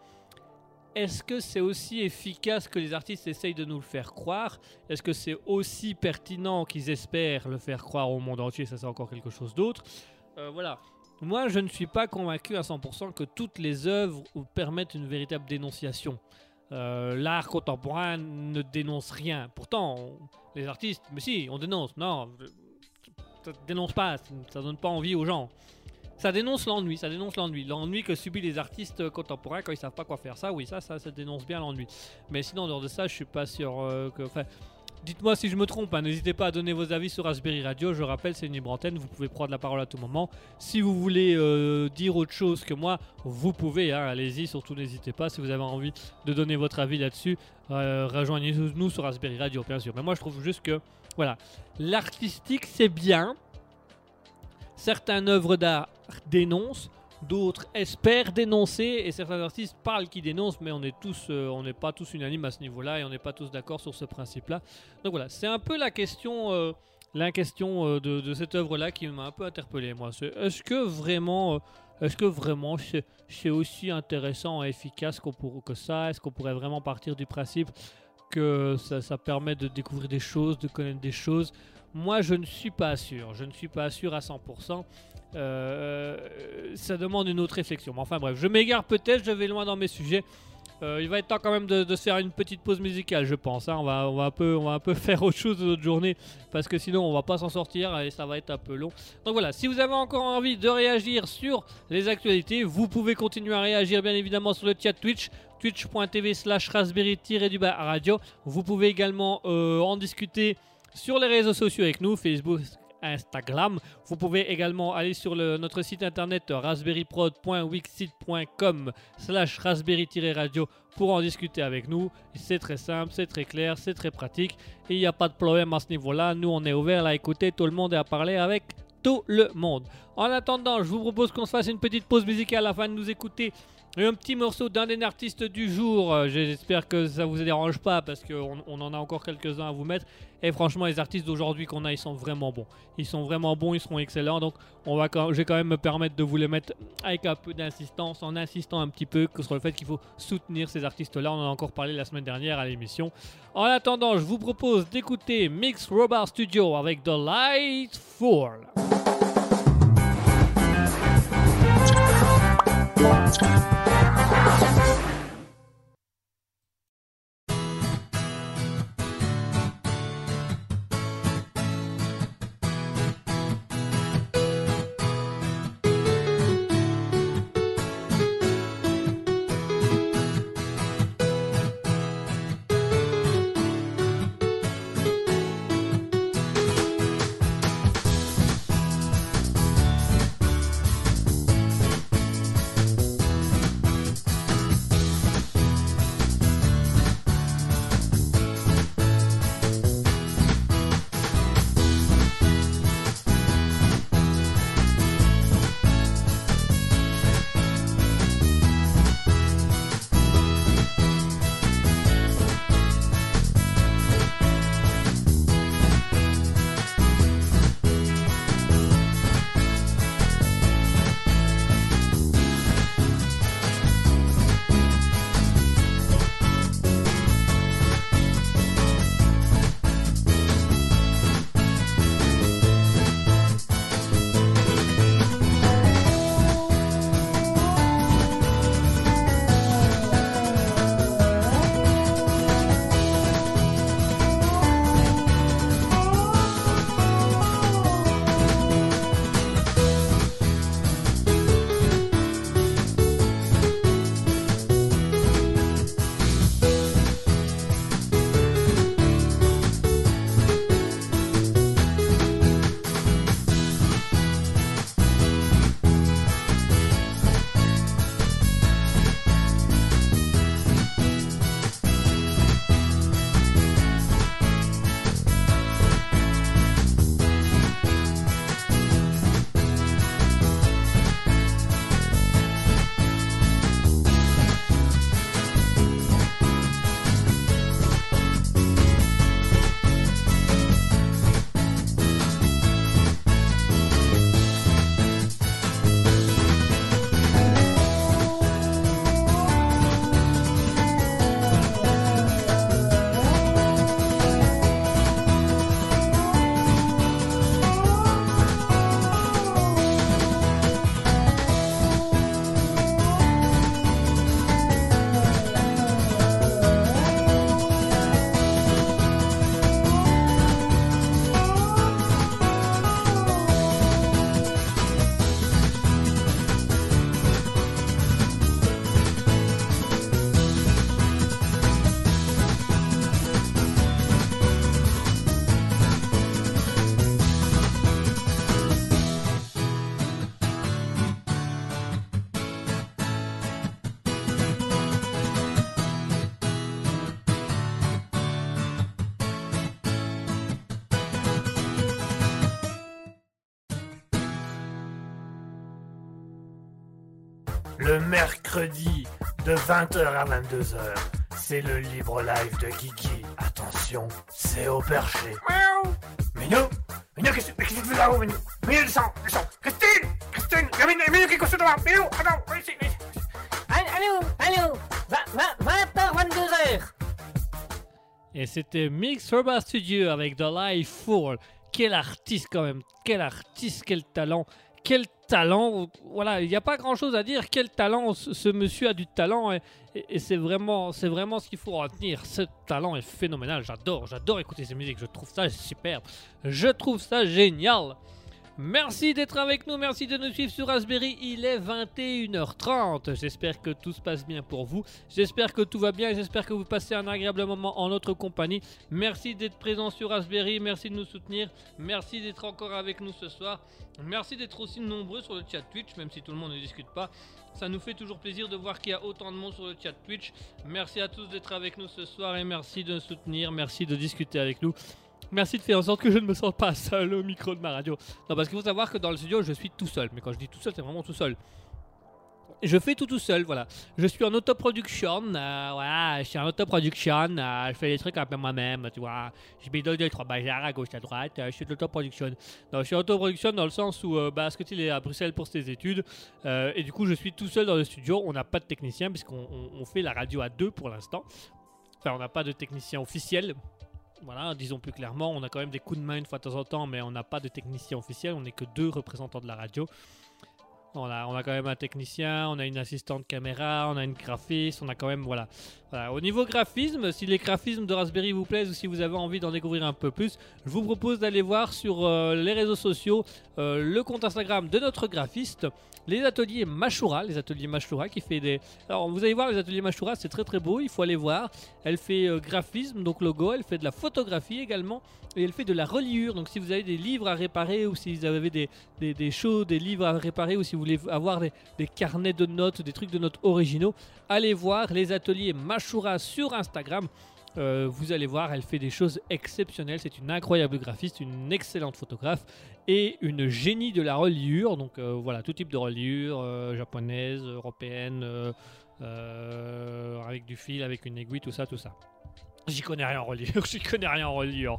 est-ce que c'est aussi efficace que les artistes essayent de nous le faire croire? Est-ce que c'est aussi pertinent qu'ils espèrent le faire croire au monde entier? Ça c'est encore quelque chose d'autre. Euh, voilà. Moi je ne suis pas convaincu à 100% que toutes les œuvres permettent une véritable dénonciation. Euh, L'art contemporain ne dénonce rien. Pourtant, les artistes, mais si, on dénonce. Non, ça dénonce pas, ça donne pas envie aux gens. Ça dénonce l'ennui, ça dénonce l'ennui. L'ennui que subissent les artistes contemporains quand ils savent pas quoi faire. Ça, oui, ça, ça, ça dénonce bien l'ennui. Mais sinon, en dehors de ça, je suis pas sûr euh, que. Enfin, dites-moi si je me trompe. hein. N'hésitez pas à donner vos avis sur Raspberry Radio. Je rappelle, c'est une libre antenne. Vous pouvez prendre la parole à tout moment. Si vous voulez euh, dire autre chose que moi, vous pouvez. hein. Allez-y, surtout n'hésitez pas. Si vous avez envie de donner votre avis là-dessus, euh, rejoignez-nous sur Raspberry Radio, bien sûr. Mais moi, je trouve juste que, voilà, l'artistique, c'est bien. Certaines œuvres d'art dénoncent, d'autres espèrent dénoncer, et certains artistes parlent qui dénoncent, mais euh, on n'est pas tous unanimes à ce niveau-là, et on n'est pas tous d'accord sur ce principe-là. Donc voilà, c'est un peu la question, euh, euh, de, cette œuvre-là qui m'a un peu interpellé. Moi, est-ce que vraiment, est-ce que vraiment c'est, aussi intéressant et efficace que ça? Est-ce qu'on pourrait vraiment partir du principe que ça permet de découvrir des choses, de connaître des choses? Moi, je ne suis pas sûr. Je ne suis pas sûr à 100%. Euh, ça demande une autre réflexion. Mais enfin bref, je m'égare peut-être, je vais loin dans mes sujets. Euh, il va être temps quand même de, se faire une petite pause musicale, je pense. hein. On, va, on, va un peu, on va un peu *laughs* faire autre chose notre journée parce que sinon on va pas s'en sortir et ça va être un peu long. Donc voilà, si vous avez encore envie de réagir sur les actualités, vous pouvez continuer à réagir bien évidemment sur le chat Twitch twitch.tv slash raspberry-du-bas radio. Vous pouvez également euh, en discuter sur les réseaux sociaux avec nous, Facebook, Instagram. Vous pouvez également aller sur notre site internet raspberryprod.wixsite.com slash raspberry-radio pour en discuter avec nous. C'est très simple, c'est très clair, c'est très pratique il n'y a pas de problème à ce niveau-là. Nous, on est ouvert à écouter tout le monde et à parler avec tout le monde. En attendant, je vous propose qu'on se fasse une petite pause musicale afin de nous écouter un petit morceau d'un des artistes du jour. Euh, J'espère que ça vous dérange pas parce qu'on on en a encore quelques-uns à vous mettre. Et franchement, les artistes d'aujourd'hui qu'on a, ils sont vraiment bons. Ils sont vraiment bons, ils seront excellents. Donc, on va je vais quand même me permettre de vous les mettre avec un peu d'insistance, en insistant un petit peu sur le fait qu'il faut soutenir ces artistes-là. On en a encore parlé la semaine dernière à l'émission. En attendant, je vous propose d'écouter Mix Robot Studio avec The Light Namaskar. Le mercredi, de 20h à 22h, c'est le libre live de Kiki. Attention, c'est au perché. Miaou Minou Minou, qu'est-ce qu'est-ce que tu fais là-haut, Minou? Minou, descends, descends Christine Christine Minou, Minou qui est couché devant Minou, attends, viens ici, viens ici. Allô, allô, 20h, 22h. Et c'était Mix Urban Studio avec The Life 4. Quel artiste quand même, quel artiste, quel talent, quel talent. Voilà, il n'y a pas grand chose à dire. Quel talent, ce, monsieur a du talent et c'est vraiment, c'est vraiment ce qu'il faut retenir. Ce talent est phénoménal. J'adore, j'adore écouter ses musiques. Je trouve ça superbe. Je trouve ça génial. Merci d'être avec nous, merci de nous suivre sur Raspberry. Il est 21h30. J'espère que tout se passe bien pour vous. J'espère que tout va bien j'espère que vous passez un agréable moment en notre compagnie. Merci d'être présent sur Raspberry, merci de nous soutenir, merci d'être encore avec nous ce soir. Merci d'être aussi nombreux sur le chat Twitch, même si tout le monde ne discute pas. Ça nous fait toujours plaisir de voir qu'il y a autant de monde sur le chat Twitch. Merci à tous d'être avec nous ce soir et merci de nous soutenir, merci de discuter avec nous. Merci de faire en sorte que je ne me sente pas seul au micro de ma radio. Non, parce qu'il faut savoir que dans le studio, je suis tout seul. Mais quand je dis tout seul, c'est vraiment tout seul. Je fais tout tout seul, voilà. Je suis en autoproduction, euh, voilà, je suis en autoproduction, euh, je fais des trucs un peu moi-même, tu vois. Je bidouille deux, trois bazars à gauche, à droite, euh, je suis de l'autoproduction. Non, je suis en autoproduction dans le sens où euh, bah, Scott il est à Bruxelles pour ses études, euh, et du coup je suis tout seul dans le studio, on n'a pas de technicien, puisqu'on on- on fait la radio à deux pour l'instant. Enfin, on n'a pas de technicien officiel, voilà, disons plus clairement, on a quand même des coups de main une fois de temps en temps, mais on n'a pas de technicien officiel, on n'est que deux représentants de la radio. On a, on a quand même un technicien, on a une assistante caméra, on a une graphiste, on a quand même voilà. Au niveau graphisme, si les graphismes de Raspberry vous plaisent ou si vous avez envie d'en découvrir un peu plus, je vous propose d'aller voir sur euh, les réseaux sociaux euh, le compte Instagram de notre graphiste, les ateliers Mashura, les ateliers Mashura qui fait des. Alors vous allez voir les ateliers Mashura, c'est très très beau, il faut aller voir. Elle fait euh, graphisme, donc logo, elle fait de la photographie également et elle fait de la reliure. Donc si vous avez des livres à réparer ou si vous avez des, des, des shows, des livres à réparer ou si vous voulez avoir des, carnets de notes, des trucs de notes originaux, allez voir les ateliers Mashura sur Instagram. Euh, vous allez voir, elle fait des choses exceptionnelles. C'est une incroyable graphiste, une excellente photographe et une génie de la reliure. Donc euh, voilà, tout type de reliure, euh, japonaise, européenne, avec du fil, avec une aiguille, tout ça, tout ça. J'y connais rien en reliure, *laughs* j'y connais rien en reliure.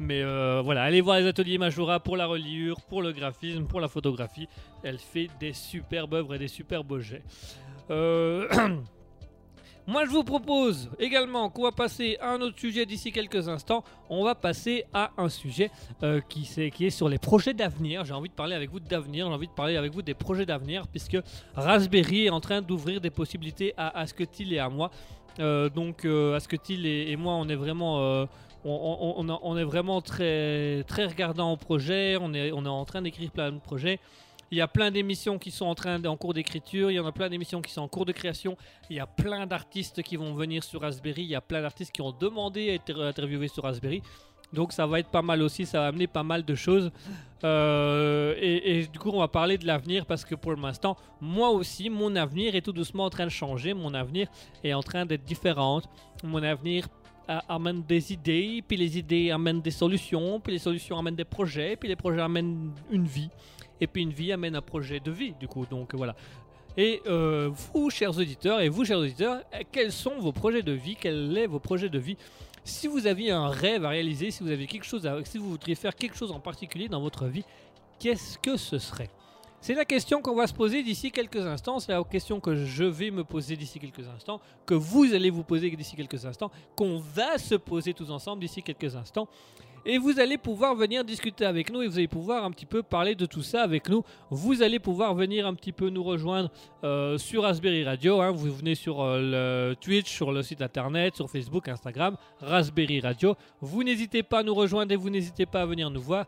Mais euh, voilà, allez voir les ateliers Majora pour la reliure, pour le graphisme, pour la photographie. Elle fait des superbes œuvres et des superbes objets. Euh, *clears throat* Moi, je vous propose également qu'on va passer à un autre sujet d'ici quelques instants. On va passer à un sujet euh, qui, est sur les projets d'avenir. J'ai envie de parler avec vous d'avenir, j'ai envie de parler avec vous des projets d'avenir, puisque Raspberry est en train d'ouvrir des possibilités à Asketil et à moi. Donc, euh, Asketil et, et moi, on est vraiment. On, est vraiment très, très regardant au projet, on est, on est en train d'écrire plein de projets. Il y a plein d'émissions qui sont en, train, en cours d'écriture, il y en a plein d'émissions qui sont en cours de création. Il y a plein d'artistes qui vont venir sur Raspberry. Il y a plein d'artistes qui ont demandé à être interviewés sur Raspberry. Donc ça va être pas mal aussi, ça va amener pas mal de choses. Euh, et, et du coup, on va parler de l'avenir parce que pour l'instant, moi aussi, mon avenir est tout doucement en train de changer. Mon avenir est en train d'être différent. Mon avenir amène des idées, puis les idées amènent des solutions, puis les solutions amènent des projets, puis les projets amènent une vie. Et puis une vie amène un projet de vie, du coup. Donc voilà. Et euh, vous, chers auditeurs, et vous, chers auditeurs, euh, quels sont vos projets de vie? Quels sont vos projets de vie? Si vous aviez un rêve à réaliser, si vous aviez quelque chose si vous voudriez faire quelque chose en particulier dans votre vie, qu'est-ce que ce serait? C'est la question qu'on va se poser d'ici quelques instants. C'est la question que je vais me poser d'ici quelques instants, que vous allez vous poser d'ici quelques instants, qu'on va se poser tous ensemble d'ici quelques instants. Et vous allez pouvoir venir discuter avec nous et vous allez pouvoir un petit peu parler de tout ça avec nous. Vous allez pouvoir venir un petit peu nous rejoindre euh, sur Raspberry Radio. hein. Vous venez sur euh, le Twitch, sur le site internet, sur Facebook, Instagram, Raspberry Radio. Vous n'hésitez pas à nous rejoindre et vous n'hésitez pas à venir nous voir.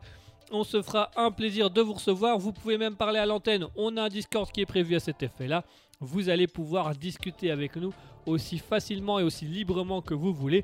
On se fera un plaisir de vous recevoir. Vous pouvez même parler à l'antenne. On a un Discord qui est prévu à cet effet-là. Vous allez pouvoir discuter avec nous aussi facilement et aussi librement que vous voulez.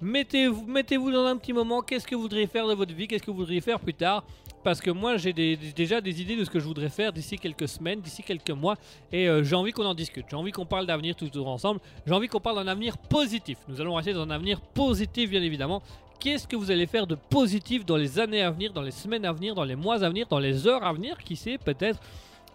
Mettez-vous dans un petit moment, qu'est-ce que vous voudriez faire de votre vie, qu'est-ce que vous voudriez faire plus tard? Parce que moi j'ai déjà des idées de ce que je voudrais faire d'ici quelques semaines, d'ici quelques mois, et euh, j'ai envie qu'on en discute, j'ai envie qu'on parle d'avenir tous ensemble, j'ai envie qu'on parle d'un avenir positif. Nous allons rester dans un avenir positif bien évidemment. Qu'est-ce que vous allez faire de positif dans les années à venir, dans les semaines à venir, dans les mois à venir, dans les heures à venir, qui sait peut-être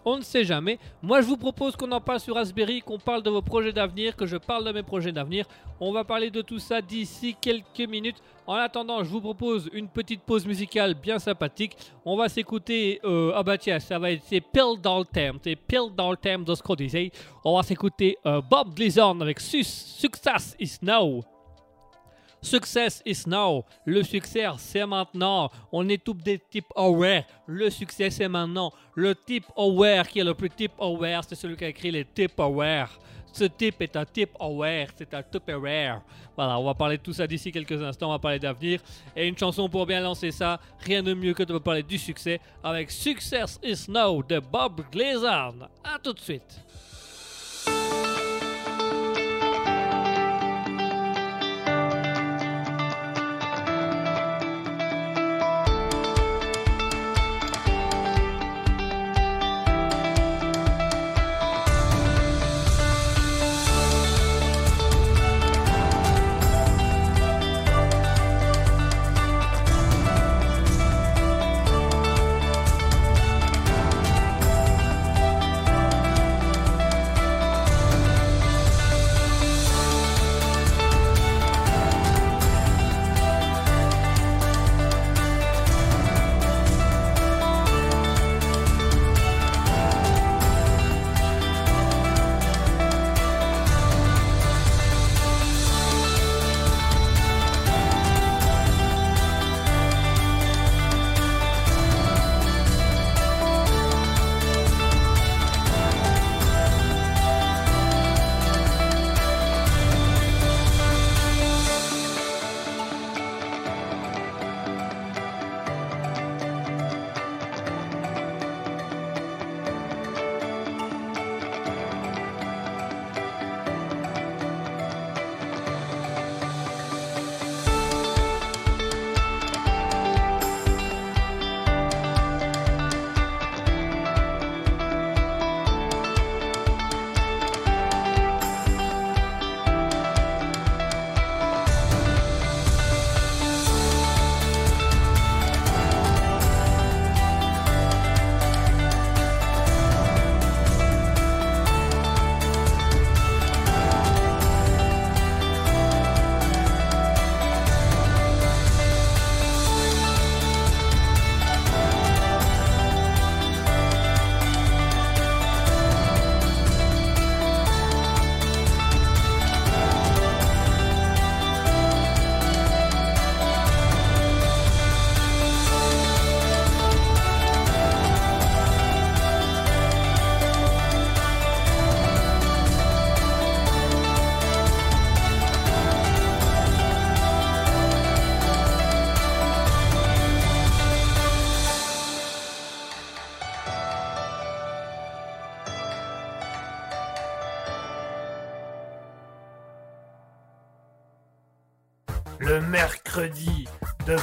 on ne sait jamais. Moi, je vous propose qu'on en parle sur Raspberry, qu'on parle de vos projets d'avenir, que je parle de mes projets d'avenir. On va parler de tout ça d'ici quelques minutes. En attendant, je vous propose une petite pause musicale bien sympathique. On va s'écouter. euh, ah bah tiens, ça va être c'est pile dans le thème. C'est pile dans le thème de. On va s'écouter euh, Bob Gleason avec Success is Now. Success is now. Le succès, c'est maintenant. On est tous des types aware. Le succès, c'est maintenant. Le type aware qui est le plus type aware, c'est celui qui a écrit les types aware. Ce type est un type aware, c'est un type aware. Voilà, on va parler de tout ça d'ici quelques instants. On va parler d'avenir. Et une chanson pour bien lancer ça. Rien de mieux que de parler du succès avec Success is Now de Bob Glazon. A tout de suite.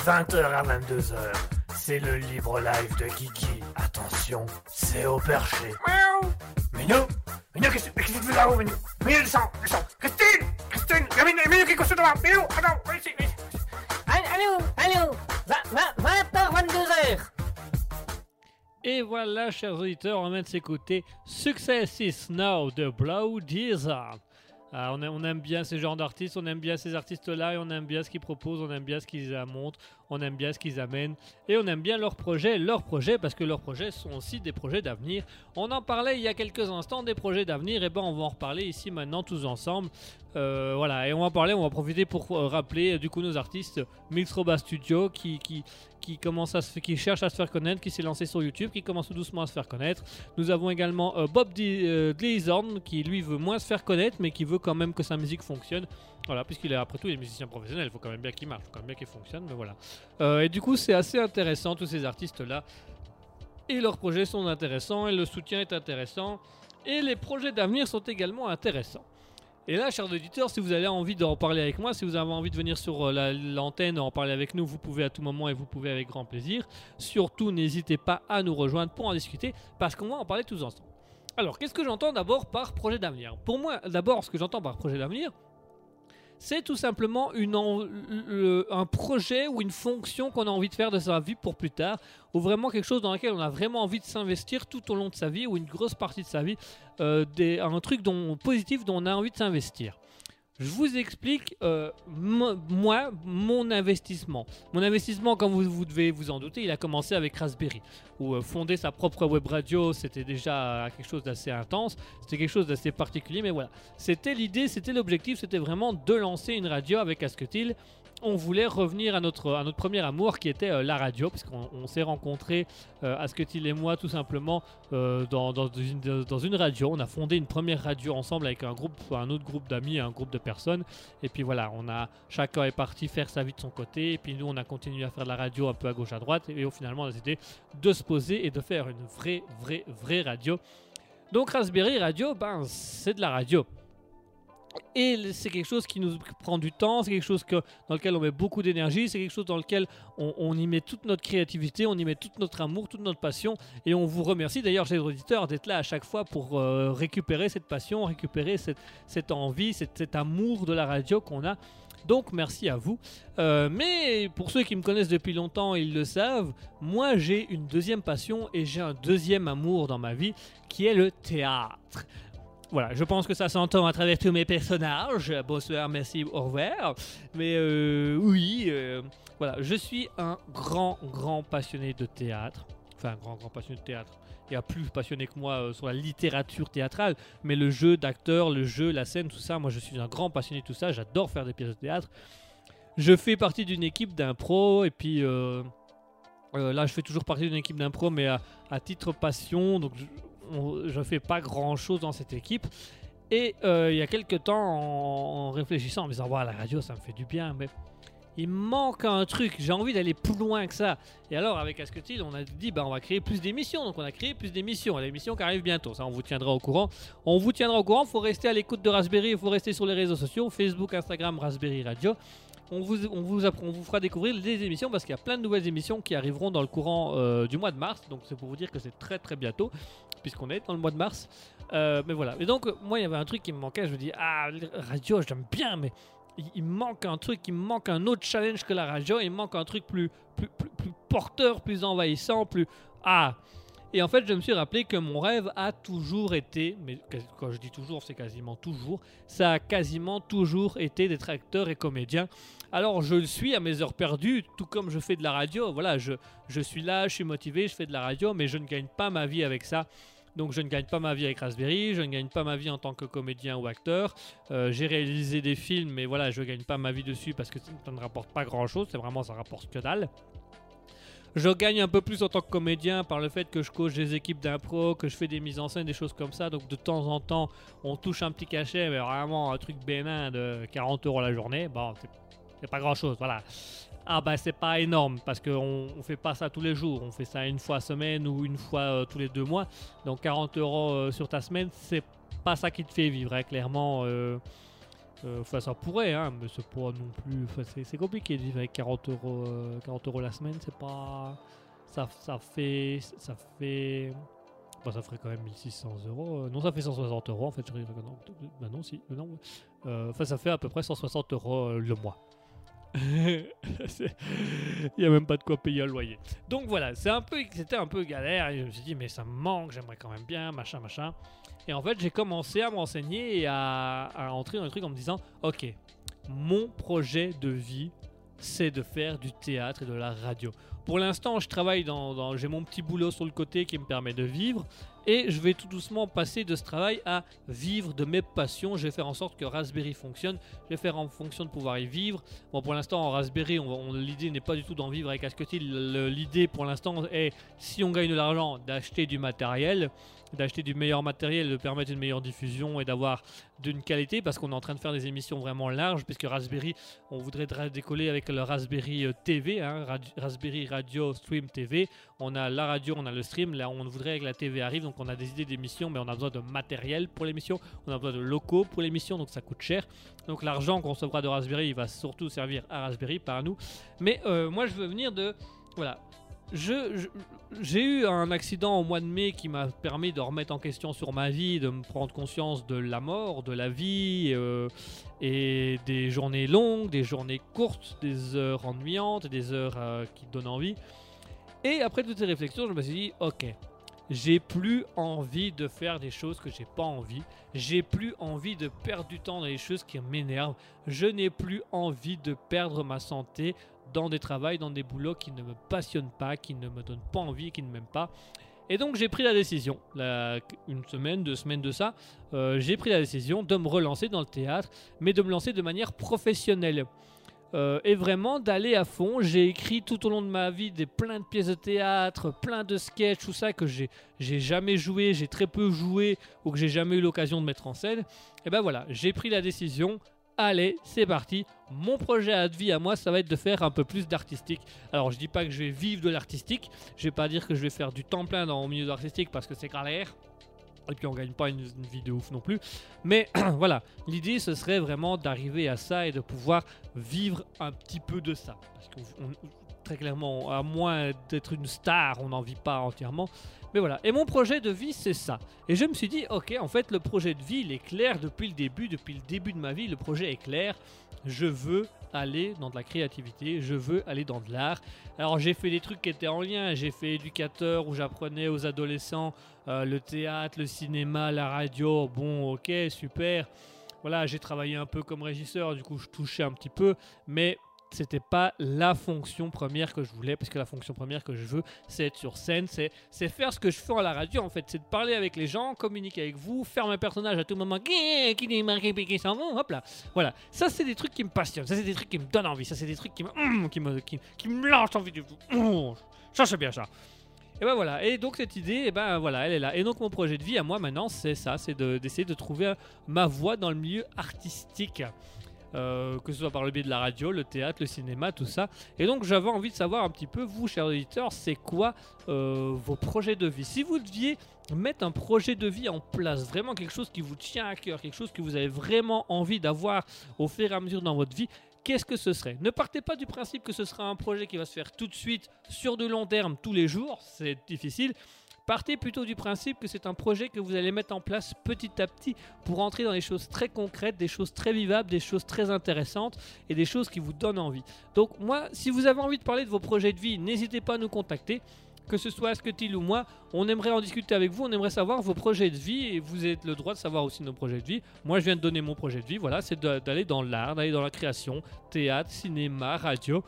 20h à 22h, c'est le libre live de Kiki. Attention, c'est au perché. Miaou. Minou Minou, qu'est-ce qu'est-ce que tu fais là-haut, Minou Minou, descends, descends Christine Christine Il y a Minou, Minou qui est couché devant. Minou, attends, viens ici, viens ici. Allô, allô 20h, 22h Et voilà, chers auditeurs, on vient de s'écouter Success is Now de Blow Diesel. Ah, on, aime, bien ces genres d'artistes, on aime bien ces artistes-là et on aime bien ce qu'ils proposent, on aime bien ce qu'ils montrent, on aime bien ce qu'ils amènent et on aime bien leurs projets, leurs projets parce que leurs projets sont aussi des projets d'avenir. On en parlait il y a quelques instants des projets d'avenir et ben on va en reparler ici maintenant tous ensemble. Euh, voilà, et on va en parler, on va profiter pour rappeler euh, du coup nos artistes Mixroba Studio qui, qui commence à se, qui cherche à se faire connaître, qui s'est lancé sur YouTube, qui commence doucement à se faire connaître. Nous avons également euh, Bob euh, Gleason qui lui veut moins se faire connaître, mais qui veut quand même que sa musique fonctionne. Voilà, puisqu'il est après tout il est musicien professionnel, il faut quand même bien qu'il marche, il faut quand même bien qu'il fonctionne, mais voilà. Euh, et du coup, c'est assez intéressant tous ces artistes là. Et leurs projets sont intéressants, et le soutien est intéressant, et les projets d'avenir sont également intéressants. Et là, chers auditeurs, si vous avez envie d'en parler avec moi, si vous avez envie de venir sur euh, la- l'antenne en parler avec nous, vous pouvez à tout moment et vous pouvez avec grand plaisir. Surtout, n'hésitez pas à nous rejoindre pour en discuter parce qu'on va en parler tous ensemble. Alors, qu'est-ce que j'entends d'abord par projet d'avenir? Pour moi, d'abord, ce que j'entends par projet d'avenir, c'est tout simplement un projet ou une fonction qu'on a envie de faire de sa vie pour plus tard, ou vraiment quelque chose dans lequel on a vraiment envie de s'investir tout au long de sa vie, ou une grosse partie de sa vie, euh, un truc dont, positif dont on a envie de s'investir. Je vous explique, euh, mo- moi, mon investissement. Mon investissement, comme vous, vous devez vous en douter, il a commencé avec Raspberry, où euh, fonder sa propre web radio, c'était déjà quelque chose d'assez intense, c'était quelque chose d'assez particulier, mais voilà. C'était l'idée, c'était l'objectif, c'était vraiment de lancer une radio avec Asketil. On voulait revenir à notre, premier amour qui était euh, la radio, puisqu'on on s'est rencontrés, euh, Asketil et moi, tout simplement, euh, dans, une, radio. On a fondé une première radio ensemble avec un groupe, un autre groupe d'amis, un groupe de personnes. Et puis voilà, on a chacun est parti faire sa vie de son côté. Et puis nous, on a continué à faire de la radio un peu à gauche à droite. Et au finalement, on a décidé de se poser et de faire une vraie, vraie, vraie radio. Donc Raspberry Radio, ben c'est de la radio. Et c'est quelque chose qui nous prend du temps, c'est quelque chose dans lequel on met beaucoup d'énergie, c'est quelque chose dans lequel on, y met toute notre créativité, on y met tout notre amour, toute notre passion. Et on vous remercie d'ailleurs, chers auditeurs, d'être là à chaque fois pour euh, récupérer cette passion, récupérer cette, envie, cet amour de la radio qu'on a. Donc merci à vous. Euh, mais pour ceux qui me connaissent depuis longtemps, ils le savent, moi j'ai une deuxième passion et j'ai un deuxième amour dans ma vie qui est le théâtre. Voilà, je pense que ça s'entend à travers tous mes personnages. Bonsoir, merci, au revoir. Mais euh, oui, euh, voilà, je suis un grand, grand passionné de théâtre. Enfin, un grand, grand passionné de théâtre. Il y a plus passionné que moi euh, sur la littérature théâtrale, mais le jeu d'acteur, le jeu, la scène, tout ça, moi je suis un grand passionné de tout ça. J'adore faire des pièces de théâtre. Je fais partie d'une équipe d'impro et puis là je fais toujours partie d'une équipe d'impro, mais à, titre passion. Donc on- je fais pas grand chose dans cette équipe. Et euh, il y a quelques temps, en, réfléchissant, en me disant, voilà, la radio, ça me fait du bien, mais il manque un truc, j'ai envie d'aller plus loin que ça. Et alors, avec Asketil, on a dit, bah, on va créer plus d'émissions. Donc, on a créé plus d'émissions. L'émission qui arrive bientôt, ça, on vous tiendra au courant. On vous tiendra au courant, il faut rester à l'écoute de Raspberry, il faut rester sur les réseaux sociaux, Facebook, Instagram, Raspberry Radio. On vous, on, vous, fera découvrir des émissions parce qu'il y a plein de nouvelles émissions qui arriveront dans le courant euh, du mois de mars. Donc, c'est pour vous dire que c'est très très bientôt, puisqu'on est dans le mois de mars. Euh, mais voilà. Et donc, moi, il y avait un truc qui me manquait. Je me dis, ah, radio, j'aime bien, mais il, manque un truc, il manque un autre challenge que la radio. Il manque un truc plus, plus, plus, plus porteur, plus envahissant, plus. Ah Et en fait, je me suis rappelé que mon rêve a toujours été, mais quand je dis toujours, c'est quasiment toujours, ça a quasiment toujours été d'être acteur et comédien. Alors, je le suis à mes heures perdues, tout comme je fais de la radio. Voilà, je, je suis là, je suis motivé, je fais de la radio, mais je ne gagne pas ma vie avec ça. Donc je ne gagne pas ma vie avec Raspberry, je ne gagne pas ma vie en tant que comédien ou acteur. Euh, j'ai réalisé des films, mais voilà, je ne gagne pas ma vie dessus parce que ça ne rapporte pas grand-chose. C'est vraiment, ça rapporte que dalle. Je gagne un peu plus en tant que comédien par le fait que je coach des équipes d'impro, que je fais des mises en scène, des choses comme ça. Donc de temps en temps, on touche un petit cachet, mais vraiment un truc bénin de 40 euros la journée. Bon, c'est- pas grand-chose, voilà. Ah bah c'est pas énorme parce qu'on on fait pas ça tous les jours, on fait ça une fois semaine ou une fois euh, tous les deux mois. Donc 40 euros euh, sur ta semaine, c'est pas ça qui te fait vivre, hein, clairement. Euh, Enfin, ça pourrait, hein, mais c'est pas non plus. c'est- compliqué de vivre avec 40 euros, euh, 40 euros la semaine. C'est pas. Ça, ça fait. Ça fait. Bah, ça ferait quand même 1600 euros. Euh, non, ça fait 160 euros en fait. Non, bah non, si. euh, non. Euh, Enfin, ça fait à peu près 160 euros euh, le mois. *laughs* Il n'y a même pas de quoi payer le loyer. Donc voilà, un c'était un peu galère. Je me suis dit, mais ça me manque, j'aimerais quand même bien, machin, machin. Et en fait, j'ai commencé à me renseigner et à, entrer dans le truc en me disant, ok, mon projet de vie, c'est de faire du théâtre et de la radio. Pour l'instant, je travaille dans, j'ai mon petit boulot sur le côté qui me permet de vivre. Et je vais tout doucement passer de ce travail à vivre de mes passions. Je vais faire en sorte que Raspberry fonctionne. Je vais faire en fonction de pouvoir y vivre. Bon, pour l'instant, en Raspberry, l'idée n'est pas du tout d'en vivre avec Asketil. L'idée, pour l'instant, est, si on gagne de l'argent, d'acheter du matériel, d'acheter du meilleur matériel, de permettre une meilleure diffusion et d'avoir d'une qualité, parce qu'on est en train de faire des émissions vraiment larges, puisque Raspberry, on voudrait dra- décoller avec le Raspberry euh, TV, hein, Raspberry Radio Stream TV. On a la radio, on a le stream, là on voudrait que la TV arrive, donc on a des idées d'émissions, mais on a besoin de matériel pour l'émission, on a besoin de locaux pour l'émission, donc ça coûte cher. Donc l'argent qu'on recevra de Raspberry, il va surtout servir à Raspberry par nous. Mais euh, moi je veux venir de... Voilà. J'ai eu un accident au mois de mai qui m'a permis de remettre en question sur ma vie, de me prendre conscience de la mort, de la vie, euh, et des journées longues, des journées courtes, des heures ennuyantes, des heures euh, qui donnent envie. Et après toutes ces réflexions, je me suis dit, ok, j'ai plus envie de faire des choses que j'ai pas envie. J'ai plus envie de perdre du temps dans les choses qui m'énervent. Je n'ai plus envie de perdre ma santé dans des travails, dans des boulots qui ne me passionnent pas, qui ne me donnent pas envie, qui ne m'aiment pas. Et donc j'ai pris la décision, là, une semaine, deux semaines de ça, euh, j'ai pris la décision de me relancer dans le théâtre, mais de me lancer de manière professionnelle. Euh, et vraiment d'aller à fond. J'ai écrit tout au long de ma vie des plein de pièces de théâtre, plein de sketchs, tout ça que j'ai jamais joué, j'ai très peu joué ou que j'ai jamais eu l'occasion de mettre en scène. Et ben voilà, j'ai pris la décision. Allez, c'est parti. Mon projet à vie à moi, ça va être de faire un peu plus d'artistique. Alors, je dis pas que je vais vivre de l'artistique. Je vais pas dire que je vais faire du temps plein dans le milieu artistique parce que c'est galère. Et puis on gagne pas une, vie de ouf non plus. Mais *clears throat* voilà, l'idée ce serait vraiment d'arriver à ça et de pouvoir vivre un petit peu de ça. Très clairement, à moins d'être une star, on n'en vit pas entièrement. Mais voilà, et mon projet de vie c'est ça. Et je me suis dit, ok, en fait le projet de vie il est clair depuis le début, depuis le début de ma vie, le projet est clair. Je veux aller dans de la créativité, je veux aller dans de l'art. Alors j'ai fait des trucs qui étaient en lien, j'ai fait éducateur où j'apprenais aux adolescents euh, le théâtre, le cinéma, la radio, bon ok, super. Voilà, j'ai travaillé un peu comme régisseur, du coup je touchais un petit peu, mais c'était pas la fonction première que je voulais, parce que la fonction première que je veux, c'est être sur scène, c'est, c'est faire ce que je fais à la radio en fait, c'est de parler avec les gens, communiquer avec vous, faire mes personnages à tout moment, qui s'en vont, hop là. Voilà, ça c'est des trucs qui me passionnent, ça c'est des trucs qui me donnent envie, ça c'est des trucs qui me, hum, qui me, qui, me lancent envie de, hum, ça c'est bien ça. Et ben voilà, et donc cette idée, et ben voilà, elle est là. Et donc mon projet de vie à moi maintenant, c'est ça, c'est de- d'essayer de, trouver ma voie dans le milieu artistique. Euh, que ce soit par le biais de la radio, le théâtre, le cinéma, tout ça. Et donc j'avais envie de savoir un petit peu, vous, chers auditeurs, c'est quoi euh, vos projets de vie? Si vous deviez mettre un projet de vie en place, vraiment quelque chose qui vous tient à cœur, quelque chose que vous avez vraiment envie d'avoir au fur et à mesure dans votre vie, qu'est-ce que ce serait? Ne partez pas du principe que ce sera un projet qui va se faire tout de suite, sur de long terme, tous les jours, c'est difficile. Partez plutôt du principe que c'est un projet que vous allez mettre en place petit à petit pour entrer dans des choses très concrètes, des choses très vivables, des choses très intéressantes et des choses qui vous donnent envie. Donc moi, si vous avez envie de parler de vos projets de vie, n'hésitez pas à nous contacter. Que ce soit Asketil ou moi, on aimerait en discuter avec vous, on aimerait savoir vos projets de vie et vous avez le droit de savoir aussi nos projets de vie. Moi, je viens de donner mon projet de vie, voilà, c'est d'aller dans l'art, d'aller dans la création, théâtre, cinéma, radio.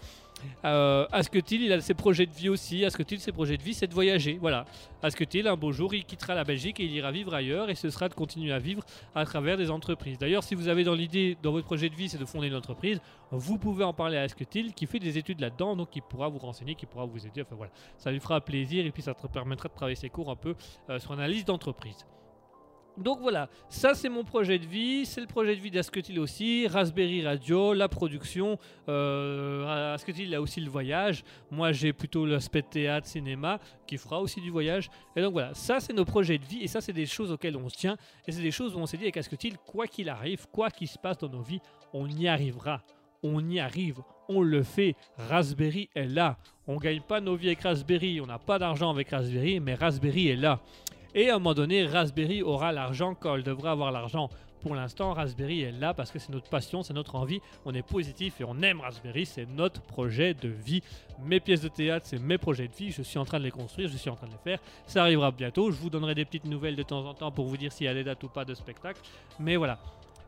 Euh, Asketil, il a ses projets de vie aussi. Asketil, ses projets de vie, c'est de voyager. Voilà. Asketil, un beau jour, il quittera la Belgique et il ira vivre ailleurs. Et ce sera de continuer à vivre à travers des entreprises. D'ailleurs, si vous avez dans l'idée, dans votre projet de vie, c'est de fonder une entreprise, vous pouvez en parler à Asketil, qui fait des études là-dedans, donc qui pourra vous renseigner, qui pourra vous aider. Enfin voilà, ça lui fera plaisir et puis ça te permettra de travailler ses cours un peu euh, sur l'analyse d'entreprise. Donc voilà, ça c'est mon projet de vie, c'est le projet de vie d'Asketil aussi, Raspberry Radio, la production, euh, a aussi le voyage, moi j'ai plutôt l'aspect théâtre, cinéma, qui fera aussi du voyage, et donc voilà, ça c'est nos projets de vie, et ça c'est des choses auxquelles on se tient, et c'est des choses où on s'est dit avec Asketil, quoi qu'il arrive, quoi qu'il se passe dans nos vies, on y arrivera, on y arrive, on le fait, Raspberry est là, on gagne pas nos vies avec Raspberry, on n'a pas d'argent avec Raspberry, mais Raspberry est là. Et à un moment donné, Raspberry aura l'argent quand elle devrait avoir l'argent. Pour l'instant, Raspberry est là parce que c'est notre passion, c'est notre envie. On est positif et on aime Raspberry, c'est notre projet de vie. Mes pièces de théâtre, c'est mes projets de vie. Je suis en train de les construire, je suis en train de les faire. Ça arrivera bientôt. Je vous donnerai des petites nouvelles de temps en temps pour vous dire s'il y a des dates ou pas de spectacle. Mais voilà,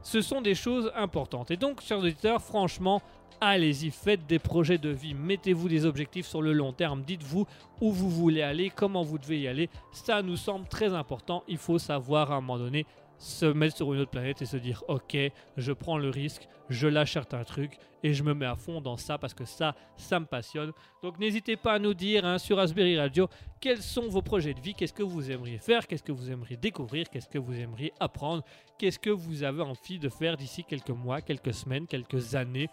ce sont des choses importantes. Et donc, chers auditeurs, franchement, allez-y, faites des projets de vie, mettez-vous des objectifs sur le long terme, dites-vous où vous voulez aller, comment vous devez y aller. Ça nous semble très important. Il faut savoir à un moment donné se mettre sur une autre planète et se dire ok, je prends le risque, je lâche certains trucs et je me mets à fond dans ça parce que ça, ça me passionne. Donc n'hésitez pas à nous dire hein, sur Raspberry Radio quels sont vos projets de vie, qu'est-ce que vous aimeriez faire, qu'est-ce que vous aimeriez découvrir, qu'est-ce que vous aimeriez apprendre, qu'est-ce que vous avez envie de faire d'ici quelques mois, quelques semaines, quelques années.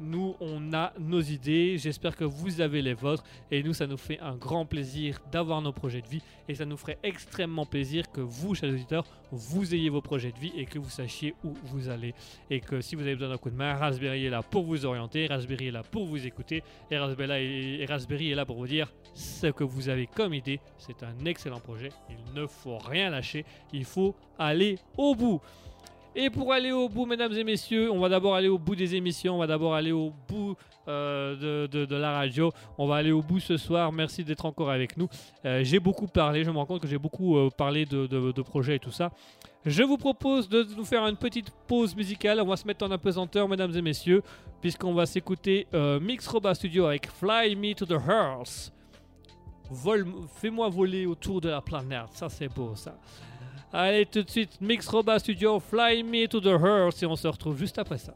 Nous, on a nos idées, j'espère que vous avez les vôtres, et nous, ça nous fait un grand plaisir d'avoir nos projets de vie, et ça nous ferait extrêmement plaisir que vous, chers auditeurs, vous ayez vos projets de vie et que vous sachiez où vous allez. Et que si vous avez besoin d'un coup de main, Raspberry est là pour vous orienter, Raspberry est là pour vous écouter, et Raspberry, est là pour vous dire ce que vous avez comme idée. C'est un excellent projet, il ne faut rien lâcher, il faut aller au bout. Et pour aller au bout, mesdames et messieurs, on va d'abord aller au bout des émissions, on va d'abord aller au bout euh, de, la radio, on va aller au bout ce soir. Merci d'être encore avec nous. Euh, j'ai beaucoup parlé, je me rends compte que j'ai beaucoup euh, parlé de, projets et tout ça. Je vous propose de nous faire une petite pause musicale. On va se mettre en apesanteur, mesdames et messieurs, puisqu'on va s'écouter Mix Roba Studio avec Fly Me to the Earth. Fais-moi voler autour de la planète, ça c'est beau ça. Allez, tout de suite, Mix Roba Studio, Fly Me to the Earth, et on se retrouve juste après ça.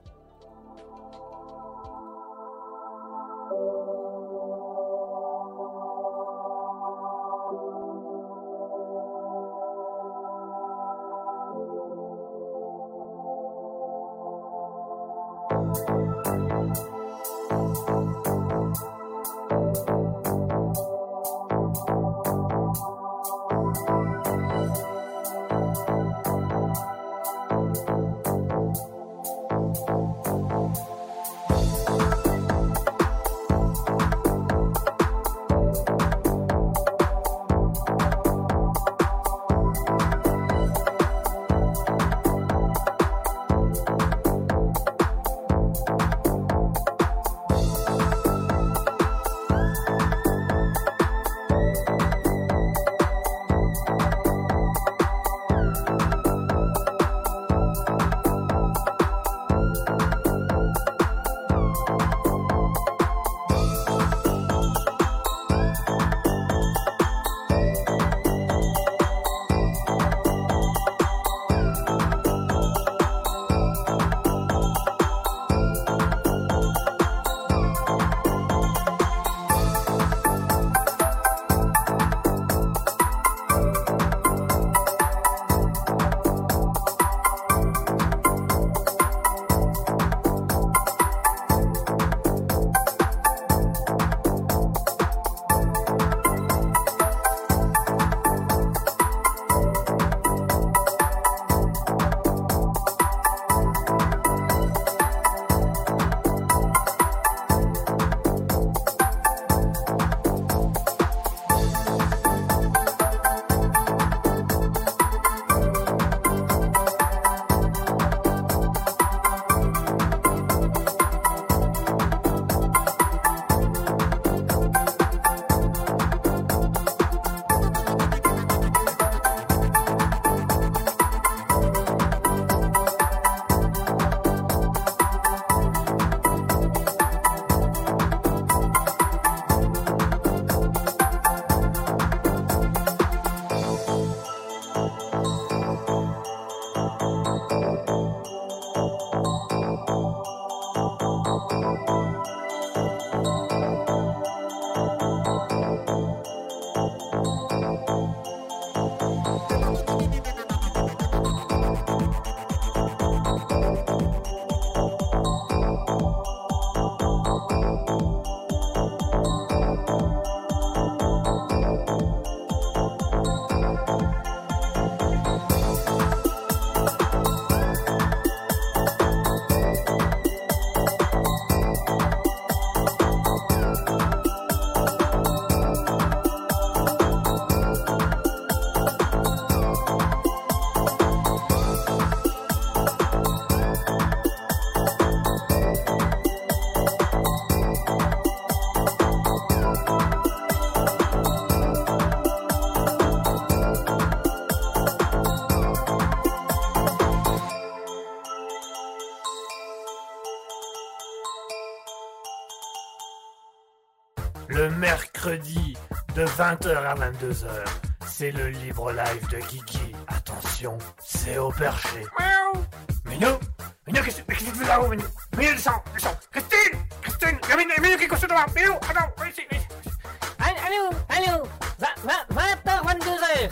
20h à 22h. C'est le libre live de Kiki. Attention, c'est au perché. Miaou Minou Minou, qu'est-ce qu'est-ce que tu fais là-haut, Minou Minou, descends, descends Christine Christine Il y a Minou, Minou qui est couché devant Minou, attends, viens ici, viens ici. Allô, allô 20h, 22h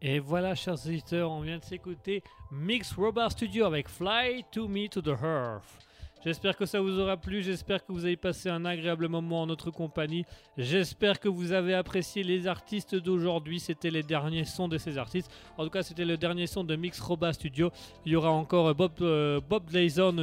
Et voilà, chers auditeurs, on vient de s'écouter Mix Robot Studio avec Fly to Me to the Earth. J'espère que ça vous aura plu, j'espère que vous avez passé un agréable moment en notre compagnie, j'espère que vous avez apprécié les artistes d'aujourd'hui, c'était les derniers sons de ces artistes, en tout cas c'était le dernier son de Mix Robot Studio, il y aura encore Bob, euh,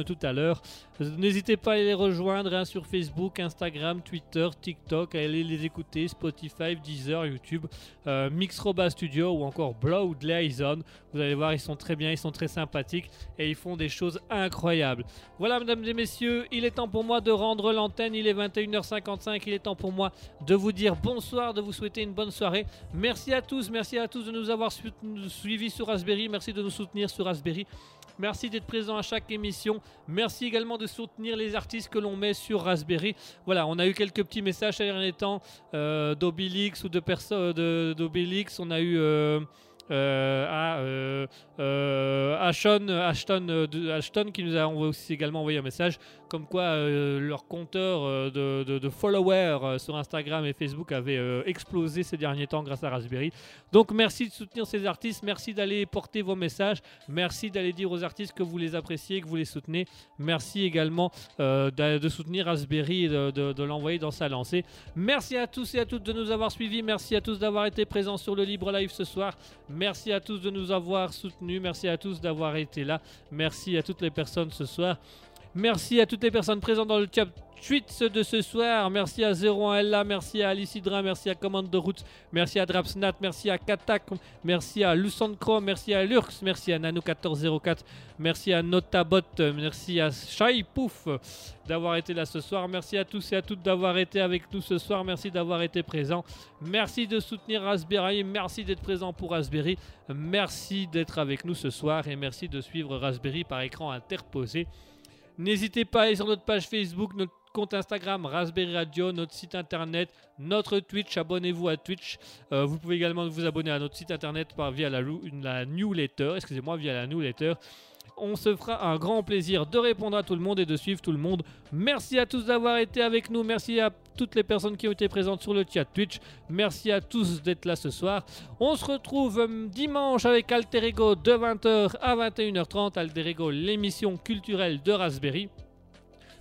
tout à l'heure, n'hésitez pas à les rejoindre hein, sur Facebook, Instagram, Twitter, TikTok, à aller les écouter, Spotify, Deezer, YouTube, euh, Mix Robot Studio ou encore Blow Blazon, vous allez voir ils sont très bien, ils sont très sympathiques et ils font des choses incroyables. Voilà mesdames et messieurs, il est temps pour moi de rendre l'antenne, il est 21h55, il est temps pour moi de vous dire bonsoir, de vous souhaiter une bonne soirée. Merci à tous, merci à tous de nous avoir su- suivis sur Raspberry, merci de nous soutenir sur Raspberry. Merci d'être présent à chaque émission. Merci également de soutenir les artistes que l'on met sur Raspberry. Voilà, on a eu quelques petits messages ces derniers temps euh, ou de personnes d'Obélix. On a eu euh, euh, euh, Ashton, Ashton, Ashton qui nous a aussi également envoyé un message comme quoi euh, leur compteur euh, de, followers euh, sur Instagram et Facebook avait explosé ces derniers temps grâce à Raspberry. Donc merci de soutenir ces artistes, merci d'aller porter vos messages, merci d'aller dire aux artistes que vous les appréciez, que vous les soutenez. Merci également de, soutenir Raspberry et de- de l'envoyer dans sa lancée. Merci à tous et à toutes de nous avoir suivis, merci à tous d'avoir été présents sur le Libre Live ce soir. Merci à tous de nous avoir soutenus. Merci à tous d'avoir été là. Merci à toutes les personnes ce soir. Merci à toutes les personnes présentes dans le chat tweet de ce soir. Merci à 01LA, merci à Alicidra, merci à Commande de route, merci à Drapsnat, merci à Katak, merci à Lucentro, merci à Lurx, merci à Nano1404, merci à Notabot, merci à Shai Pouf d'avoir été là ce soir. Merci à tous et à toutes d'avoir été avec nous ce soir. Merci d'avoir été présents. Merci de soutenir Raspberry. Merci d'être présent pour Raspberry. Merci d'être avec nous ce soir et merci de suivre Raspberry par écran interposé. N'hésitez pas à aller sur notre page Facebook, notre compte Instagram Raspberry Radio, notre site internet, notre Twitch. Abonnez-vous à Twitch. Euh, vous pouvez également vous abonner à notre site internet par, via la, la newsletter. Excusez-moi, via la newsletter. On se fera un grand plaisir de répondre à tout le monde et de suivre tout le monde. Merci à tous d'avoir été avec nous. Merci à toutes les personnes qui ont été présentes sur le chat Twitch. Merci à tous d'être là ce soir. On se retrouve euh, dimanche avec Alter Ego de 20h à 21h30. Alter Ego, l'émission culturelle de Raspberry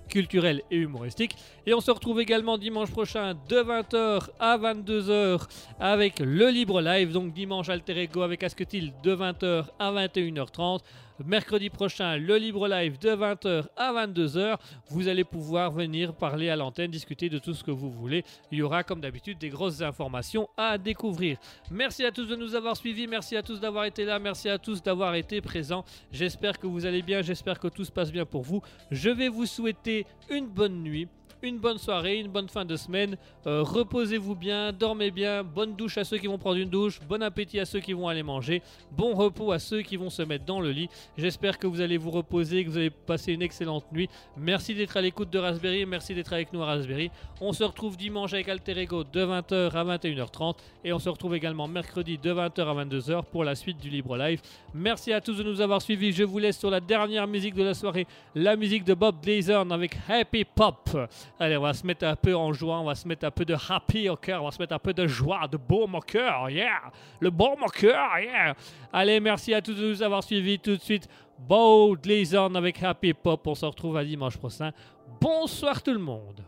culturelle et humoristique. Et on se retrouve également dimanche prochain de 20h à 22h avec le Libre Live. Donc dimanche Alter Ego avec Asketil de 20h à 21h30. Mercredi prochain, le Libre Live de 20h à 22h. Vous allez pouvoir venir parler à l'antenne, discuter de tout ce que vous voulez. Il y aura comme d'habitude des grosses informations à découvrir. Merci à tous de nous avoir suivis. Merci à tous d'avoir été là. Merci à tous d'avoir été présents. J'espère que vous allez bien. J'espère que tout se passe bien pour vous. Je vais vous souhaiter une bonne nuit. Une bonne soirée, une bonne fin de semaine. Euh, Reposez-vous bien, dormez bien. Bonne douche à ceux qui vont prendre une douche. Bon appétit à ceux qui vont aller manger. Bon repos à ceux qui vont se mettre dans le lit. J'espère que vous allez vous reposer, que vous allez passer une excellente nuit. Merci d'être à l'écoute de Raspberry. Merci d'être avec nous à Raspberry. On se retrouve dimanche avec Alter Ego de 20h à 21h30. Et on se retrouve également mercredi de 20h à 22h pour la suite du Libre Live. Merci à tous de nous avoir suivis. Je vous laisse sur la dernière musique de la soirée, la musique de Bob Blazon avec Happy Pop. Allez, on va se mettre un peu en joie, on va se mettre un peu de happy au cœur, on va se mettre un peu de joie, de baume au cœur, yeah! Le baume au cœur, yeah! Allez, merci à tous de nous avoir suivis tout de suite. Bob Blazon avec Happy Pop. On se retrouve à dimanche prochain. Bonsoir tout le monde.